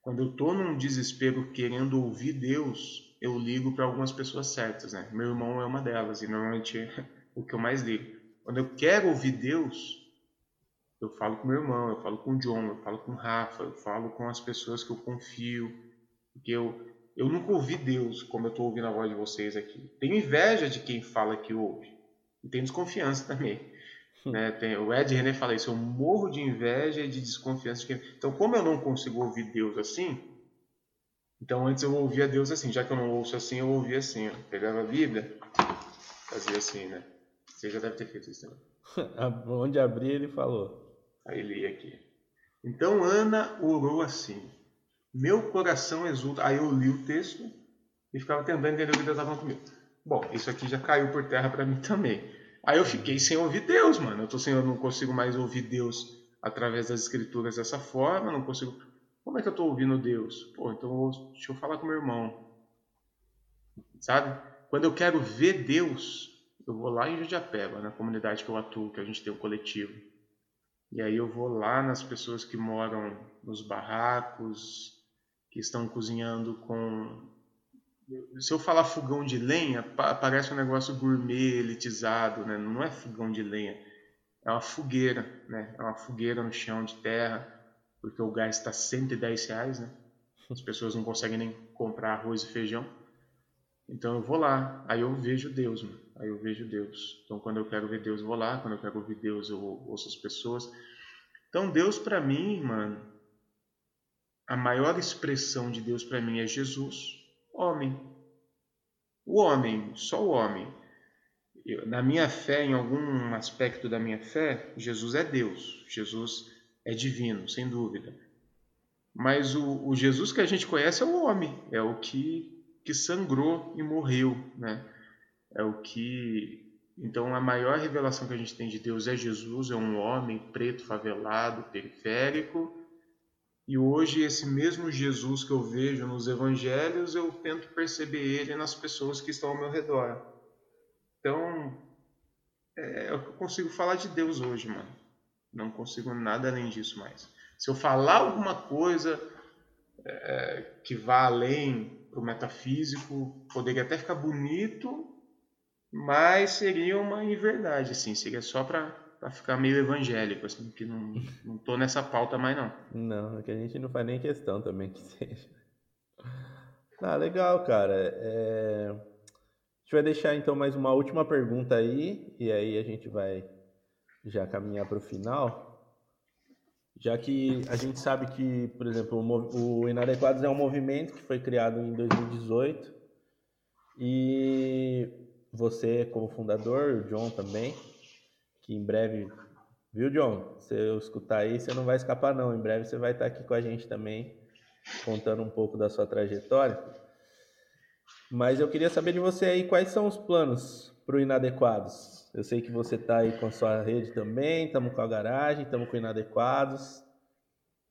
S3: Quando eu tô num desespero querendo ouvir Deus, eu ligo para algumas pessoas certas, né? Meu irmão é uma delas e normalmente é o que eu mais ligo. Quando eu quero ouvir Deus, eu falo com meu irmão, eu falo com o John, eu falo com o Rafa, eu falo com as pessoas que eu confio, porque eu eu nunca ouvi Deus como eu estou ouvindo a voz de vocês aqui. Tenho inveja de quem fala que ouve e tenho desconfiança também. Né? Tem, o Ed René fala isso, eu morro de inveja e de desconfiança. De quem... Então, como eu não consigo ouvir Deus assim, então antes eu ouvia Deus assim, já que eu não ouço assim, eu ouvia assim. Ó. Pegava a Bíblia, fazia assim, né? Você já deve ter feito isso também.
S1: Onde abrir, ele falou.
S3: Aí li aqui. Então Ana orou assim: Meu coração exulta. Aí eu li o texto e ficava tentando entender o que Deus estava falando comigo. Bom, isso aqui já caiu por terra para mim também. Aí eu fiquei sem ouvir Deus, mano. Eu tô sem, eu não consigo mais ouvir Deus através das escrituras dessa forma, não consigo. Como é que eu tô ouvindo Deus? Pô, então deixa eu falar com meu irmão. Sabe? Quando eu quero ver Deus, eu vou lá em Judiapeba, na comunidade que eu atuo, que a gente tem um coletivo. E aí eu vou lá nas pessoas que moram nos barracos, que estão cozinhando com. Se eu falar fogão de lenha, parece um negócio gourmet, elitizado, né? Não é fogão de lenha, é uma fogueira, né? É uma fogueira no chão de terra, porque o gás está 110 reais, né? As pessoas não conseguem nem comprar arroz e feijão. Então eu vou lá, aí eu vejo Deus, mano. aí eu vejo Deus. Então quando eu quero ver Deus, eu vou lá. Quando eu quero ouvir Deus, eu ouço as pessoas. Então Deus para mim, mano, a maior expressão de Deus para mim é Jesus, homem. O homem, só o homem. Eu, na minha fé, em algum aspecto da minha fé, Jesus é Deus. Jesus é divino, sem dúvida. Mas o, o Jesus que a gente conhece é o homem, é o que que sangrou e morreu, né? É o que então a maior revelação que a gente tem de Deus é Jesus, é um homem preto, favelado, periférico. E hoje esse mesmo Jesus que eu vejo nos evangelhos, eu tento perceber ele nas pessoas que estão ao meu redor. Então, é, eu consigo falar de Deus hoje, mano. Não consigo nada além disso mais. Se eu falar alguma coisa é, que vá além para o metafísico, poderia até ficar bonito, mas seria uma inverdade, assim, seria só para ficar meio evangélico, assim, que não, não tô nessa pauta mais não.
S1: Não, é que a gente não faz nem questão também que seja. Ah, legal, cara. É... A gente vai deixar então mais uma última pergunta aí, e aí a gente vai já caminhar para o final já que a gente sabe que, por exemplo, o Inadequados é um movimento que foi criado em 2018 e você como fundador, o John também, que em breve, viu John? Se eu escutar aí, você não vai escapar não, em breve você vai estar aqui com a gente também, contando um pouco da sua trajetória. Mas eu queria saber de você aí quais são os planos para o Inadequados. Eu sei que você está aí com a sua rede também, estamos com a garagem, estamos com o Inadequados.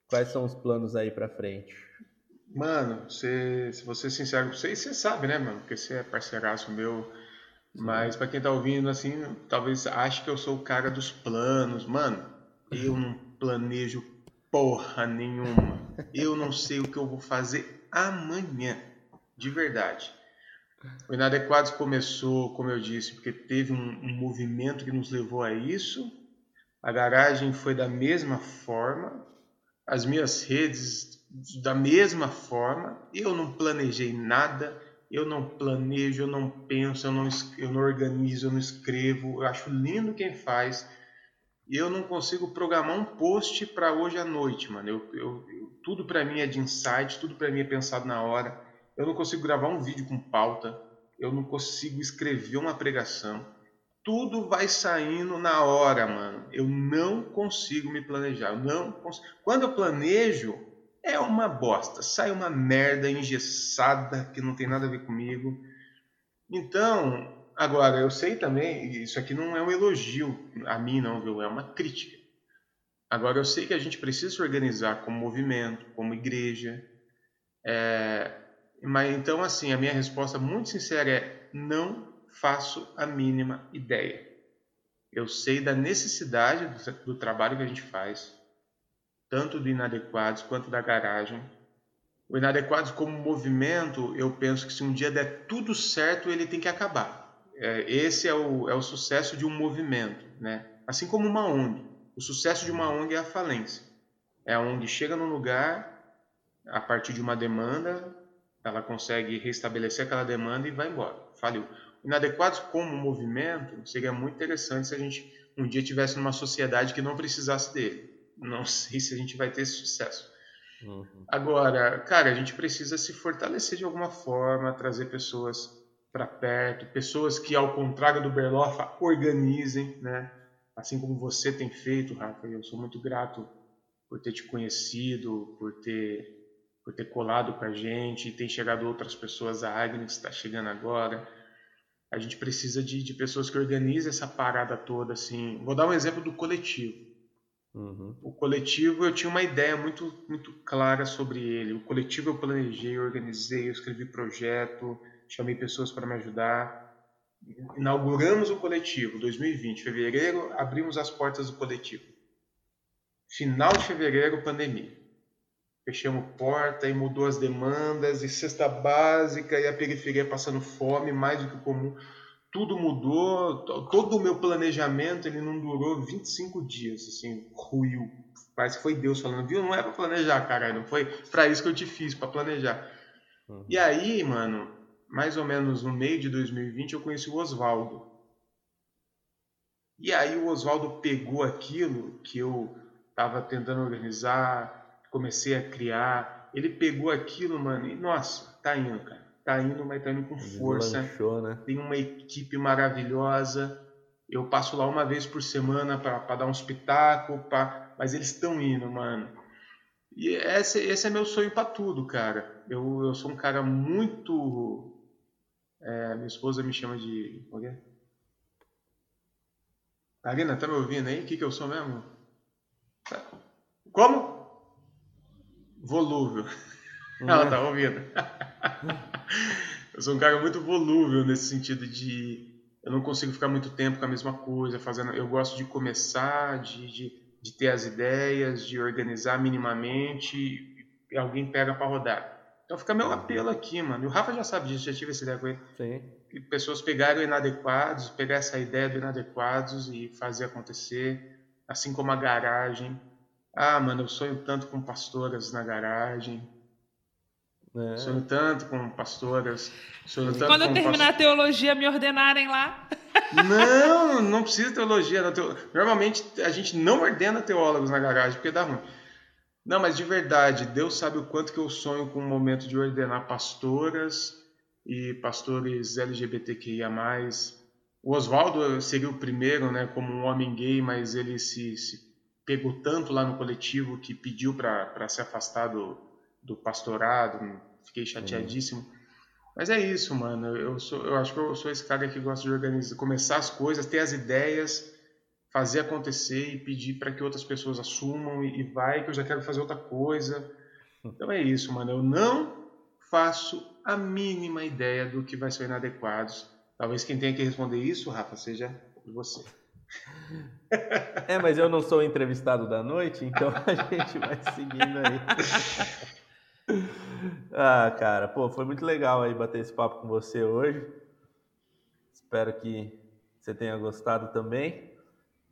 S1: Quais são os planos aí para frente?
S3: Mano, se, se você sincero com você, você sabe, né, mano? Porque você é parceiraço meu. Mas para quem tá ouvindo, assim, talvez ache que eu sou o cara dos planos. Mano, eu não planejo porra nenhuma. Eu não sei o que eu vou fazer amanhã. De verdade. O Inadequados começou, como eu disse, porque teve um, um, movimento que nos levou a isso. A garagem foi da mesma forma, as minhas redes da mesma forma. Eu não planejei nada, eu não planejo, eu não penso, eu não, eu não organizo, eu não escrevo. Eu acho lindo quem faz. Eu não consigo programar um post para hoje à noite, mano. Eu, eu, eu tudo para mim é de insight, tudo para mim é pensado na hora. Eu não consigo gravar um vídeo com pauta, eu não consigo escrever uma pregação. Tudo vai saindo na hora, mano. Eu não consigo me planejar. Não consigo. Quando eu planejo, é uma bosta. Sai uma merda engessada que não tem nada a ver comigo. Então, agora, eu sei também, isso aqui não é um elogio a mim, não, viu? É uma crítica. Agora, eu sei que a gente precisa se organizar como movimento, como igreja. É, mas então, assim, a minha resposta muito sincera é: não faço a mínima ideia. Eu sei da necessidade do, do trabalho que a gente faz, tanto do Inadequados quanto da garagem. O Inadequados, como movimento, eu penso que se um dia der tudo certo, ele tem que acabar. É, esse é o, é o sucesso de um movimento, né? Assim como uma ONG. O sucesso de uma ONG é a falência. É a ONG chega num lugar a partir de uma demanda, ela consegue restabelecer aquela demanda e vai embora. Faliu. Inadequados como movimento, seria muito interessante se a gente um dia tivesse numa sociedade que não precisasse dele. Não sei se a gente vai ter esse sucesso. Uhum. Agora, cara, a gente precisa se fortalecer de alguma forma, trazer pessoas para perto, pessoas que, ao contrário do Berlofa, organizem, né? Assim como você tem feito, Rafa. Eu sou muito grato por ter te conhecido, por ter por ter colado com a gente, tem chegado outras pessoas, a Agnes está chegando agora. A gente precisa de, de pessoas que organizem essa parada toda, assim. Vou dar um exemplo do coletivo. Uhum. O coletivo, eu tinha uma ideia muito, muito clara sobre ele. O coletivo eu planejei, organizei, eu escrevi projeto, chamei pessoas para me ajudar. Inauguramos o coletivo, 2020, fevereiro, abrimos as portas do coletivo. Final de fevereiro, pandemia. Fechamos porta e mudou as demandas, e cesta básica, e a periferia passando fome, mais do que comum tudo mudou, todo o meu planejamento ele não durou 25 dias, assim, ruiu. Parece que foi Deus falando, viu? Não é para planejar, cara, não foi para isso que eu te fiz, para planejar. Uhum. E aí, mano, mais ou menos no meio de 2020 eu conheci o Oswaldo. E aí o Oswaldo pegou aquilo que eu tava tentando organizar, comecei a criar, ele pegou aquilo, mano, e nossa, tá indo, cara tá indo, mas tá indo com força. Lanchou, né? Tem uma equipe maravilhosa. Eu passo lá uma vez por semana para dar um espetáculo, pra... mas eles estão indo, mano. E esse, esse é meu sonho para tudo, cara. Eu, eu sou um cara muito. É, minha esposa me chama de. Como é? Karina, tá me ouvindo aí? O que, que eu sou mesmo? Como? Volúvel. Ela tá ouvindo. eu sou um cara muito volúvel nesse sentido de eu não consigo ficar muito tempo com a mesma coisa, fazendo. Eu gosto de começar, de, de, de ter as ideias, de organizar minimamente e alguém pega para rodar. Então fica meu apelo aqui, mano. E o Rafa já sabe disso, já tive essa ideia com ele. Sim. E pessoas pegarem o inadequados, pegar essa ideia do inadequados e fazer acontecer, assim como a garagem. Ah, mano, eu sonho tanto com pastoras na garagem. É. Sonho tanto com pastoras. Sonho tanto
S2: Quando eu terminar a teologia, me ordenarem lá.
S3: Não, não precisa teologia. Normalmente a gente não ordena teólogos na garagem, porque dá ruim. Não, mas de verdade, Deus sabe o quanto que eu sonho com o momento de ordenar pastoras e pastores LGBTQIA+. O Oswaldo seria o primeiro, né, como um homem gay, mas ele se, se pegou tanto lá no coletivo que pediu para se afastar do, do pastorado, fiquei chateadíssimo. Uhum. Mas é isso, mano. Eu, sou, eu acho que eu sou esse cara que gosta de organizar, começar as coisas, ter as ideias, fazer acontecer e pedir para que outras pessoas assumam e, e vai que eu já quero fazer outra coisa. Então é isso, mano. Eu não faço a mínima ideia do que vai ser inadequados. Talvez quem tenha que responder isso, Rafa, seja você.
S1: É, mas eu não sou o entrevistado da noite, então a gente vai seguindo aí. ah, cara, pô, foi muito legal aí bater esse papo com você hoje. Espero que você tenha gostado também.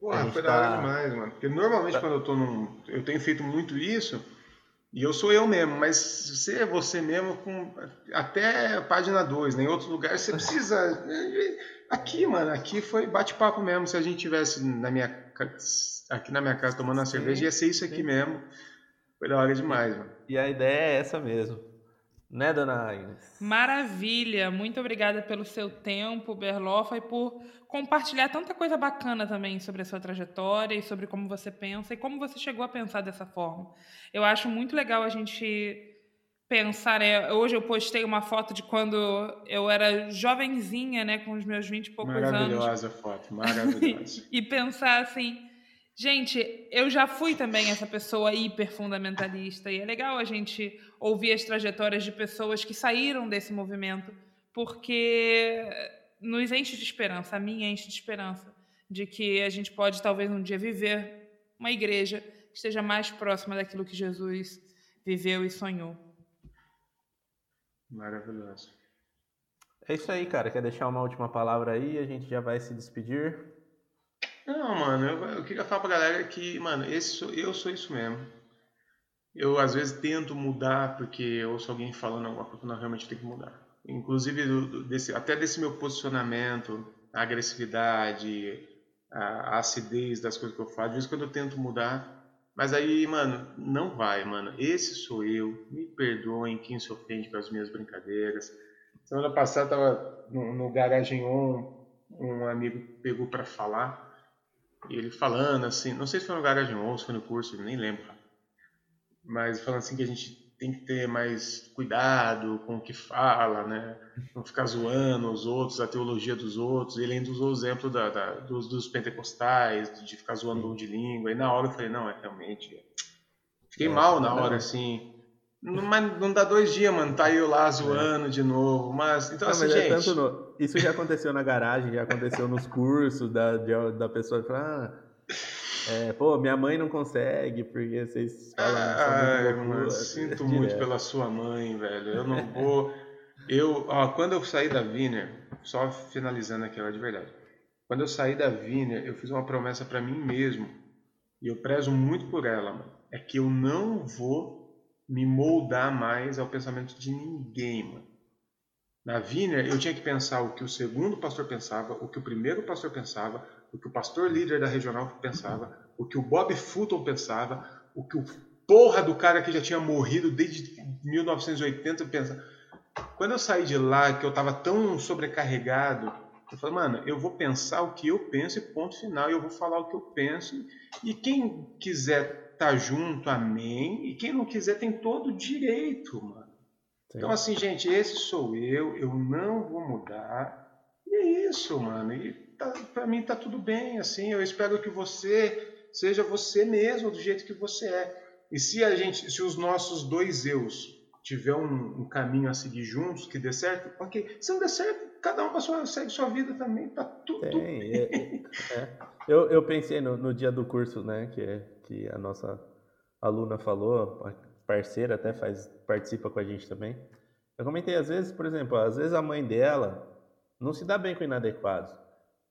S3: Pô, foi tá... da hora demais, mano. Porque normalmente tá... quando eu tô num. Eu tenho feito muito isso. E eu sou eu mesmo, mas você é você mesmo com até página 2, né? Em outros lugares você precisa. Aqui, mano, aqui foi bate-papo mesmo. Se a gente tivesse na minha, aqui na minha casa tomando uma cerveja, ia ser isso aqui sim. mesmo. Foi da hora demais, mano.
S1: E a ideia é essa mesmo. Né, dona Agnes?
S2: Maravilha! Muito obrigada pelo seu tempo, Berlofa, e por compartilhar tanta coisa bacana também sobre a sua trajetória e sobre como você pensa e como você chegou a pensar dessa forma. Eu acho muito legal a gente pensar, né? Hoje eu postei uma foto de quando eu era jovenzinha, né, com os meus 20 e poucos
S3: maravilhosa anos. Maravilhosa foto, maravilhosa.
S2: e pensar assim, Gente, eu já fui também essa pessoa hiper fundamentalista e é legal a gente ouvir as trajetórias de pessoas que saíram desse movimento, porque nos enche de esperança, a minha enche de esperança de que a gente pode talvez um dia viver uma igreja que esteja mais próxima daquilo que Jesus viveu e sonhou.
S3: Maravilhoso.
S1: É isso aí, cara. Quer deixar uma última palavra aí? A gente já vai se despedir.
S3: Não, mano, eu, eu, queria falar pra galera que, mano, esse eu sou isso mesmo. Eu às vezes tento mudar porque eu ouço alguém falando alguma coisa que não realmente tem que mudar. Inclusive do, desse, até desse meu posicionamento, a agressividade, a, a acidez das coisas que eu faço. De vez em quando eu tento mudar, mas aí, mano, não vai, mano. Esse sou eu. Me perdoem quem se ofende com as minhas brincadeiras. Semana passada tava no, no Garagem On, um amigo pegou para falar. E ele falando assim, não sei se foi no Garagem On, se foi no curso, nem lembro. Mas falando assim que a gente tem que ter mais cuidado com o que fala, né? Não ficar zoando os outros, a teologia dos outros. Ele ainda usou o exemplo da, da dos, dos, pentecostais, de ficar zoando um de língua. E na hora eu falei, não, é realmente. Fiquei é, mal na hora, assim. Não, mas não dá dois dias, mano. Tá eu lá zoando é. de novo. Mas, então, não, assim, mas é gente.
S1: No... Isso já aconteceu na garagem, já aconteceu nos cursos da, de, da pessoa que fala. Ah, é, pô, minha mãe não consegue, porque vocês falam.
S3: Ai, mano, sinto muito pela sua mãe, velho. Eu não vou. Eu, ó, quando eu saí da Viner, só finalizando aqui, de verdade. Quando eu saí da Viner, eu fiz uma promessa para mim mesmo. E eu prezo muito por ela, mano. É que eu não vou me moldar mais ao pensamento de ninguém, mano. Na Viner, eu tinha que pensar o que o segundo pastor pensava, o que o primeiro pastor pensava, o que o pastor líder da regional pensava, o que o Bob Fulton pensava, o que o porra do cara que já tinha morrido desde 1980 pensa. Quando eu saí de lá, que eu estava tão sobrecarregado, eu falei, mano, eu vou pensar o que eu penso e ponto final, eu vou falar o que eu penso. E quem quiser estar tá junto, amém. E quem não quiser tem todo o direito, mano. Sim. Então, assim, gente, esse sou eu, eu não vou mudar. E é isso, mano. E tá, para mim tá tudo bem, assim. Eu espero que você seja você mesmo do jeito que você é. E se a gente, se os nossos dois eus tiver um, um caminho a seguir juntos que dê certo, ok. Se não der certo, cada um sua, segue sua vida também, tá tudo Tem, bem. É,
S1: é. Eu, eu pensei no, no, dia do curso, né, que, é, que a nossa aluna falou, parceira até faz, participa com a gente também. Eu comentei, às vezes, por exemplo, às vezes a mãe dela não se dá bem com inadequados.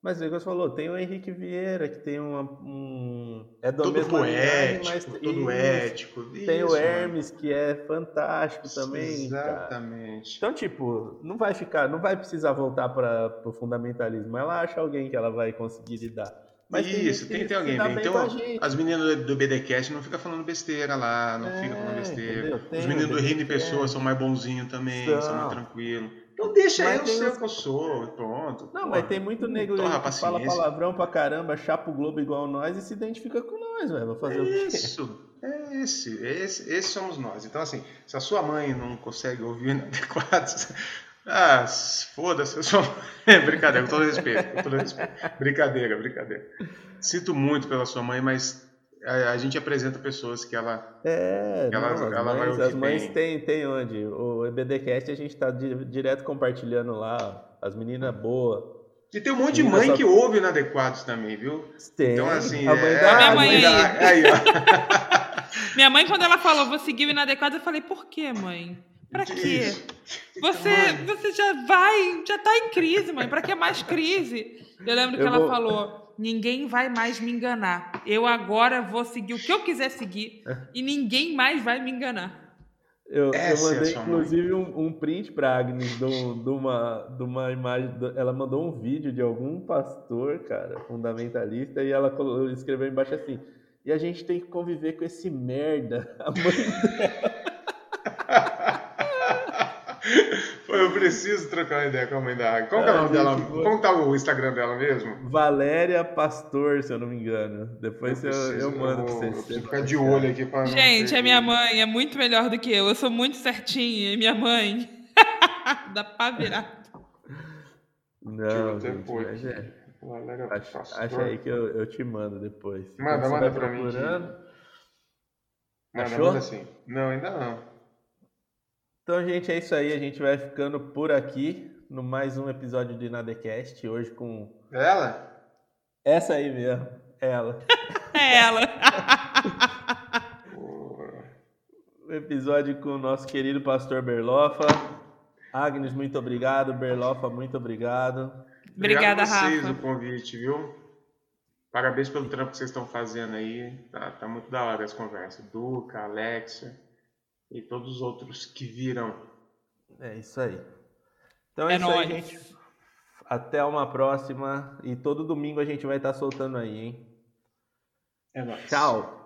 S1: Mas o você falou, tem o Henrique Vieira, que tem uma, um.
S3: É do tudo mesmo poético, mas tudo ético.
S1: Tem isso, o Hermes, mano. que é fantástico também.
S3: Exatamente.
S1: Cara. Então, tipo, não vai ficar, não vai precisar voltar para o fundamentalismo. Ela acha alguém que ela vai conseguir lidar.
S3: Mas isso, tem, que ter alguém. Então, as meninas do BDcast não ficam falando besteira lá, não é, ficam falando besteira. Os meninos do Reino de Pessoa são mais bonzinhos também, são, são mais tranquilos. Então deixa mas eu ser o que eu sou, pronto.
S1: Não, mas tem muito negro aí que fala palavrão pra caramba, chapa o Globo igual nós e se identifica com nós, velho. Vou fazer é o quê?
S3: Isso, é esse, é esse, esse somos nós. Então, assim, se a sua mãe não consegue ouvir inadequados, ah, foda-se, eu sou. brincadeira, com todo respeito, com todo respeito. Brincadeira, brincadeira. Sinto muito pela sua mãe, mas a, a, gente apresenta pessoas que ela.
S1: É, que ela, não, ela mães, vai As mães tem, tem onde? O EBDcast a gente está direto compartilhando lá, as meninas boas.
S3: E tem um monte de mãe só... que ouve inadequados também, viu?
S1: Tem.
S3: Então, assim.
S2: A mãe
S3: é,
S2: da... minha mãe aí. aí minha mãe, quando ela falou, vou seguir o inadequado, eu falei, por quê, mãe? Pra quê? Você, você já vai, já tá em crise, mãe. Pra que mais crise? Eu lembro que eu ela vou... falou ninguém vai mais me enganar. Eu agora vou seguir o que eu quiser seguir e ninguém mais vai me enganar.
S1: Eu, eu mandei, é inclusive, um, um, print para Agnes de, uma, de uma imagem. Ela mandou um vídeo de algum pastor, cara, fundamentalista, e ela escreveu embaixo assim: e a gente tem que conviver com esse merda, a mãe dela.
S3: eu preciso trocar uma ideia com a mãe da. Qual é o nome dela? Como tá o Instagram dela mesmo?
S1: Valéria Pastor, se eu não me engano. Depois eu, eu, eu mando pra vocês.
S3: Eu ficar de olho aqui pra
S2: Gente, a minha mãe é muito melhor do que eu. Eu sou muito certinha. E minha mãe. Dá pra virar.
S1: Não, gente, mas é. Acha, acha aí que eu, eu te mando depois.
S3: Manda, manda pra mim. Manda, manda assim. Não, ainda não.
S1: Então, gente, é isso aí. A gente vai ficando por aqui no mais um episódio do Inadecast. Hoje com.
S3: Ela?
S1: Essa aí mesmo. Ela.
S2: é ela.
S1: o episódio com o nosso querido pastor Berlofa. Agnes, muito obrigado. Berlofa, muito obrigado.
S2: Obrigada, Rafa.
S3: vocês o convite, viu? Parabéns pelo trampo que vocês estão fazendo aí. Tá, tá muito da hora as conversas. Duca, Alexia e todos os outros que virão.
S1: É isso aí. Então é, é isso nóis. aí, gente. Até uma próxima. E todo domingo a gente vai estar soltando aí, hein?
S3: É nóis.
S1: Tchau.